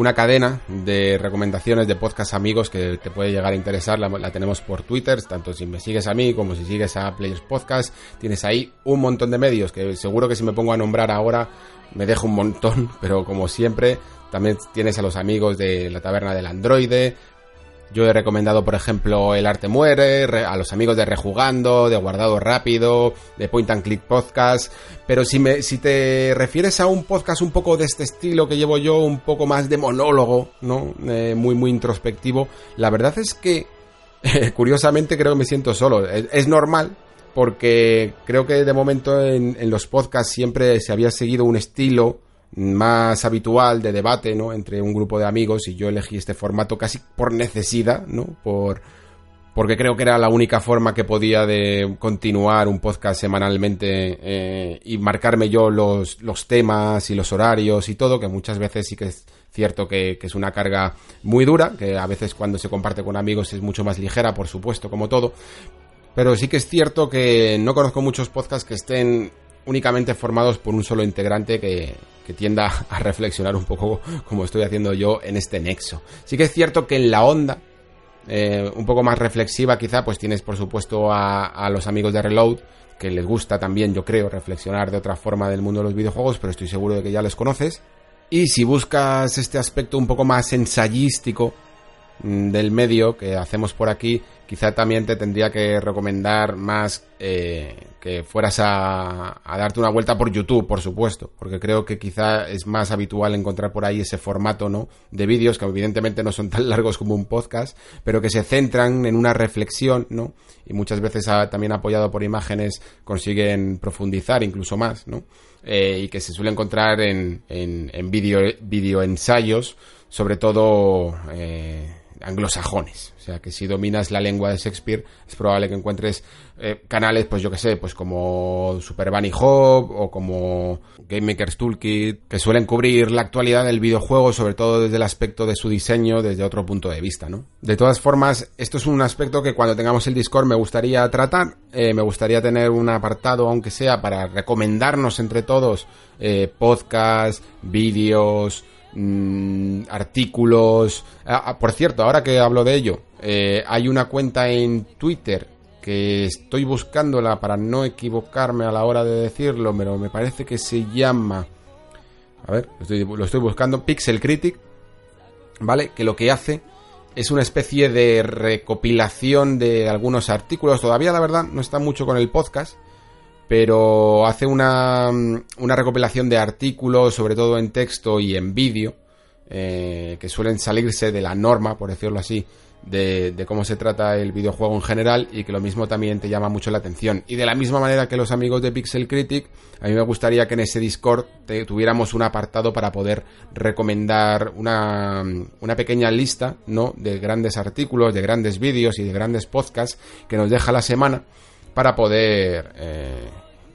una cadena de recomendaciones de podcast amigos que te puede llegar a interesar. La, tenemos por Twitter, tanto si me sigues a mí como si sigues a Players Podcast. Tienes ahí un montón de medios que seguro que si me pongo a nombrar ahora me dejo un montón, (laughs) pero como siempre también tienes a los amigos de la taberna del androide, yo he recomendado, por ejemplo, El Arte Muere, a los amigos de Rejugando, de Guardado Rápido, de Point and Click Podcast. Pero si, me, si te refieres a un podcast un poco de este estilo que llevo yo, un poco más de monólogo, ¿no? Eh, muy, muy introspectivo, la verdad es que, (laughs) curiosamente, creo que me siento solo. Es, normal, porque creo que de momento en, en los podcasts siempre se había seguido un estilo más habitual de debate, ¿no? Entre un grupo de amigos y yo elegí este formato casi por necesidad, ¿no? Por, porque creo que era la única forma que podía de continuar un podcast semanalmente eh, y marcarme yo los, los temas y los horarios y todo, que muchas veces sí que es cierto que, que, es una carga muy dura, que a veces cuando se comparte con amigos es mucho más ligera, por supuesto, como todo. Pero sí que es cierto que no conozco muchos podcasts que estén únicamente formados por un solo integrante que, tienda a reflexionar un poco como estoy haciendo yo en este nexo. Sí que es cierto que en la onda, eh, un poco más reflexiva quizá, pues tienes por supuesto a, a, los amigos de Reload, que les gusta también, yo creo, reflexionar de otra forma del mundo de los videojuegos, pero estoy seguro de que ya les conoces. Y si buscas este aspecto un poco más ensayístico mm, del medio que hacemos por aquí, quizá también te tendría que recomendar más eh, que fueras a, darte una vuelta por YouTube, por supuesto, porque creo que quizá es más habitual encontrar por ahí ese formato, ¿no? De vídeos que evidentemente no son tan largos como un podcast, pero que se centran en una reflexión, ¿no? Y muchas veces también apoyado por imágenes consiguen profundizar incluso más, ¿no? Eh, y que se suele encontrar en, en, en video, video ensayos, sobre todo eh, anglosajones. O sea, que si dominas la lengua de Shakespeare, es probable que encuentres eh, canales, pues yo que sé, pues como Super Bunny Hub o como Game Maker's Toolkit, que suelen cubrir la actualidad del videojuego, sobre todo desde el aspecto de su diseño, desde otro punto de vista, ¿no? De todas formas, esto es un aspecto que cuando tengamos el Discord me gustaría tratar. Eh, me gustaría tener un apartado, aunque sea, para recomendarnos entre todos eh, podcasts, vídeos, mmm, artículos. Ah, ah, por cierto, ahora que hablo de ello, eh, hay una cuenta en Twitter que estoy buscándola para no equivocarme a la hora de decirlo, pero me parece que se llama. A ver, lo estoy, lo estoy buscando. Pixel Critic, ¿vale? Que lo que hace es una especie de recopilación de algunos artículos. Todavía, la verdad, no está mucho con el podcast pero hace una, una recopilación de artículos, sobre todo en texto y en vídeo, eh, que suelen salirse de la norma, por decirlo así, de, cómo se trata el videojuego en general y que lo mismo también te llama mucho la atención. Y de la misma manera que los amigos de Pixel Critic, a mí me gustaría que en ese Discord tuviéramos un apartado para poder recomendar una, una pequeña lista, ¿no? De grandes artículos, de grandes vídeos y de grandes podcasts que nos deja la semana para poder eh,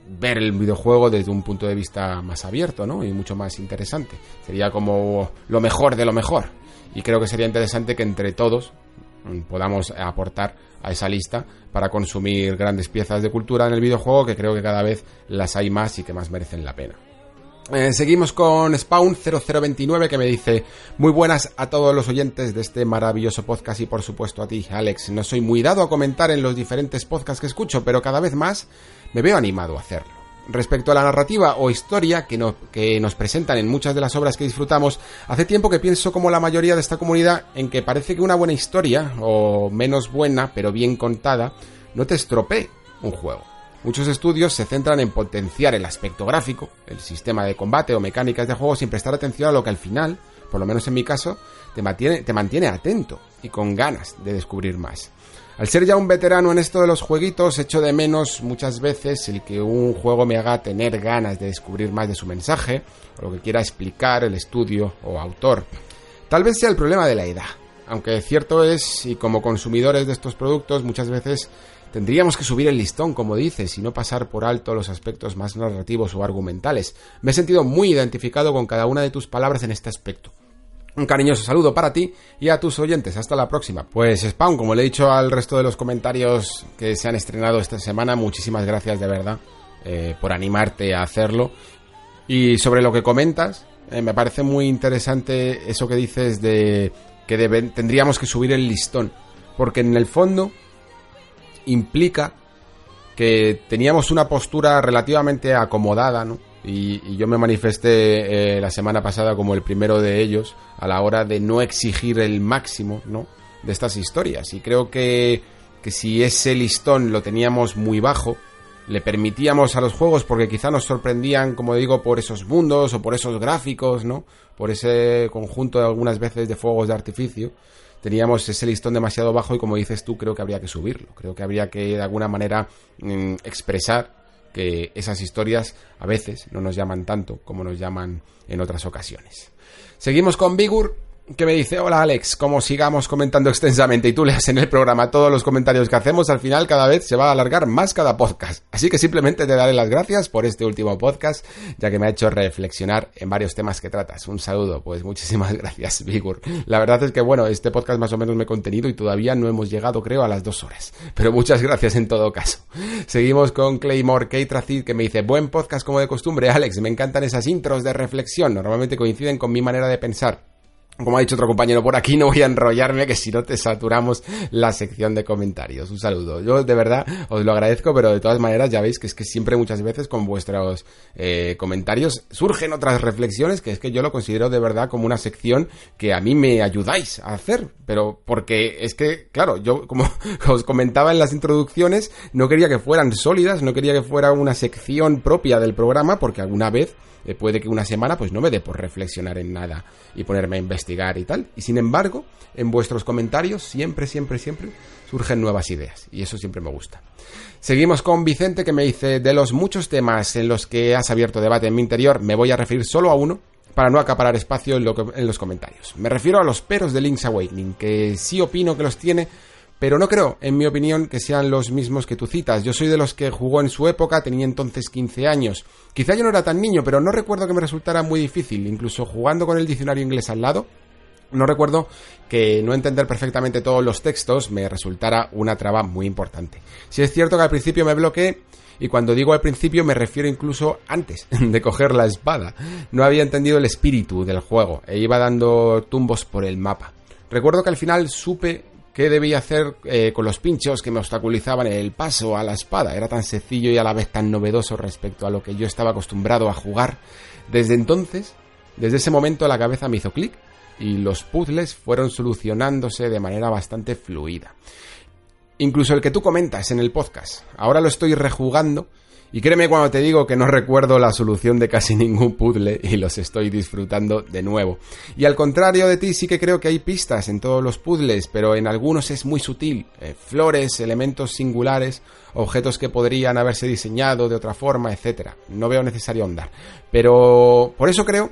ver el videojuego desde un punto de vista más abierto, ¿no? Y mucho más interesante. Sería como lo mejor de lo mejor. Y creo que sería interesante que entre todos Mm, podamos aportar a esa lista para consumir grandes piezas de cultura en el videojuego que creo que cada vez las hay más y que más merecen la pena. Eh, seguimos con Spawn 0029 que me dice muy buenas a todos los oyentes de este maravilloso podcast y por supuesto a ti Alex. No soy muy dado a comentar en los diferentes podcasts que escucho, pero cada vez más me veo animado a hacerlo. Respecto a la narrativa o historia que, que, nos presentan en muchas de las obras que disfrutamos, hace tiempo que pienso como la mayoría de esta comunidad en que parece que una buena historia, o menos buena, pero bien contada, no te estropee un juego. Muchos estudios se centran en potenciar el aspecto gráfico, el sistema de combate o mecánicas de juego sin prestar atención a lo que al final, por lo menos en mi caso, te mantiene, te mantiene atento y con ganas de descubrir más. Al ser ya un veterano en esto de los jueguitos, echo de menos muchas veces el que un juego me haga tener ganas de descubrir más de su mensaje, o lo que quiera explicar el estudio o autor. Tal vez sea el problema de la edad, aunque cierto es, y como consumidores de estos productos muchas veces tendríamos que subir el listón, como dices, y no pasar por alto los aspectos más narrativos o argumentales. Me he sentido muy identificado con cada una de tus palabras en este aspecto. Un cariñoso saludo para ti y a tus oyentes. Hasta la próxima. Pues Spawn, como le he dicho al resto de los comentarios que se han estrenado esta semana, muchísimas gracias de verdad eh, por animarte a hacerlo. Y sobre lo que comentas, eh, me parece muy interesante eso que dices de que tendríamos que subir el listón. Porque en el fondo implica que teníamos una postura relativamente acomodada, ¿no? Y, yo me manifesté eh, la semana pasada como el primero de ellos a la hora de no exigir el máximo, ¿no? De estas historias. Y creo que, que si ese listón lo teníamos muy bajo, le permitíamos a los juegos porque quizá nos sorprendían, como digo, por esos mundos o por esos gráficos, ¿no? Por ese conjunto de algunas veces de fuegos de artificio. Teníamos ese listón demasiado bajo y como dices tú, creo que habría que subirlo. Creo que habría que de alguna manera mm, expresar que esas historias a veces no nos llaman tanto como nos llaman en otras ocasiones. Seguimos con Bigur que me dice, hola Alex, como sigamos comentando extensamente y tú leas en el programa todos los comentarios que hacemos, al final cada vez se va a alargar más cada podcast. Así que simplemente te daré las gracias por este último podcast, ya que me ha hecho reflexionar en varios temas que tratas. Un saludo, pues muchísimas (laughs) gracias, Vigur. La verdad es que bueno, este podcast más o menos me he contenido y todavía no hemos llegado, creo, a las dos horas. Pero muchas gracias en todo caso. Seguimos con Claymore Keitracid, que me dice, buen podcast como de costumbre, Alex, me encantan esas intros de reflexión, normalmente coinciden con mi manera de pensar. Como ha dicho otro compañero por aquí, no voy a enrollarme, que si no te saturamos la sección de comentarios. Un saludo. Yo de verdad os lo agradezco, pero de todas maneras ya veis que es que siempre muchas veces con vuestros eh, comentarios surgen otras reflexiones que es que yo lo considero de verdad como una sección que a mí me ayudáis a hacer. Pero porque es que, claro, yo como (laughs) os comentaba en las introducciones, no quería que fueran sólidas, no quería que fuera una sección propia del programa, porque alguna vez eh, puede que una semana pues no me dé por reflexionar en nada y ponerme a investigar y tal. Y sin embargo, en vuestros comentarios siempre, siempre, siempre surgen nuevas ideas y eso siempre me gusta. Seguimos con Vicente que me dice, de los muchos temas en los que has abierto debate en mi interior, me voy a referir solo a uno para no acaparar espacio en, en los comentarios. Me refiero a los peros de Link's Awakening, que sí opino que los tiene, pero no creo, en mi opinión, que sean los mismos que tú citas. Yo soy de los que jugó en su época, tenía entonces 15 años. Quizá yo no era tan niño, pero no recuerdo que me resultara muy difícil, incluso jugando con el diccionario inglés al lado. No recuerdo que no entender perfectamente todos los textos me resultara una traba muy importante. Si es cierto que al principio me bloqueé, y cuando digo al principio me refiero incluso antes (laughs) de coger la espada. No había entendido el espíritu del juego e iba dando tumbos por el mapa. Recuerdo que al final supe qué debía hacer eh, con los pinchos que me obstaculizaban el paso a la espada. Era tan sencillo y a la vez tan novedoso respecto a lo que yo estaba acostumbrado a jugar. Desde entonces, desde ese momento la cabeza me hizo clic y los puzzles fueron solucionándose de manera bastante fluida. incluso el que tú comentas en el podcast. Ahora lo estoy rejugando y créeme cuando te digo que no recuerdo la solución de casi (laughs) ningún puzzle y los estoy disfrutando de nuevo. Y al contrario de ti, sí que creo que hay pistas en todos los puzzles, pero en algunos es muy sutil. Eh, flores, elementos singulares, objetos que podrían haberse diseñado de otra forma, etc. No veo necesario ahondar. Pero por eso creo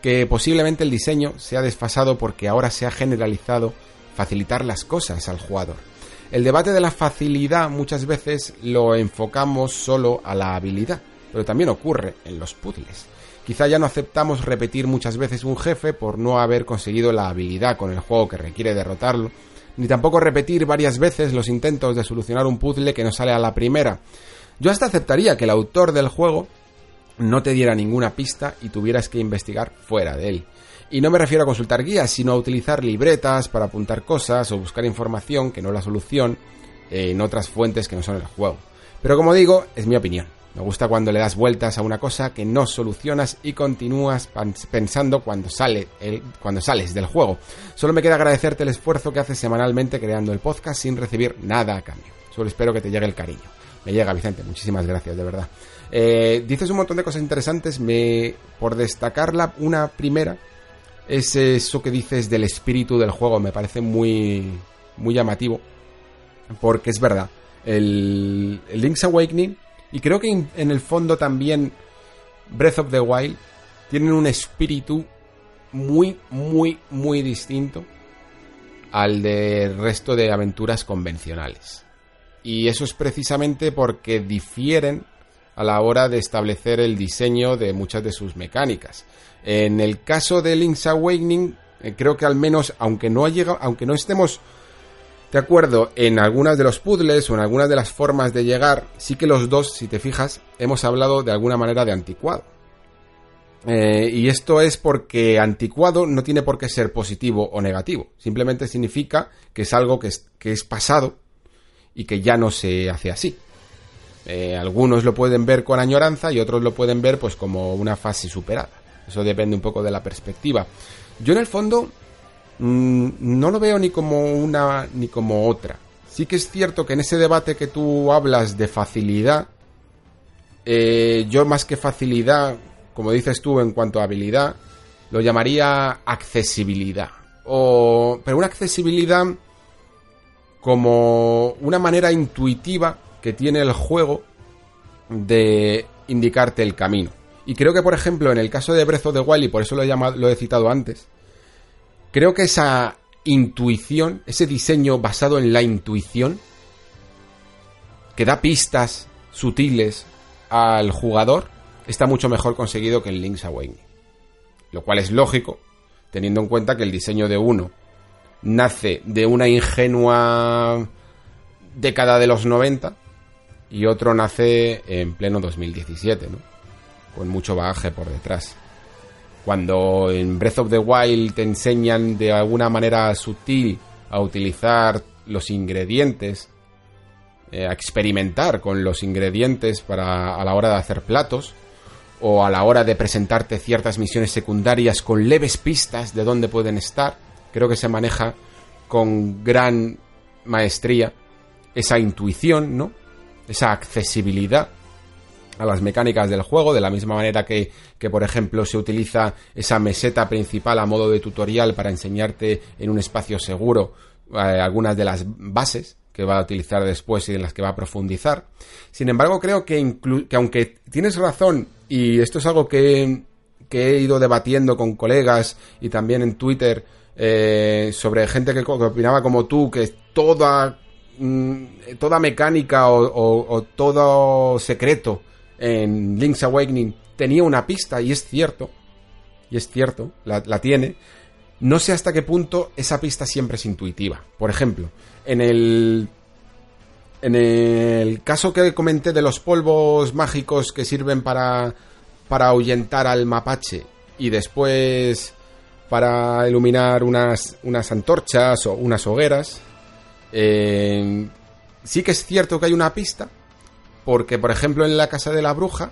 que posiblemente el diseño se ha desfasado porque ahora se ha generalizado facilitar las cosas al jugador. El debate de la facilidad muchas veces lo enfocamos solo a la habilidad, pero también ocurre en los puzzles. Quizá ya no aceptamos repetir muchas veces un jefe por no haber conseguido la habilidad con el juego que requiere derrotarlo, ni tampoco repetir varias veces los intentos de solucionar un puzzle que no sale a la primera. Yo hasta aceptaría que el autor del juego no te diera ninguna pista y tuvieras que investigar fuera de él. Y no me refiero a consultar guías, sino a utilizar libretas para apuntar cosas o buscar información que no es la solución en otras fuentes que no son el juego. Pero como digo, es mi opinión. Me gusta cuando le das vueltas a una cosa que no solucionas y continúas pensando cuando, sale el, cuando sales del juego. Solo me queda agradecerte el esfuerzo que haces semanalmente creando el podcast sin recibir nada a cambio. Solo espero que te llegue el cariño. Me llega, Vicente. Muchísimas gracias, de verdad. Eh, dices un montón de cosas interesantes. Me, por destacarla, una primera es eso que dices del espíritu del juego. Me parece muy, muy llamativo. Porque es verdad. El, Link's Awakening, y creo que en, el fondo también Breath of the Wild, tienen un espíritu muy, muy, muy distinto al del resto de aventuras convencionales. Y eso es precisamente porque difieren a la hora de establecer el diseño de muchas de sus mecánicas. En el caso de Link's Awakening, eh, creo que al menos, aunque no, llegado, aunque no estemos de acuerdo en algunas de los puzzles o en algunas de las formas de llegar, sí que los dos, si te fijas, hemos hablado de alguna manera de anticuado. Eh, y esto es porque anticuado no tiene por qué ser positivo o negativo. Simplemente significa que es algo que es, que es pasado y que ya no se hace así. Eh, algunos lo pueden ver con añoranza y otros lo pueden ver pues como una fase superada. Eso depende un poco de la perspectiva. Yo en el fondo mm, no lo veo ni como una ni como otra. Sí que es cierto que en ese debate que tú hablas de facilidad, eh, yo más que facilidad, como dices tú en cuanto a habilidad, lo llamaría accesibilidad. O, pero una accesibilidad como una manera intuitiva que tiene el juego de indicarte el camino. Y creo que, por ejemplo, en el caso de Breath of the Wild, y por eso lo he, citado antes, creo que esa intuición, ese diseño basado en la intuición, que da pistas sutiles al jugador, está mucho mejor conseguido que en Link's Awakening. Lo cual es lógico, teniendo en cuenta que el diseño de uno nace de una ingenua década de los 90 y otro nace en pleno 2017, ¿no? Con mucho bagaje por detrás. Cuando en Breath of the Wild te enseñan de alguna manera sutil a utilizar los ingredientes, eh, a experimentar con los ingredientes para a la hora de hacer platos, o a la hora de presentarte ciertas misiones secundarias con leves pistas de dónde pueden estar, creo que se maneja con gran maestría esa intuición, ¿no? esa accesibilidad a las mecánicas del juego, de la misma manera que, que, por ejemplo, se utiliza esa meseta principal a modo de tutorial para enseñarte en un espacio seguro eh, algunas de las bases que va a utilizar después y en las que va a profundizar. Sin embargo, creo que, que aunque tienes razón, y esto es algo que, que, he ido debatiendo con colegas y también en Twitter eh, sobre gente que, opinaba como tú, que toda Mm, toda mecánica o, todo secreto en Link's Awakening tenía una pista, y es cierto, y es cierto, la, tiene, no sé hasta qué punto esa pista siempre es intuitiva. Por ejemplo, en el en el caso que comenté de los polvos mágicos que sirven para, para ahuyentar al mapache y después para iluminar unas, unas antorchas o unas hogueras, eh, sí que es cierto que hay una pista, porque por ejemplo en la casa de la bruja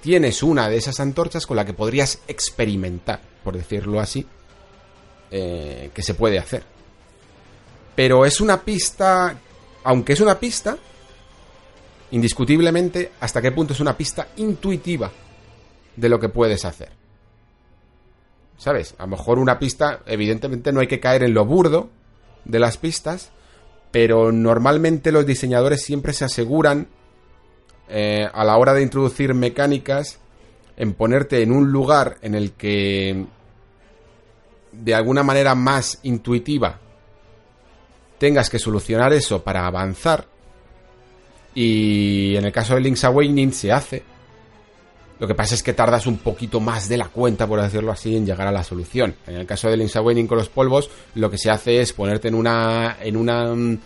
tienes una de esas antorchas con la que podrías experimentar, por decirlo así, eh, que se puede hacer. Pero es una pista aunque es una pista, indiscutiblemente, hasta qué punto es una pista intuitiva de lo que puedes hacer. ¿Sabes? A lo mejor una pista, evidentemente no hay que caer en lo burdo de las pistas, pero normalmente los diseñadores siempre se aseguran eh, a la hora de introducir mecánicas en ponerte en un lugar en el que de alguna manera más intuitiva tengas que solucionar eso para avanzar y en el caso de Link's Awakening se hace lo que pasa es que tardas un poquito más de la cuenta, por decirlo así, en llegar a la solución. En el caso de Link's Awakening con los polvos, lo que se hace es ponerte en una, en una mm,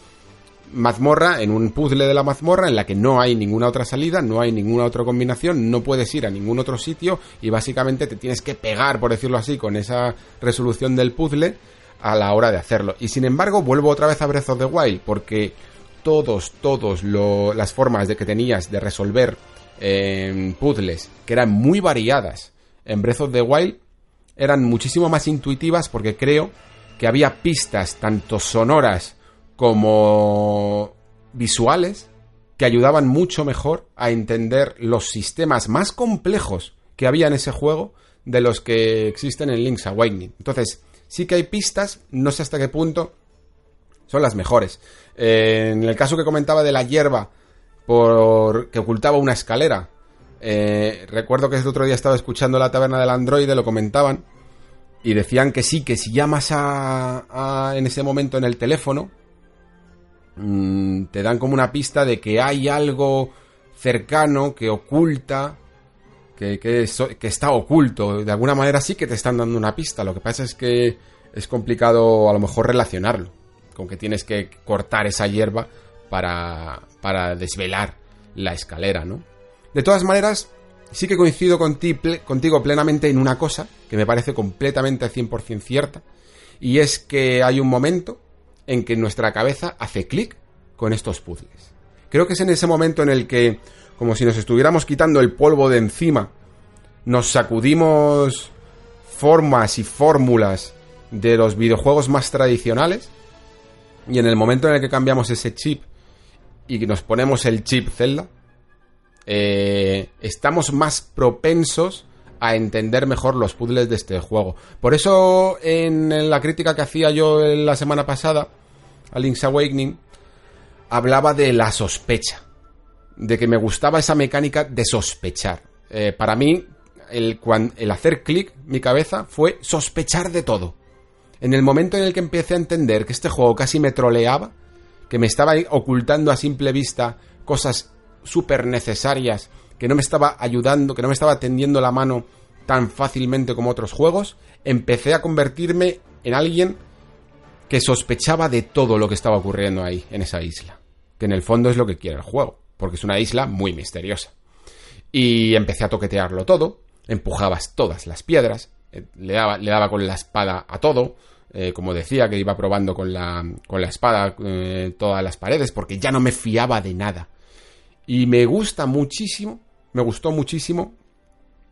mazmorra, en un puzzle de la mazmorra en la que no hay ninguna otra salida, no hay ninguna otra combinación, no puedes ir a ningún otro sitio y básicamente te tienes que pegar, por decirlo así, con esa resolución del puzzle a la hora de hacerlo. Y sin embargo, vuelvo otra vez a Breath of the Wild porque todos, todos las formas de que tenías de resolver eh, puzzles que eran muy variadas en Breath of the Wild eran muchísimo más intuitivas porque creo que había pistas tanto sonoras como visuales que ayudaban mucho mejor a entender los sistemas más complejos que había en ese juego de los que existen en Link's Awakening. Entonces, sí que hay pistas, no sé hasta qué punto son las mejores. Eh, en el caso que comentaba de la hierba por que ocultaba una escalera, eh, recuerdo que el otro día estaba escuchando la taberna del androide, lo comentaban, y decían que sí, que si llamas a en ese momento en el teléfono, Mm, te dan como una pista de que hay algo cercano que oculta, que, que, está oculto. De alguna manera sí que te están dando una pista. Lo que pasa es que es complicado a lo mejor relacionarlo. Con que tienes que cortar esa hierba para, para desvelar la escalera, ¿no? De todas maneras, sí que coincido contigo plenamente en una cosa que me parece completamente 100% cierta. Y es que hay un momento en que nuestra cabeza hace clic con estos puzzles. Creo que es en ese momento en el que, como si nos estuviéramos quitando el polvo de encima, nos sacudimos formas y fórmulas de los videojuegos más tradicionales y en el momento en el que cambiamos ese chip y nos ponemos el chip Zelda, eh, estamos más propensos a entender mejor los puzzles de este juego. Por eso, en la crítica que hacía yo la semana pasada a Link's Awakening, hablaba de la sospecha. De que me gustaba esa mecánica de sospechar. Eh, para mí, el, el hacer clic, mi cabeza, fue sospechar de todo. En el momento en el que empecé a entender que este juego casi me troleaba, que me estaba ocultando a simple vista cosas súper necesarias que no me estaba ayudando, que no me estaba tendiendo la mano tan fácilmente como otros juegos, empecé a convertirme en alguien que sospechaba de todo lo que estaba ocurriendo ahí, en esa isla. Que en el fondo es lo que quiere el juego, porque es una isla muy misteriosa. Y empecé a toquetearlo todo, empujabas todas las piedras, eh, le daba, le daba con la espada a todo, eh, como decía, que iba probando con la, con la espada eh, todas las paredes, porque ya no me fiaba de nada. Y me gusta muchísimo me gustó muchísimo.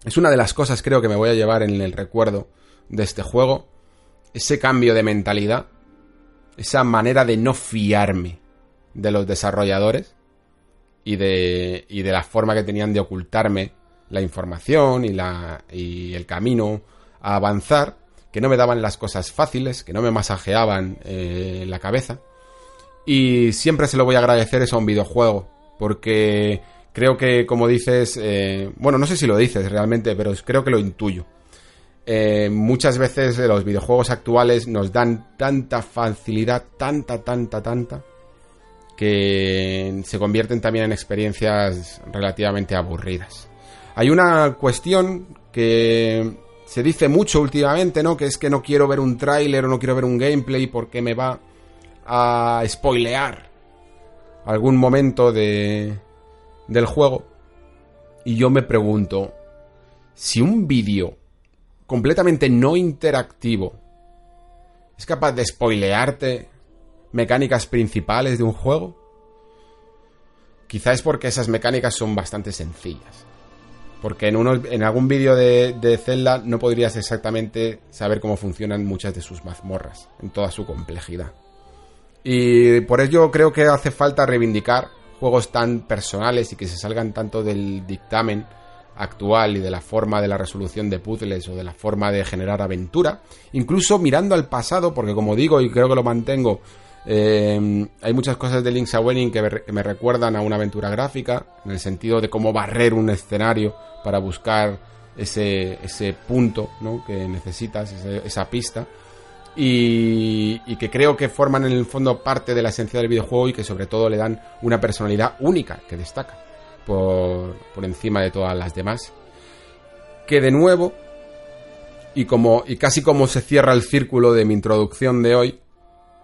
Es una de las cosas creo que me voy a llevar en el recuerdo de este juego. Ese cambio de mentalidad. Esa manera de no fiarme de los desarrolladores. Y de, y de la forma que tenían de ocultarme la información y, la, y el camino a avanzar. Que no me daban las cosas fáciles, que no me masajeaban eh, la cabeza. Y siempre se lo voy a agradecer eso a un videojuego. Porque creo que, como dices, eh, bueno, no sé si lo dices realmente, pero creo que lo intuyo. Eh, muchas veces los videojuegos actuales nos dan tanta facilidad, tanta, tanta, tanta, que se convierten también en experiencias relativamente aburridas. Hay una cuestión que se dice mucho últimamente, ¿no? Que es que no quiero ver un tráiler o no quiero ver un gameplay porque me va a spoilear algún momento de, del juego. Y yo me pregunto, si un vídeo completamente no interactivo es capaz de spoilearte mecánicas principales de un juego, quizá es porque esas mecánicas son bastante sencillas. Porque en, en algún vídeo de, de Zelda no podrías exactamente saber cómo funcionan muchas de sus mazmorras, en toda su complejidad. Y por ello creo que hace falta reivindicar juegos tan personales y que se salgan tanto del dictamen actual y de la forma de la resolución de puzzles o de la forma de generar aventura, incluso mirando al pasado, porque como digo y creo que lo mantengo, eh, hay muchas cosas de Link's Awakening que me, recuerdan a una aventura gráfica, en el sentido de cómo barrer un escenario para buscar ese, ese punto ¿no? que necesitas, esa pista. Y, que creo que forman en el fondo parte de la esencia del videojuego y que sobre todo le dan una personalidad única que destaca por, por encima de todas las demás. Que de nuevo, y, como, y casi como se cierra el círculo de mi introducción de hoy,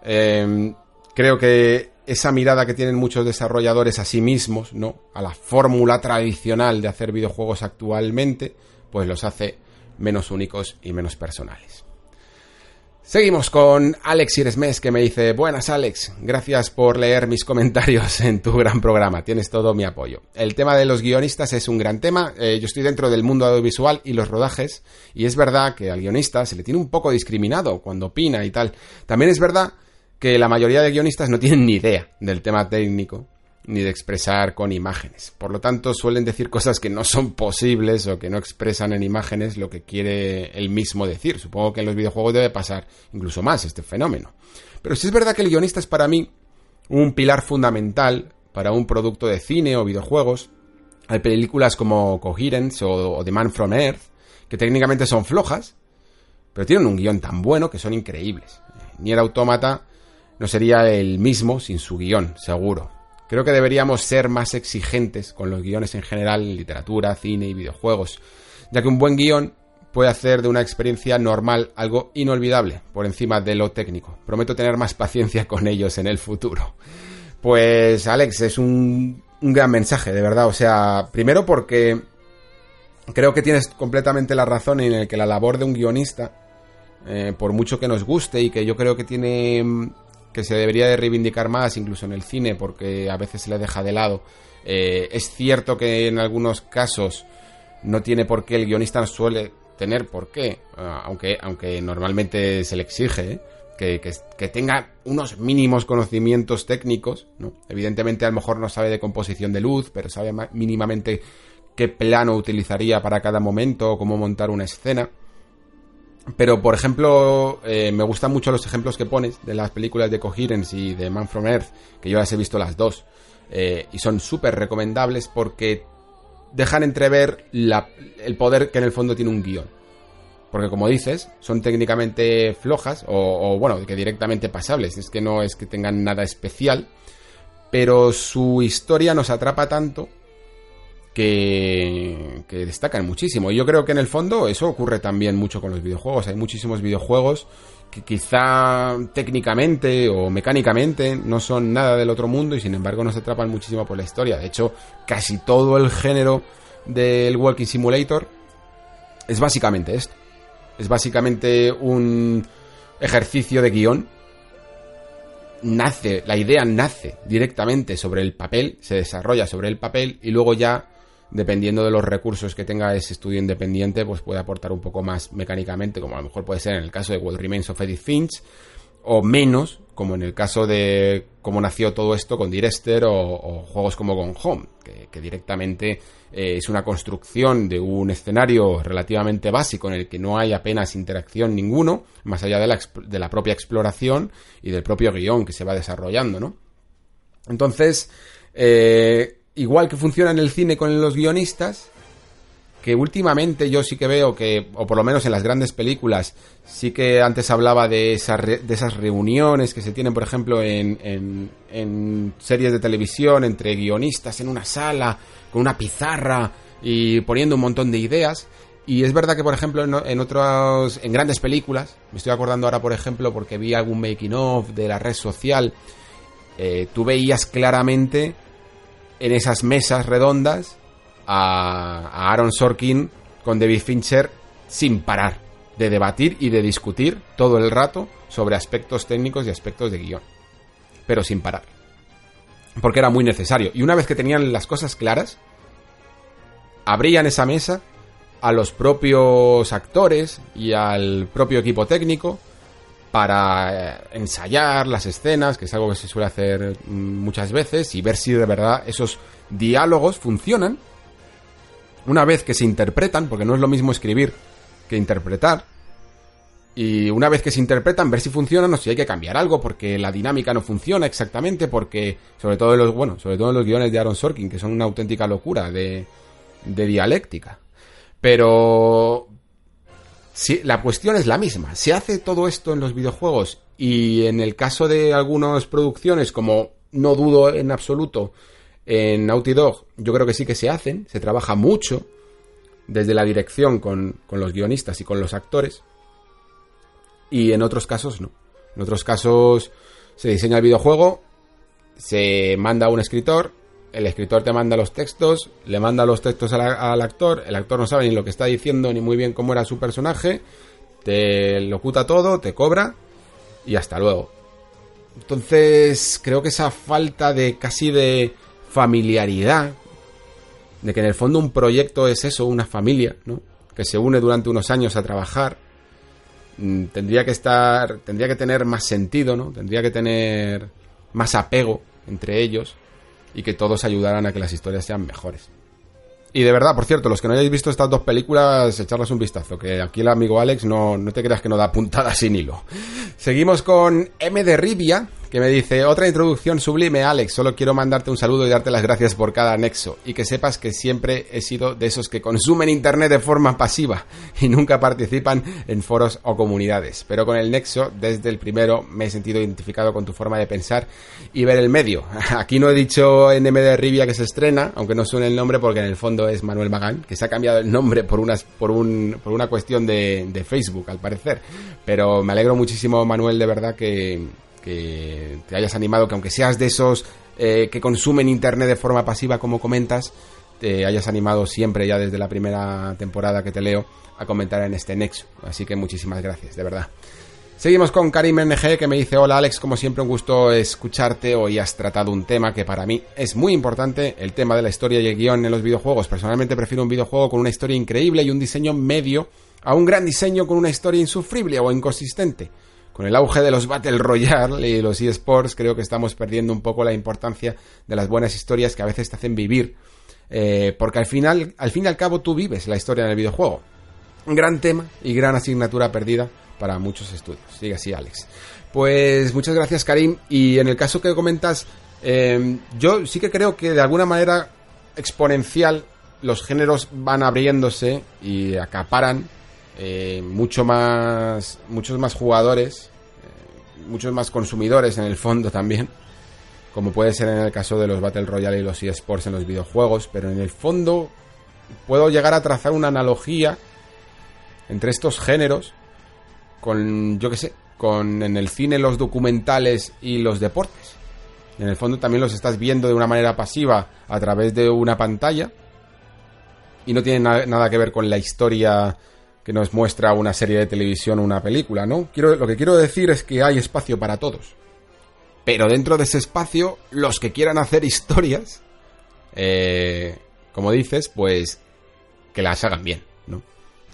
em, creo que esa mirada que tienen muchos desarrolladores a sí mismos, ¿no? A la fórmula tradicional de hacer videojuegos actualmente, pues los hace menos únicos y menos personales. Seguimos con Alex Iresmes que me dice, buenas Alex, gracias por leer mis comentarios en tu gran programa, tienes todo mi apoyo. El tema de los guionistas es un gran tema, eh, yo estoy dentro del mundo audiovisual y los rodajes, y es verdad que al guionista se le tiene un poco discriminado cuando opina y tal. También es verdad que la mayoría de guionistas no tienen ni idea del tema técnico ni de expresar con imágenes. Por lo tanto, suelen decir cosas que no son posibles o que no expresan en imágenes lo que quiere él mismo decir. Supongo que en los videojuegos debe pasar incluso más este fenómeno. Pero sí es verdad que el guionista es para mí un pilar fundamental para un producto de cine o videojuegos. Hay películas como Coherence o, The Man from Earth, que técnicamente son flojas, pero tienen un guion tan bueno que son increíbles. Nier Automata no sería el mismo sin su guion, seguro. Creo que deberíamos ser más exigentes con los guiones en general en literatura, cine y videojuegos, ya que un buen guion puede hacer de una experiencia normal algo inolvidable por encima de lo técnico. Prometo tener más paciencia con ellos en el futuro. Pues Alex, es un, gran mensaje, de verdad. O sea, primero porque creo que tienes completamente la razón en el que la labor de un guionista, eh, por mucho que nos guste y que yo creo que tiene que se debería de reivindicar más, incluso en el cine, porque a veces se le deja de lado. Eh, es cierto que en algunos casos no tiene por qué el guionista suele tener por qué, ah, aunque, aunque normalmente se le exige, ¿eh? que, que, tenga unos mínimos conocimientos técnicos, ¿no? Evidentemente a lo mejor no sabe de composición de luz, pero sabe mínimamente qué plano utilizaría para cada momento o cómo montar una escena. Pero, por ejemplo, eh, me gustan mucho los ejemplos que pones de las películas de Coherence y de Man from Earth, que yo las he visto las dos. Eh, y son súper recomendables porque dejan entrever el poder que en el fondo tiene un guion. Porque como dices, son técnicamente flojas o, o, bueno, que directamente pasables. Es que no es que tengan nada especial. Pero su historia nos atrapa tanto que, destacan muchísimo. Y yo creo que en el fondo eso ocurre también mucho con los videojuegos. Hay muchísimos videojuegos que quizá técnicamente o mecánicamente no son nada del otro mundo y sin embargo nos atrapan muchísimo por la historia. De hecho, casi todo el género del Walking Simulator es básicamente esto. Es básicamente un ejercicio de guion. Nace, la idea nace directamente sobre el papel, se desarrolla sobre el papel y luego ya dependiendo de los recursos que tenga ese estudio independiente, pues puede aportar un poco más mecánicamente, como a lo mejor puede ser en el caso de What Remains of Edith Finch, o menos, como en el caso de cómo nació todo esto con Direster o, juegos como Gone Home, que, directamente eh, es una construcción de un escenario relativamente básico en el que no hay apenas interacción ninguno, más allá de la, de la propia exploración y del propio guion que se va desarrollando, ¿no? Entonces, eh, igual que funciona en el cine con los guionistas, que últimamente yo sí que veo que, o por lo menos en las grandes películas, sí que antes hablaba de, de esas reuniones que se tienen, por ejemplo, en, en, series de televisión entre guionistas en una sala, con una pizarra y poniendo un montón de ideas. Y es verdad que, por ejemplo, en, en otros, en grandes películas, me estoy acordando ahora, por ejemplo, porque vi algún making of de la red social, eh, tú veías claramente en esas mesas redondas a, Aaron Sorkin con David Fincher sin parar de debatir y de discutir todo el rato sobre aspectos técnicos y aspectos de guion. Pero sin parar. Porque era muy necesario. Y una vez que tenían las cosas claras, abrían esa mesa a los propios actores y al propio equipo técnico para eh, ensayar las escenas, que es algo que se suele hacer mm, muchas veces, y ver si de verdad esos diálogos funcionan. Una vez que se interpretan, porque no es lo mismo escribir que interpretar, y una vez que se interpretan, ver si funcionan o si hay que cambiar algo, porque la dinámica no funciona exactamente, porque sobre todo en los, bueno, sobre todo en los guiones de Aaron Sorkin, que son una auténtica locura de, de dialéctica. Pero si, la cuestión es la misma. Se hace todo esto en los videojuegos y en el caso de algunas producciones, como no dudo en absoluto en Naughty Dog, yo creo que sí que se hacen, se trabaja mucho desde la dirección con, con los guionistas y con los actores. Y en otros casos no. En otros casos se diseña el videojuego, se manda a un escritor, el escritor te manda los textos, le manda los textos al, actor, el actor no sabe ni lo que está diciendo ni muy bien cómo era su personaje, te locuta todo, te cobra y hasta luego. Entonces creo que esa falta de casi de familiaridad, de que en el fondo un proyecto es eso, una familia, ¿no? Que se une durante unos años a trabajar, mm, tendría que estar, tendría que tener más sentido, ¿no? Tendría que tener más apego entre ellos y que todos ayudaran a que las historias sean mejores. Y de verdad, por cierto, los que no hayáis visto estas dos películas, echarlas un vistazo, que aquí el amigo Alex no, no te creas que no da puntada (laughs) sin hilo. Seguimos con M de Rivia, que me dice, otra introducción sublime, Alex, solo quiero mandarte un saludo y darte las gracias por cada anexo, y que sepas que siempre he sido de esos que consumen Internet de forma pasiva y nunca participan en foros o comunidades, pero con el nexo, desde el primero, me he sentido identificado con tu forma de pensar y ver el medio. (laughs) Aquí no he dicho M de Rivia que se estrena, aunque no suene el nombre porque en el fondo es Manuel Magán, que se ha cambiado el nombre por, unas, por, un, por una cuestión de, de Facebook, al parecer, pero me alegro muchísimo, Manuel, de verdad que que te hayas animado, que aunque seas de esos eh, que consumen Internet de forma pasiva, como comentas, te hayas animado siempre ya desde la primera temporada que te leo a comentar en este nexo. Así que muchísimas gracias, de verdad. Seguimos con Karim NG que me dice, hola Alex, como siempre un gusto escucharte. Hoy has tratado un tema que para mí es muy importante, el tema de la historia y el guion en los videojuegos. Personalmente prefiero un videojuego con una historia increíble y un diseño medio a un gran diseño con una historia insufrible o inconsistente. Con el auge de los Battle Royale y los eSports, creo que estamos perdiendo un poco la importancia de las buenas historias que a veces te hacen vivir. Eh, porque al final, al fin y al cabo, tú vives la historia en el videojuego. Un gran tema y gran asignatura perdida para muchos estudios. Sigue así, Alex. Pues muchas gracias, Karim. Y en el caso que comentas, eh, yo sí que creo que de alguna manera exponencial los géneros van abriéndose y acaparan eh, mucho más, muchos más jugadores, eh, muchos más consumidores en el fondo (laughs) también, como puede ser en el caso de los Battle Royale y los eSports en los videojuegos, pero en el fondo puedo llegar a trazar una analogía entre estos géneros con, yo que sé, con en el cine los documentales y los deportes. En el fondo también los estás viendo de una manera pasiva a través de una pantalla y no tiene nada que ver con la historia que nos muestra una serie de televisión o una película, ¿no? Quiero, lo que quiero decir es que hay espacio para todos. Pero dentro de ese espacio, los que quieran hacer historias, eh, como dices, pues que las hagan bien, ¿no?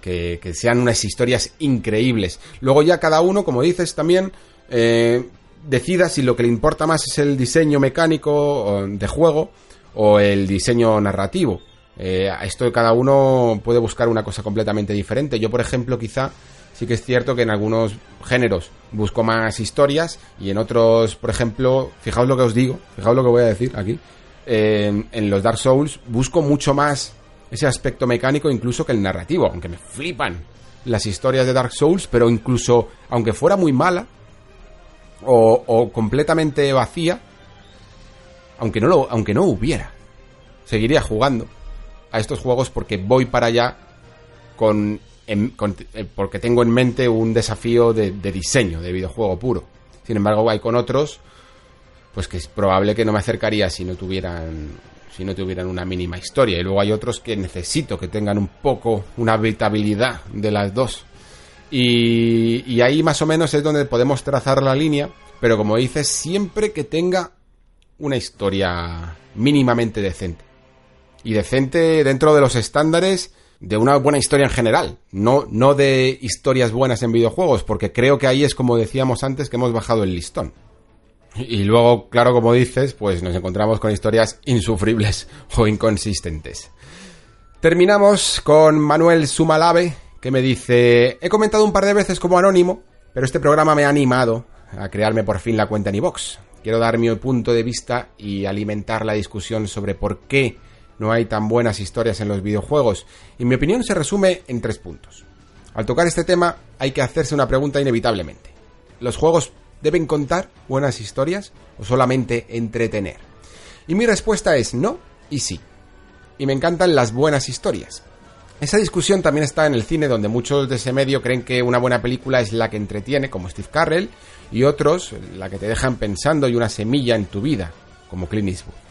Que, sean unas historias increíbles. Luego ya cada uno, como dices también, eh, decida si lo que le importa más es el diseño mecánico de juego o el diseño narrativo. Eh, esto cada uno puede buscar una cosa completamente diferente. Yo, por ejemplo, quizá sí que es cierto que en algunos géneros busco más historias y en otros, por ejemplo, fijaos lo que os digo, fijaos lo que voy a decir aquí, en los Dark Souls busco mucho más ese aspecto mecánico incluso que el narrativo, aunque me flipan las historias de Dark Souls, pero incluso aunque fuera muy mala o, o completamente vacía, aunque no lo, aunque no hubiera, seguiría jugando a estos juegos porque voy para allá con, eh, porque tengo en mente un desafío de, diseño de videojuego puro. Sin embargo, hay con otros, pues que es probable que no me acercaría si no tuvieran si no tuvieran una mínima historia. Y luego hay otros que necesito que tengan un poco una habitabilidad de las dos. Y, y ahí más o menos es donde podemos trazar la línea, pero como dices, siempre que tenga una historia mínimamente decente y decente dentro de los estándares de una buena historia en general, no, no de historias buenas en videojuegos, porque creo que ahí es como decíamos antes que hemos bajado el listón. Y luego, claro, como dices, pues nos encontramos con historias insufribles (laughs) o inconsistentes. Terminamos con Manuel Sumalave, que me dice, he comentado un par de veces como anónimo, pero este programa me ha animado a crearme por fin la cuenta en iVox. Quiero dar mi punto de vista y alimentar la discusión sobre por qué no hay tan buenas historias en los videojuegos. Y mi opinión se resume en tres puntos. Al tocar este tema hay que hacerse una pregunta inevitablemente. ¿Los juegos deben contar buenas historias o solamente entretener? Y mi respuesta es no y sí. Y me encantan las buenas historias. Esa discusión también está en el cine, donde muchos de ese medio creen que una buena película es la que entretiene, como Steve Carrell, y otros la que te dejan pensando y una semilla en tu vida, como Clint Eastwood.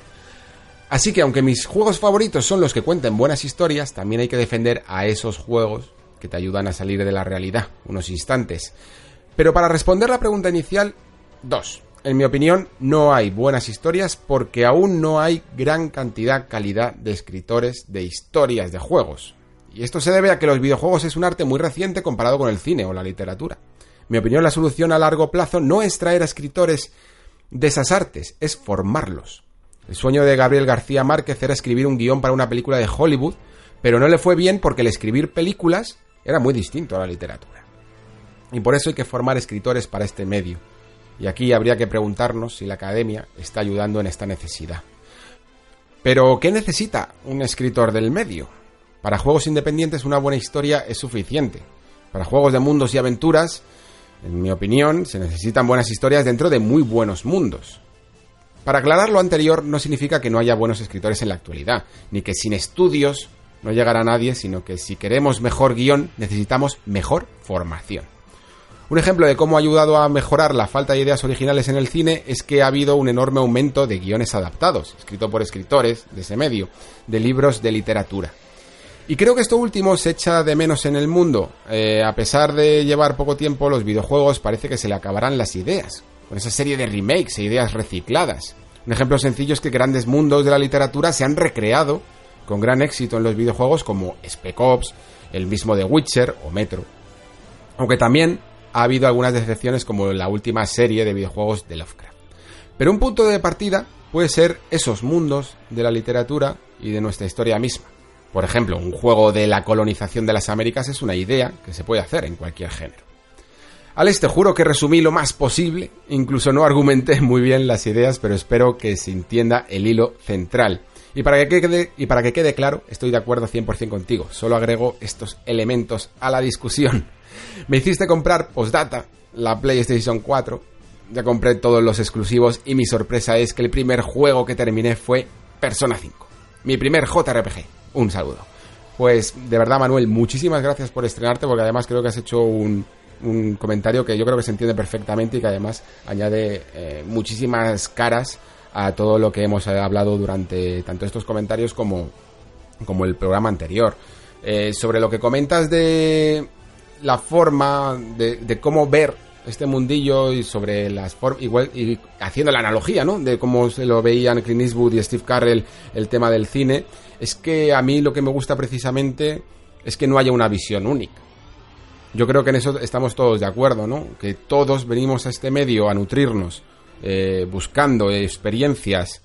Así que aunque mis juegos favoritos son los que cuenten buenas historias, también hay que defender a esos juegos que te ayudan a salir de la realidad unos instantes. Pero para responder la pregunta inicial, dos. En mi opinión, no hay buenas historias porque aún no hay gran cantidad, calidad de escritores de historias de juegos. Y esto se debe a que los videojuegos es un arte muy reciente comparado con el cine o la literatura. En mi opinión, la solución a largo plazo no es traer a escritores de esas artes, es formarlos. El sueño de Gabriel García Márquez era escribir un guion para una película de Hollywood, pero no le fue bien porque el escribir películas era muy distinto a la literatura. Y por eso hay que formar escritores para este medio. Y aquí habría que preguntarnos si la academia está ayudando en esta necesidad. Pero, ¿qué necesita un escritor del medio? Para juegos independientes una buena historia es suficiente. Para juegos de mundos y aventuras, en mi opinión, se necesitan buenas historias dentro de muy buenos mundos. Para aclarar lo anterior no significa que no haya buenos escritores en la actualidad, ni que sin estudios no llegará nadie, sino que si queremos mejor guion necesitamos mejor formación. Un ejemplo de cómo ha ayudado a mejorar la falta de ideas originales en el cine es que ha habido un enorme aumento de guiones adaptados, escrito por escritores de ese medio, de libros de literatura. Y creo que esto último se echa de menos en el mundo. Eh, a pesar de llevar poco tiempo, los videojuegos parece que se le acabarán las ideas esa serie de remakes e ideas recicladas. Un ejemplo sencillo es que grandes mundos de la literatura se han recreado con gran éxito en los videojuegos como Spec Ops, el mismo de Witcher o Metro. Aunque también ha habido algunas decepciones como la última serie de videojuegos de Lovecraft. Pero un punto de partida puede ser esos mundos de la literatura y de nuestra historia misma. Por ejemplo, un juego de la colonización de las Américas es una idea que se puede hacer en cualquier género. Alex, te juro que resumí lo más posible, incluso no argumenté (laughs) muy bien las ideas, pero espero que se entienda el hilo central. Y para que quede, y para que quede claro, estoy de acuerdo 100% contigo, solo agrego estos elementos a la discusión. (laughs) Me hiciste comprar postdata la PlayStation 4, ya compré todos los exclusivos y mi sorpresa es que el primer juego que terminé fue Persona 5, mi primer JRPG. Un saludo. Pues de verdad Manuel, muchísimas gracias por estrenarte porque además creo que has hecho un, un comentario que yo creo que se entiende perfectamente y que además añade eh, muchísimas caras a todo lo que hemos hablado durante tanto estos comentarios como, como el programa anterior. Eh, sobre lo que comentas de la forma de, cómo ver este mundillo y sobre las formas, igual, y haciendo la analogía, ¿no? De cómo se lo veían Clint Eastwood y Steve Carrell el tema del cine, es que a mí lo que me gusta precisamente es que no haya una visión única yo creo que en eso estamos todos de acuerdo, ¿no? Que todos venimos a este medio a nutrirnos, eh, buscando experiencias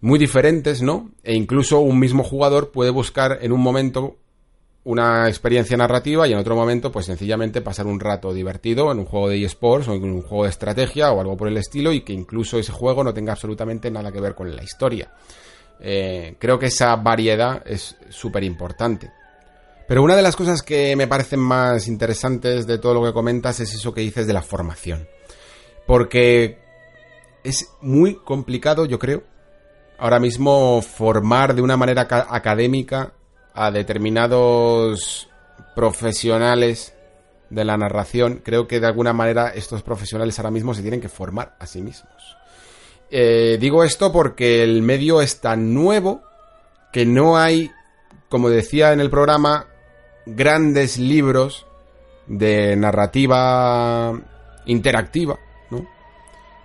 muy diferentes, ¿no? E incluso un mismo jugador puede buscar en un momento una experiencia narrativa y en otro momento, pues sencillamente pasar un rato divertido en un juego de eSports o en un juego de estrategia o algo por el estilo y que incluso ese juego no tenga absolutamente nada que ver con la historia. Eh, creo que esa variedad es súper importante. Pero una de las cosas que me parecen más interesantes de todo lo que comentas es eso que dices de la formación. Porque es muy complicado, yo creo, ahora mismo formar de una manera académica a determinados profesionales de la narración. Creo que de alguna manera estos profesionales ahora mismo se tienen que formar a sí mismos. Eh, digo esto porque el medio es tan nuevo que no hay, como decía en el programa, grandes libros de narrativa interactiva, ¿no?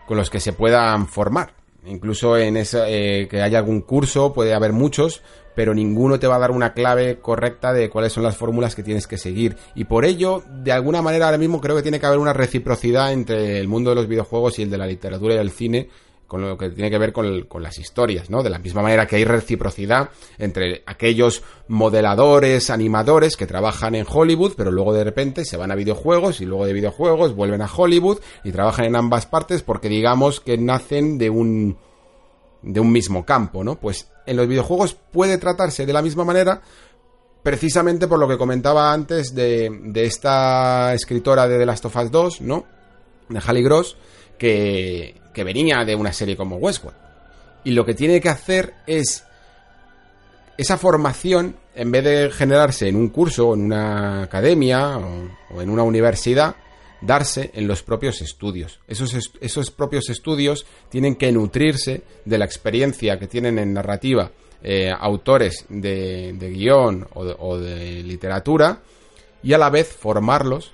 Con los que se puedan formar. incluso en esa, eh, que haya algún curso, puede haber muchos, pero ninguno te va a dar una clave correcta de cuáles son las fórmulas que tienes que seguir. Y por ello, de alguna manera, ahora mismo creo que tiene que haber una reciprocidad entre el mundo de los videojuegos y el de la literatura y el cine, con lo que tiene que ver con, con, las historias, ¿no? De la misma manera que hay reciprocidad entre aquellos modeladores, animadores que trabajan en Hollywood, pero luego de repente se van a videojuegos y luego de videojuegos vuelven a Hollywood y trabajan en ambas partes porque digamos que nacen de un de un mismo campo, ¿no? Pues en los videojuegos puede tratarse de la misma manera, precisamente por lo que comentaba antes de, de esta escritora de The Last of Us 2, ¿no? De Halle Gross, que, que venía de una serie como Westworld. Y lo que tiene que hacer es esa formación, en vez de generarse en un curso, en una academia o, o en una universidad, darse en los propios estudios. Esos, esos, propios estudios tienen que nutrirse de la experiencia que tienen en narrativa eh, autores de, de guion o o de, literatura y a la vez formarlos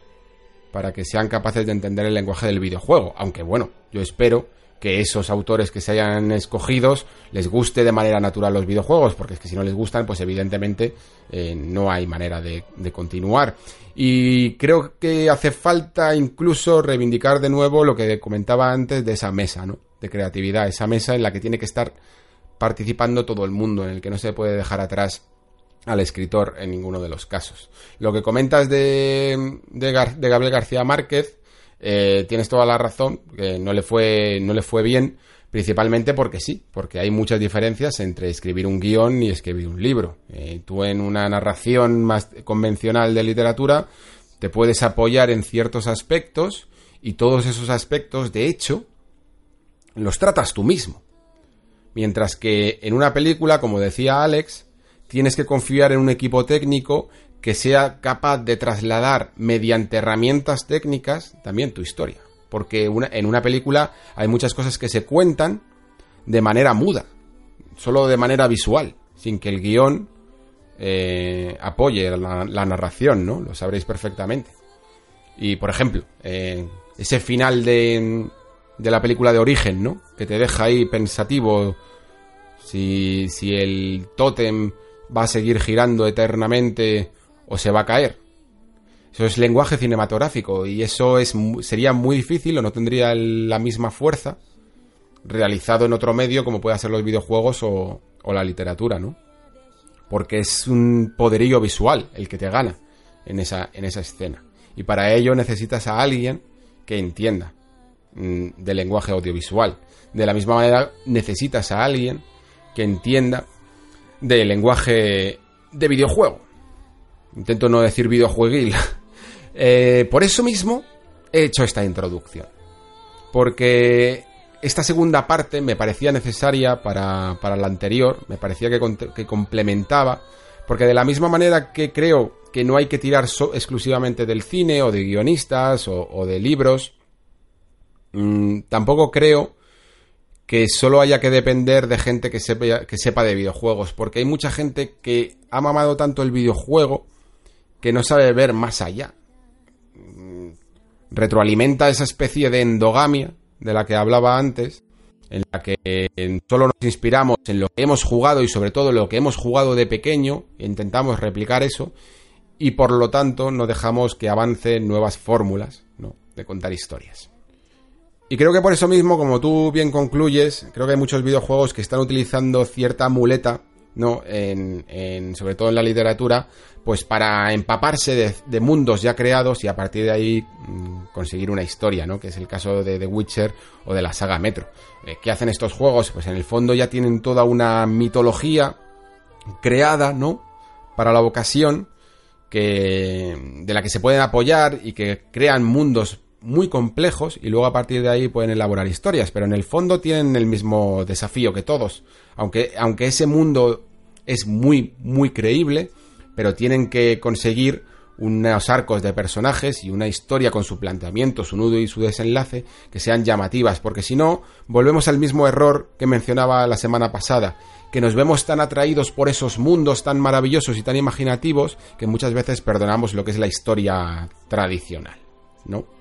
para que sean capaces de entender el lenguaje del videojuego. Aunque bueno, yo espero que esos autores que se hayan escogidos les guste de manera natural los videojuegos, porque es que si no les gustan, pues evidentemente eh, no hay manera de, de, continuar. Y creo que hace falta incluso reivindicar de nuevo lo que comentaba antes de esa mesa, ¿no? De creatividad, esa mesa en la que tiene que estar participando todo el mundo, en el que no se puede dejar atrás al escritor en ninguno de los casos. Lo que comentas de, de, Gabriel García Márquez, eh, tienes toda la razón, no le fue, no le fue bien, principalmente porque sí, porque hay muchas diferencias entre escribir un guion y escribir un libro. Eh, tú en una narración más convencional de literatura te puedes apoyar en ciertos aspectos y todos esos aspectos, de hecho, los tratas tú mismo. Mientras que en una película, como decía Alex, tienes que confiar en un equipo técnico que sea capaz de trasladar mediante herramientas técnicas también tu historia. Porque en una película hay muchas cosas que se cuentan de manera muda, solo de manera visual, sin que el guion eh, apoye la, la, narración, ¿no? Lo sabréis perfectamente. Y, por ejemplo, eh, ese final de, de la película de Origen, ¿no? Que te deja ahí pensativo si, si el tótem va a seguir girando eternamente o se va a caer. Eso es lenguaje cinematográfico y eso es, sería muy difícil o no tendría la misma fuerza realizado en otro medio como puede ser los videojuegos o, o la literatura, ¿no? Porque es un poderío visual el que te gana en esa, en esa escena. Y para ello necesitas a alguien que entienda mmm, del lenguaje audiovisual. De la misma manera necesitas a alguien que entienda del lenguaje de videojuego. Intento no decir videojueguil. (laughs) eh, por eso mismo he hecho esta introducción. Porque esta segunda parte me parecía necesaria para, para la anterior, me parecía que, que, complementaba, porque de la misma manera que creo que no hay que tirar exclusivamente del cine o de guionistas o, de libros, mmm, tampoco creo que solo haya que depender de gente que sepa, que sepa de videojuegos, porque hay mucha gente que ha mamado tanto el videojuego que no sabe ver más allá. Retroalimenta esa especie de endogamia de la que hablaba antes, en la que solo nos inspiramos en lo que hemos jugado y sobre todo lo que hemos jugado de pequeño, e intentamos replicar eso, y por lo tanto no dejamos que avancen nuevas fórmulas ¿no? de contar historias. Y creo que por eso mismo, como tú bien concluyes, creo que hay muchos videojuegos que están utilizando cierta muleta ¿no? En, en, sobre todo en la literatura, pues para empaparse de, mundos ya creados y a partir de ahí mmm, conseguir una historia, ¿no? Que es el caso de The Witcher o de la saga Metro. Eh, ¿Qué hacen estos juegos? Pues en el fondo ya tienen toda una mitología creada, ¿no? Para la ocasión, que, de la que se pueden apoyar y que crean mundos muy complejos y luego a partir de ahí pueden elaborar historias, pero en el fondo tienen el mismo desafío que todos. Aunque, aunque ese mundo es muy, muy creíble, pero tienen que conseguir unos arcos de personajes y una historia con su planteamiento, su nudo y su desenlace que sean llamativas, porque si no, volvemos al mismo error que mencionaba la semana pasada, que nos vemos tan atraídos por esos mundos tan maravillosos y tan imaginativos que muchas veces perdonamos lo que es la historia tradicional, ¿no?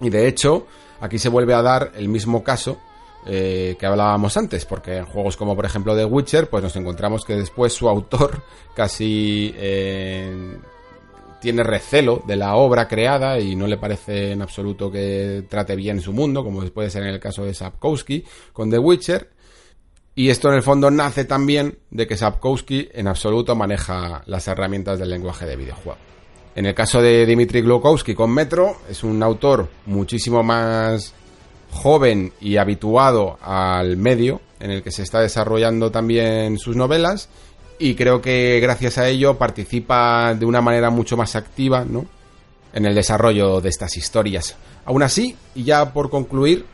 Y de hecho, aquí se vuelve a dar el mismo caso eh, que hablábamos antes, porque en juegos como por ejemplo The Witcher, pues nos encontramos que después su autor (laughs) casi eh, tiene recelo de la obra creada y no le parece en absoluto que trate bien su mundo, como puede ser en el caso de Sapkowski con The Witcher. Y esto en el fondo nace también de que Sapkowski en absoluto maneja las herramientas del lenguaje de videojuego. En el caso de Dimitri Glukowski con Metro, es un autor muchísimo más joven y habituado al medio en el que se está desarrollando también sus novelas y creo que gracias a ello participa de una manera mucho más activa, ¿no? En el desarrollo de estas historias. Aún así, y ya por concluir,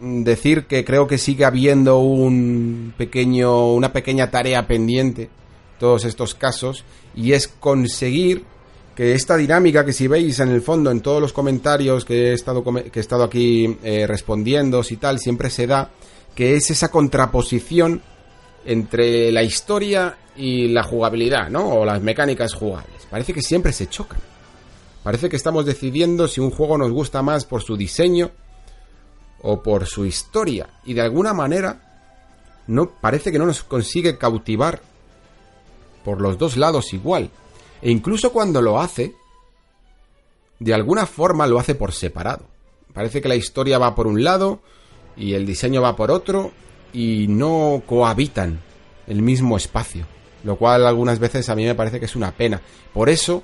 mm, decir que creo que sigue habiendo un pequeño, una pequeña tarea pendiente todos estos casos y es conseguir que esta dinámica que si veis en el fondo en todos los comentarios que he estado, que he estado aquí eh, respondiendo y tal, siempre se da, que es esa contraposición entre la historia y la jugabilidad, ¿no? O las mecánicas jugables. Parece que siempre se chocan. Parece que estamos decidiendo si un juego nos gusta más por su diseño o por su historia. Y de alguna manera, no, parece que no nos consigue cautivar por los dos lados igual. E incluso cuando lo hace, de alguna forma lo hace por separado. Parece que la historia va por un lado y el diseño va por otro y no cohabitan el mismo espacio. Lo cual algunas veces a mí me parece que es una pena. Por eso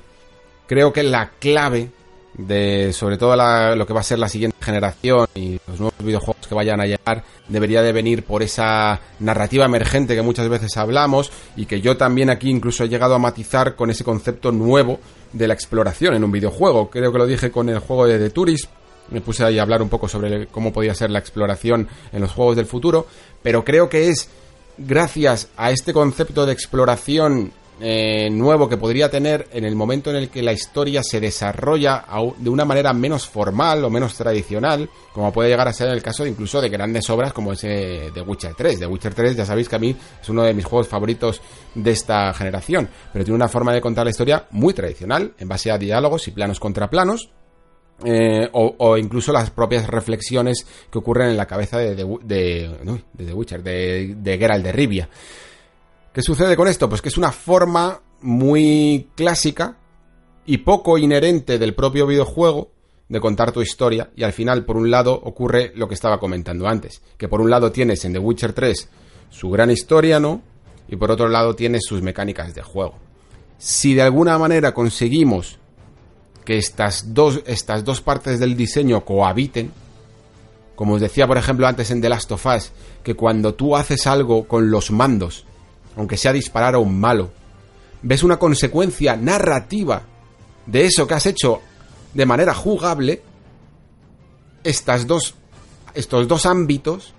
creo que la clave de sobre todo lo que va a ser la siguiente generación y los nuevos videojuegos que vayan a llegar debería de venir por esa narrativa emergente que muchas veces hablamos y que yo también aquí incluso he llegado a matizar con ese concepto nuevo de la exploración en un videojuego. Creo que lo dije con el juego de The Tourist, me puse ahí a hablar un poco sobre cómo podía ser la exploración en los juegos del futuro, pero creo que es gracias a este concepto de exploración eh, nuevo que podría tener en el momento en el que la historia se desarrolla de una manera menos formal o menos tradicional, como puede llegar a ser el caso de incluso de grandes obras como ese de Witcher 3. The Witcher 3 ya sabéis que a mí es uno de mis juegos favoritos de esta generación, pero tiene una forma de contar la historia muy tradicional, en base a diálogos y planos contra planos, eh, o, incluso las propias reflexiones que ocurren en la cabeza de, de, de, de The Witcher, de, de Geralt de Rivia. ¿Qué sucede con esto? Pues que es una forma muy clásica y poco inherente del propio videojuego de contar tu historia y al final por un lado ocurre lo que estaba comentando antes, que por un lado tienes en The Witcher 3 su gran historia, ¿no? Y por otro lado tienes sus mecánicas de juego. Si de alguna manera conseguimos que estas dos, estas dos partes del diseño cohabiten, como os decía por ejemplo antes en The Last of Us, que cuando tú haces algo con los mandos aunque sea disparar a un malo, ves una consecuencia narrativa de eso que has hecho de manera jugable, estas dos, estos dos ámbitos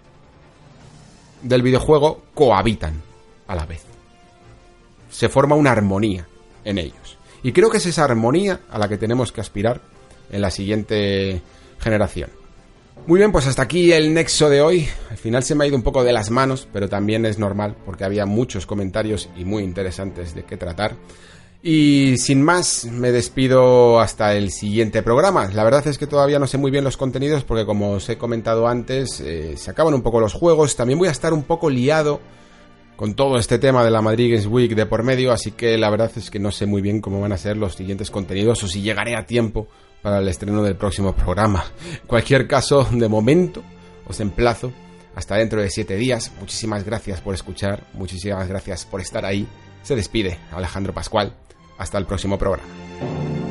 del videojuego cohabitan a la vez. Se forma una armonía en ellos. Y creo que es esa armonía a la que tenemos que aspirar en la siguiente generación. Muy bien, pues hasta aquí el nexo de hoy. Al final se me ha ido un poco de las manos, pero también es normal porque había muchos comentarios y muy interesantes de qué tratar. Y sin más, me despido hasta el siguiente programa. La verdad es que todavía no sé muy bien los contenidos porque como os he comentado antes, eh, se acaban un poco los juegos. También voy a estar un poco liado con todo este tema de la Madrid Games Week de por medio, así que la verdad es que no sé muy bien cómo van a ser los siguientes contenidos o si llegaré a tiempo para el estreno del próximo programa. En cualquier caso, de momento, os emplazo hasta dentro de siete días. Muchísimas gracias por escuchar, muchísimas gracias por estar ahí. Se despide Alejandro Pascual. Hasta el próximo programa.